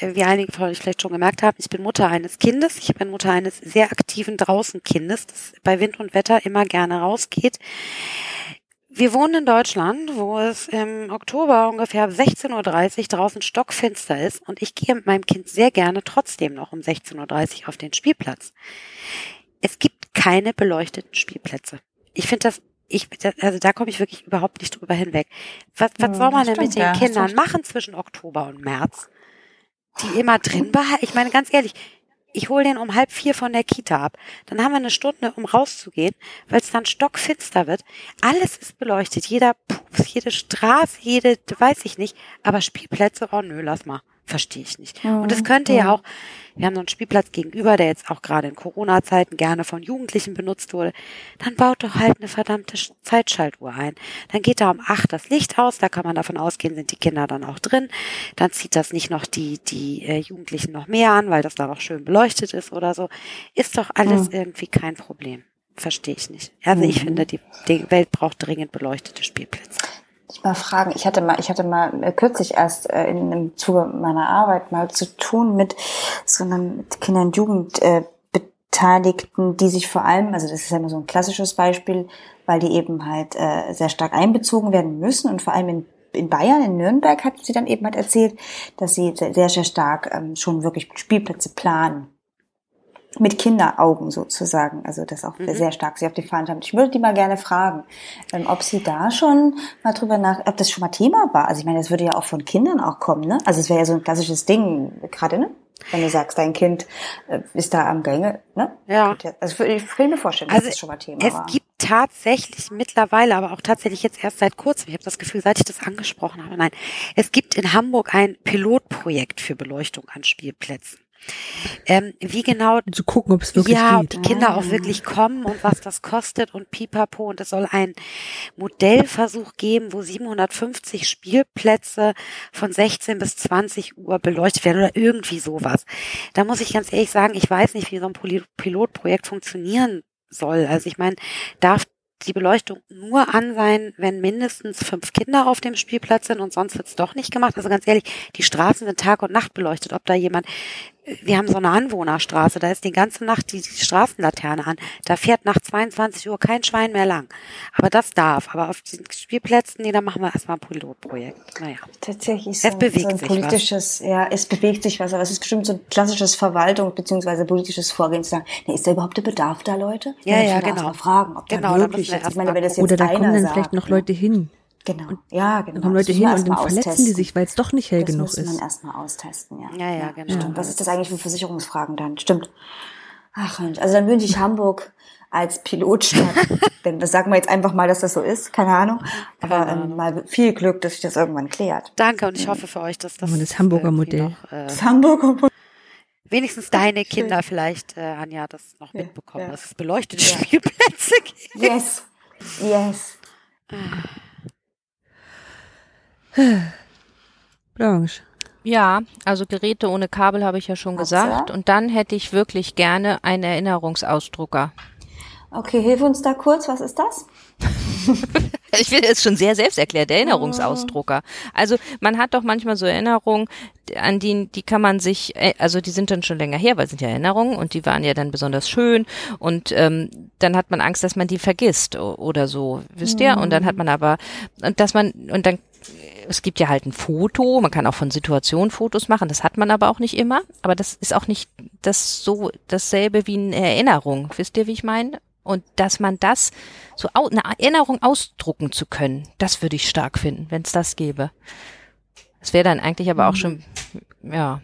wie einige von euch vielleicht schon gemerkt haben, ich bin Mutter eines Kindes. Ich bin Mutter eines sehr aktiven Draußenkindes, das bei Wind und Wetter immer gerne rausgeht. Wir wohnen in Deutschland, wo es im Oktober ungefähr 16.30 Uhr draußen stockfinster ist und ich gehe mit meinem Kind sehr gerne trotzdem noch um 16.30 Uhr auf den Spielplatz. Es gibt keine beleuchteten Spielplätze. Ich finde das, ich, also da komme ich wirklich überhaupt nicht drüber hinweg. Was, was Hm, soll man denn mit stimmt, den ja, Kindern machen zwischen Oktober und März? Die immer drin behalten? Ich meine, ganz ehrlich, ich hole den um halb vier von der Kita ab. Dann haben wir eine Stunde, um rauszugehen, weil es dann stockfinster wird. Alles ist beleuchtet. Jeder Pups, jede Straße, jede, weiß ich nicht. Aber Spielplätze, oh nö, lass mal. Verstehe ich nicht. Und es könnte ja auch, wir haben so einen Spielplatz gegenüber, der jetzt auch gerade in Corona-Zeiten gerne von Jugendlichen benutzt wurde. Dann baut doch halt eine verdammte Sch- Zeitschaltuhr ein. Dann geht da um acht das Licht aus, da kann man davon ausgehen, sind die Kinder dann auch drin. Dann zieht das nicht noch die, die äh, Jugendlichen noch mehr an, weil das da noch schön beleuchtet ist oder so. Ist doch alles irgendwie kein Problem. Verstehe ich nicht. Also ich finde, die, die Welt braucht dringend beleuchtete Spielplätze. Ich mal fragen, ich hatte mal, ich hatte mal äh, kürzlich erst äh, in, im Zuge meiner Arbeit mal zu tun mit so einem mit Kinder- und Jugend äh, Beteiligten, die sich vor allem, also das ist ja immer so ein klassisches Beispiel, weil die eben halt äh, sehr stark einbezogen werden müssen und vor allem in in Bayern, in Nürnberg, hat sie dann eben halt erzählt, dass sie sehr, sehr stark ähm, schon wirklich Spielplätze planen. Mit Kinderaugen sozusagen. Also das auch Mhm. sehr stark sie auf die Fahne haben. Ich würde die mal gerne fragen, ähm, ob sie da schon mal drüber nach, ob das schon mal Thema war. Also ich meine, das würde ja auch von Kindern auch kommen, ne? Also es wäre ja so ein klassisches Ding, gerade, ne? Wenn du sagst, dein Kind äh, ist da am Gänge, ne? Ja. Also ich kann mir vorstellen, Also dass das schon mal Thema es war. gibt tatsächlich mittlerweile, aber auch tatsächlich jetzt erst seit kurzem, ich habe das Gefühl, seit ich das angesprochen habe, nein, es gibt in Hamburg ein Pilotprojekt für Beleuchtung an Spielplätzen. Ähm, wie genau zu gucken, ob es wirklich ja, ob geht. die Kinder auch wirklich kommen und was das kostet und pipapo. Und es soll ein Modellversuch geben, wo 750 Spielplätze von 16 bis 20 Uhr beleuchtet werden oder irgendwie sowas. Da muss ich ganz ehrlich sagen, ich weiß nicht, wie so ein Pilotprojekt funktionieren soll. Also ich meine, darf die Beleuchtung nur an sein, wenn mindestens fünf Kinder auf dem Spielplatz sind und sonst wird's doch nicht gemacht. Also ganz ehrlich, die Straßen sind Tag und Nacht beleuchtet. Ob da jemand, wir haben so eine Anwohnerstraße, da ist die ganze Nacht die, die Straßenlaterne an. Da fährt nach 22 Uhr kein Schwein mehr lang. Aber das darf. Aber auf den Spielplätzen, nee, da machen wir erstmal ein Pilotprojekt. Naja. Tatsächlich so, Es ein- bewegt so ein sich politisches, ja, es bewegt sich was, aber es ist bestimmt so ein klassisches Verwaltung bzw. politisches Vorgehen zu sagen, nee, ist da überhaupt der Bedarf da, Leute? Ja, ja, erst genau. Mal fragen, ob Genau, da da wirklich jetzt, ich erst meine, mal wenn das Oder jetzt da einer kommen dann sagt, vielleicht noch? Leute hin. Genau. ja, genau. Dann kommen Leute Das hin und dann verletzen die austesten. sich, weil es doch nicht hell Das genug müsste man ist. erstmal austesten, ja. Ja, ja, genau. Stimmt. Was ist das eigentlich für Versicherungsfragen dann? Stimmt. Ach Mensch, also dann wünsche ich Hamburg als Pilotstadt, denn das sagen wir jetzt einfach mal, dass das so ist, keine Ahnung, aber ähm, mal viel Glück, dass sich das irgendwann klärt. Danke und ich hoffe für euch, dass das, das Hamburger Modell. Noch, äh, Das Hamburger wenigstens deine Kinder vielleicht, äh, Anja, das noch mitbekommen, ja. dass es beleuchtete Spielplätze gibt. Yes, yes. Blanche. Ja, also Geräte ohne Kabel habe ich ja schon du? gesagt. Und dann hätte ich wirklich gerne einen Erinnerungsausdrucker. Okay, hilf uns da kurz, was ist das? Ich finde es schon sehr selbst erklärt, Erinnerungsausdrucker. Also man hat doch manchmal so Erinnerungen, an die, die kann man sich, äh, also die sind dann schon länger her, weil es sind ja Erinnerungen und die waren ja dann besonders schön und ähm, dann hat man Angst, dass man die vergisst oder so, wisst ihr? Und dann hat man aber, und dass man, und dann es gibt ja halt ein Foto, man kann auch von Situationen Fotos machen, das hat man aber auch nicht immer, aber das ist auch nicht das so dasselbe wie eine Erinnerung, wisst ihr, wie ich meine? Und dass man das so eine Erinnerung ausdrucken zu können, das würde ich stark finden, wenn es das gäbe. Das wäre dann eigentlich aber auch schon, ja,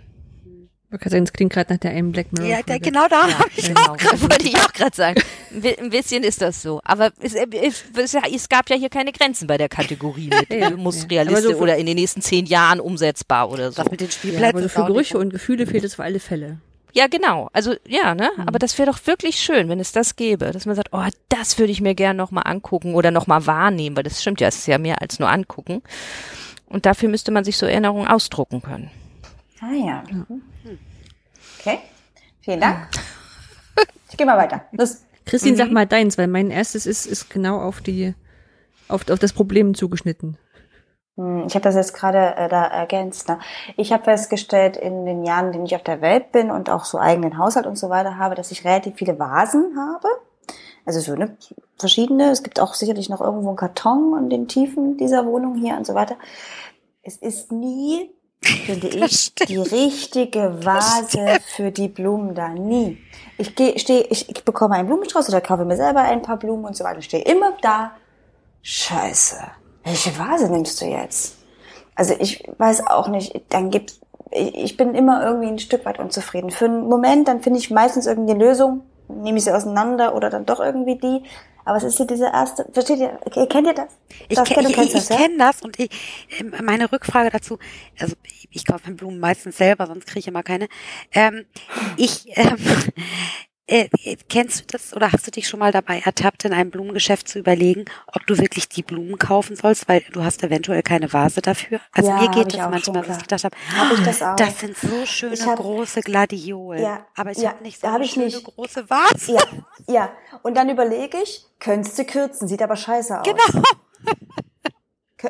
Man kann sagen, das klingt gerade nach der einen Black Mirror. Ja, da, genau da habe ich genau. Das wollte ich auch gerade sagen. Ein bi- Ein bisschen ist das so. Aber es, es, es, es gab ja hier keine Grenzen bei der Kategorie mit. Ja, muss ja. realistisch so- oder in den nächsten zehn Jahren umsetzbar oder so. das mit den Ja, Spielplätzen. aber so ist für auch Gerüche und Gefühle fehlt es für alle Fälle. Ja, genau. Also ja, ne? Aber das wäre doch wirklich schön, wenn es das gäbe, dass man sagt, oh, das würde ich mir gerne noch mal angucken oder noch mal wahrnehmen, weil das stimmt ja, es ist ja mehr als nur angucken. Und dafür müsste man sich so Erinnerungen ausdrucken können. Ah ja. Mhm. Okay, vielen Dank. Ich gehe mal weiter. Das, Christine, Mhm. sag mal deins, weil mein erstes ist, ist genau auf die, auf, auf das Problem zugeschnitten. Hm, Ich habe das jetzt gerade äh, da ergänzt. Ne? Ich habe festgestellt, in den Jahren, in denen ich auf der Welt bin und auch so eigenen Haushalt und so weiter habe, dass ich relativ viele Vasen habe. Also so ne, verschiedene. Es gibt auch sicherlich noch irgendwo einen Karton in den Tiefen dieser Wohnung hier und so weiter. Es ist nie, finde ich, die richtige Vase für die Blumen da. Nie. Ich gehe, stehe, ich, ich bekomme einen Blumenstrauß oder kaufe mir selber ein paar Blumen und so weiter. Stehe immer da. Scheiße. Welche Vase nimmst du jetzt? Also ich weiß auch nicht, dann gibt's, ich ich bin immer irgendwie ein Stück weit unzufrieden. Für einen Moment, dann finde ich meistens irgendwie eine Lösung, nehme ich sie auseinander oder dann doch irgendwie die. Aber es ist so diese erste, versteht ihr, kennt ihr das? Ich, das kenn, ich, ich, ja? kenne das und ich, ähm, meine Rückfrage dazu, also ich, ich kaufe meine Blumen meistens selber, sonst kriege ich immer keine. Ähm, ich, ähm, äh, kennst du das oder hast du dich schon mal dabei ertappt, in einem Blumengeschäft zu überlegen, ob du wirklich die Blumen kaufen sollst, weil du hast eventuell keine Vase dafür? Also Ja, mir geht das manchmal, dass ich gedacht habe, Hab ich das auch. das sind so schöne hab- große Gladiolen, Ja, aber ich ja, habe nicht so hab schöne nicht. große Vase. Ja, ja. Und dann überlege ich, könntest du kürzen, sieht aber scheiße aus. Genau.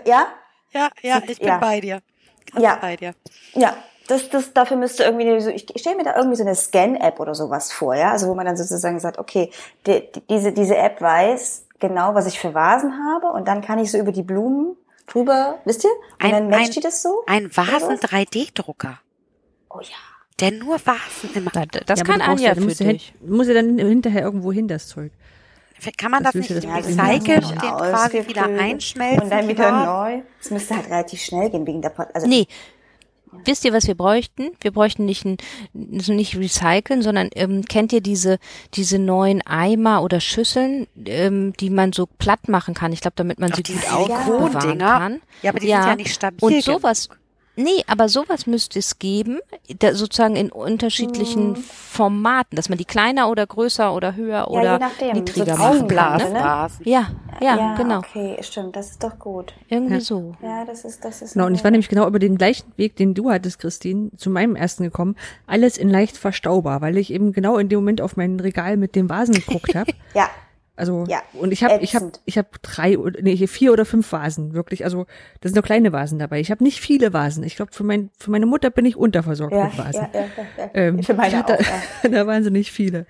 Ja? Ja, ja, ich bin ja. bei dir. Ganz Ja. bei dir. Ja, das, das, dafür müsste irgendwie, so, ich, ich stelle mir da irgendwie so eine Scan-App oder sowas vor, ja, also wo man dann sozusagen sagt, okay, die, die, diese, diese App weiß genau, was ich für Vasen habe und dann kann ich so über die Blumen drüber, wisst ihr? Und Ein- dann matcht ein- die das so? Ein Oder was? Vasen-3D-Drucker, Oh ja. der nur Vasen immer. Na, d- Das Ja, kann du Anja ja, du für musst ja hin- dich. musst ja dann hinterher irgendwo hin, das Zeug. Kann man Das das, nicht das recyceln den quasi wieder einschmelzen? Und dann die wieder Vasen? neu. Es müsste halt relativ schnell gehen wegen der, Pot- also Nee. Wisst ihr, was wir bräuchten? Wir bräuchten nicht ein, so nicht recyceln, sondern ähm, kennt ihr diese diese neuen Eimer oder Schüsseln, ähm, die man so platt machen kann? Ich glaube, damit man Doch, sie gut aufbewahren kann. Ja, aber die sind ja nicht stabil Und sowas, nee, aber sowas müsste es geben, da sozusagen in unterschiedlichen Mhm. Formaten, dass man die kleiner oder größer oder höher je oder nachdem. niedriger So machen kann. Ne? Aufblasvasen. Ja, ja, genau. okay, stimmt, das ist doch gut. Irgendwie so. Ja, das ist, das ist. Genau, und ich war nämlich genau über den gleichen Weg, den du hattest, Christine, zu meinem ersten gekommen. Alles in leicht verstaubar, weil ich eben genau in dem Moment auf mein Regal mit dem Vasen geguckt habe. ja, Also Ja, und ich habe ich habe ich habe drei oder nee, vier oder fünf Vasen wirklich. Also da sind nur kleine Vasen dabei. Ich habe nicht viele Vasen. Ich glaube für mein für meine Mutter bin ich unterversorgt ja, mit Vasen. ja, ja, ja, ja. Ähm, Für meine hatte, auch, ja. da wahnsinnig viele.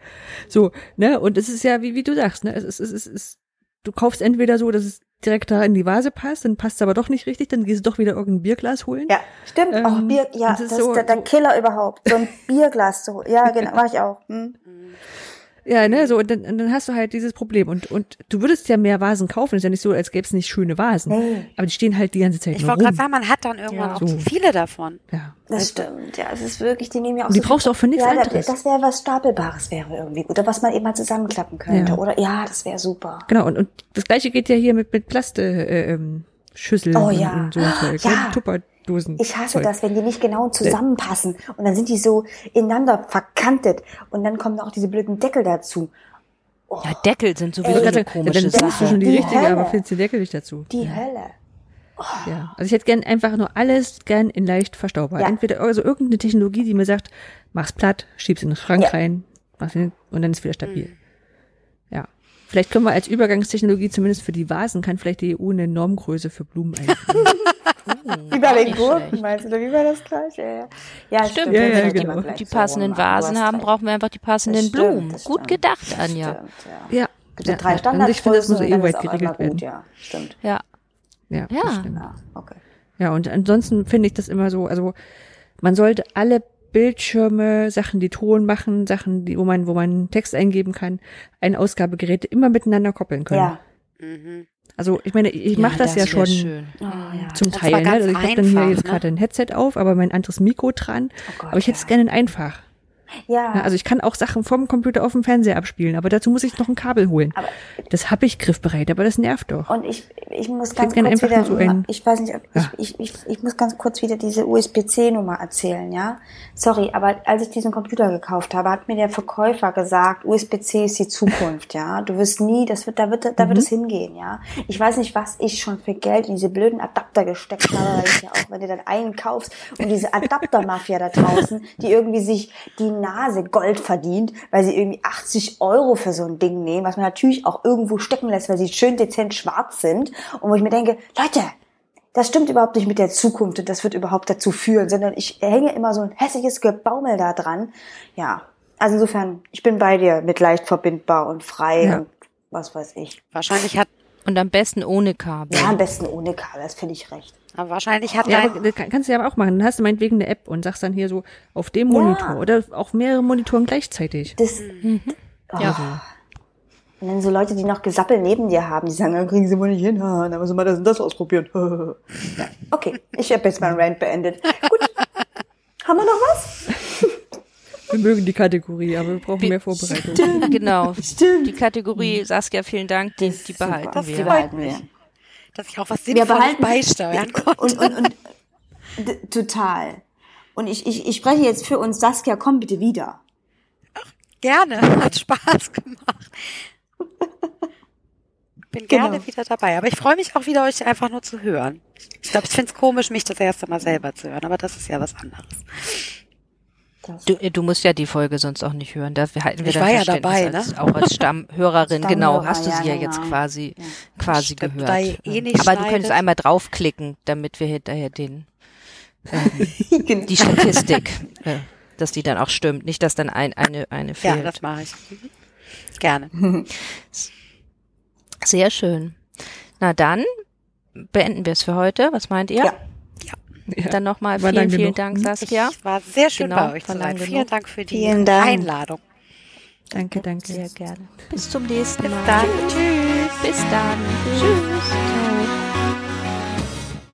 So, ne? Und es ist ja, wie, wie du sagst, ne? Es ist, es ist, es ist, du kaufst entweder so, dass es direkt da in die Vase passt, dann passt es aber doch nicht richtig, dann gehst du doch wieder irgendein Bierglas holen. Ja, stimmt. Ähm, auch Bier, ja, das das ist ist, so- der, der Killer überhaupt. So ein Bierglas zu holen. Ja, genau, mache ich auch. Hm. Ja, ne, so, und dann, und dann hast du halt dieses Problem. Und, und du würdest ja mehr Vasen kaufen. Ist ja nicht so, als gäbe es nicht schöne Vasen. Nee. Aber die stehen halt die ganze Zeit Ich nur wollte gerade sagen, man hat dann irgendwann Ja. auch So. zu viele davon. Ja. Das stimmt, ja, es ist wirklich, die nehmen ja auch Und die so brauchst du auch für nichts ja, anderes. Das wäre was Stapelbares wäre irgendwie gut, oder was man eben mal zusammenklappen könnte, Ja. oder? Ja, das wäre super. Genau, und, und das gleiche geht ja hier mit, mit Plastschüsseln äh, ähm, Schüsseln Oh ja. und so Zeug. Ja. ne? Tupperdosen. Ich hasse Zeug. das, wenn die nicht genau zusammenpassen und dann sind die so ineinander verkantet und dann kommen auch diese blöden Deckel dazu. Ja, Deckel sind sowieso Ey, eine Dann komische denkst du Sache. schon die Die richtige, Hölle. aber findest den Deckel nicht dazu. Die Hölle. Ja, also ich hätte gern einfach nur alles gern in leicht verstaubar. Ja. Entweder also irgendeine Technologie, die mir sagt, mach's platt, schieb's in den Schrank Ja. rein, mach's in, und dann ist wieder stabil. Ja. Vielleicht können wir als Übergangstechnologie zumindest für die Vasen, kann vielleicht die EU eine Normgröße für Blumen einführen. Wie bei den Gurken, schlecht. meinst du, oder wie war das gleich? Ja, ja. ja stimmt. Ja, das ja, könnte genau. Die so passenden. Du Vasen haben, brauchen wir einfach die passenden stimmt, Blumen. Gut stimmt. gedacht, Anja. Stimmt, ja. ja. Gibt ja Ja, drei ja. Also ich finde, das muss ist auch geregelt immer werden. gut, ja, stimmt. Ja. Ja, Ja. stimmt. Ja, okay. Ja, und ansonsten finde ich das immer so, also man sollte alle Bildschirme, Sachen, die Ton machen, Sachen, die, wo man, wo man Text eingeben kann, ein Ausgabegeräte immer miteinander koppeln können. Ja. Mhm. Also ich meine, ich mache das, ja wär schon Schön. Oh, ja. zum Das Teil. Ne? Also ich habe dann hier jetzt ne? gerade ein Headset auf, aber mein anderes Mikro dran. Oh Gott, aber ich hätte es ja. gerne in einfach. Ja. Ja, also ich kann auch Sachen vom Computer auf dem Fernseher abspielen, aber dazu muss ich noch ein Kabel holen. Aber- das habe ich griffbereit, aber das nervt doch. Und ich, ich muss ganz kurz wieder, so ich weiß nicht, ob, Ja. ich, ich, ich, ich muss ganz kurz wieder diese USB-C-Nummer erzählen, ja? Sorry, aber als ich diesen Computer gekauft habe, hat mir der Verkäufer gesagt, USB-C ist die Zukunft, ja? Du wirst nie, das wird, da wird, da Mhm. wird es hingehen, ja? Ich weiß nicht, was ich schon für Geld in diese blöden Adapter gesteckt habe, weil ich ja auch, wenn du dann einen kaufst und diese Adapter-Mafia da draußen, die irgendwie sich die Nase Gold verdient, weil sie irgendwie 80 Euro für so ein Ding nehmen, was man natürlich auch irgendwo stecken lässt, weil sie schön dezent schwarz sind. Und wo ich mir denke, Leute, das stimmt überhaupt nicht mit der Zukunft und das wird überhaupt dazu führen, sondern ich hänge immer so ein hässliches Gebaumel da dran. Ja, also insofern, ich bin bei dir mit leicht verbindbar und frei Ja. und was weiß ich. Wahrscheinlich hat, Und am besten ohne Kabel. Ja, am besten ohne Kabel, das finde ich recht. Aber wahrscheinlich hat Ja, dein, aber kann- kannst du ja aber auch machen. Dann hast du meinetwegen eine App und sagst dann hier so auf dem Ja. Monitor oder auch mehrere Monitoren gleichzeitig. Das, oh. Ja. Und dann so Leute, die noch Gesappel neben dir haben, die sagen, dann kriegen sie wohl nicht hin, dann müssen wir das und das ausprobieren. ja, okay, ich habe jetzt meinen Rant beendet. Gut. Haben wir noch was? Wir mögen die Kategorie, aber wir brauchen mehr Vorbereitung. Genau. Stimmt. Die Kategorie, Saskia, vielen Dank, die, die behalten Das wir. die behalten wir. Dass ich auch was Wir Sinnvolles behalten beisteuern konnte. Und, und, und total. Und ich, ich, ich spreche jetzt für uns, Saskia, komm bitte wieder. Gerne, hat Spaß gemacht. Bin gerne Genau. wieder dabei, aber ich freue mich auch wieder, euch einfach nur zu hören. Ich glaube, ich finde es komisch, mich das erste Mal selber zu hören, aber das ist ja was anderes. Du, äh, du musst ja die Folge sonst auch nicht hören. Da halten wir Ich war ja dabei, ne? als, auch als Stammhörerin. genau, Stammhörer, hast du ja, sie ja genau. jetzt quasi, quasi Stimmt, gehört. eh nicht Aber du schneidet. könntest einmal draufklicken, damit wir hinterher den, Genau. die Statistik, äh, dass die dann auch stimmt. Nicht, dass dann ein, eine, eine Ja, fehlt. das mache ich. Mhm. Gerne. Sehr schön. Na dann beenden wir es für heute. Was meint ihr? Ja. Ja. Dann nochmal vielen, vielen genug. Dank, Saskia. Es war sehr schön Genau, bei euch zu sein. Vielen genug. Dank für die Dank. Einladung. Danke, danke. Sehr gerne. Bis zum nächsten Bis Mal. dann. Tschüss. Bis dann. Tschüss.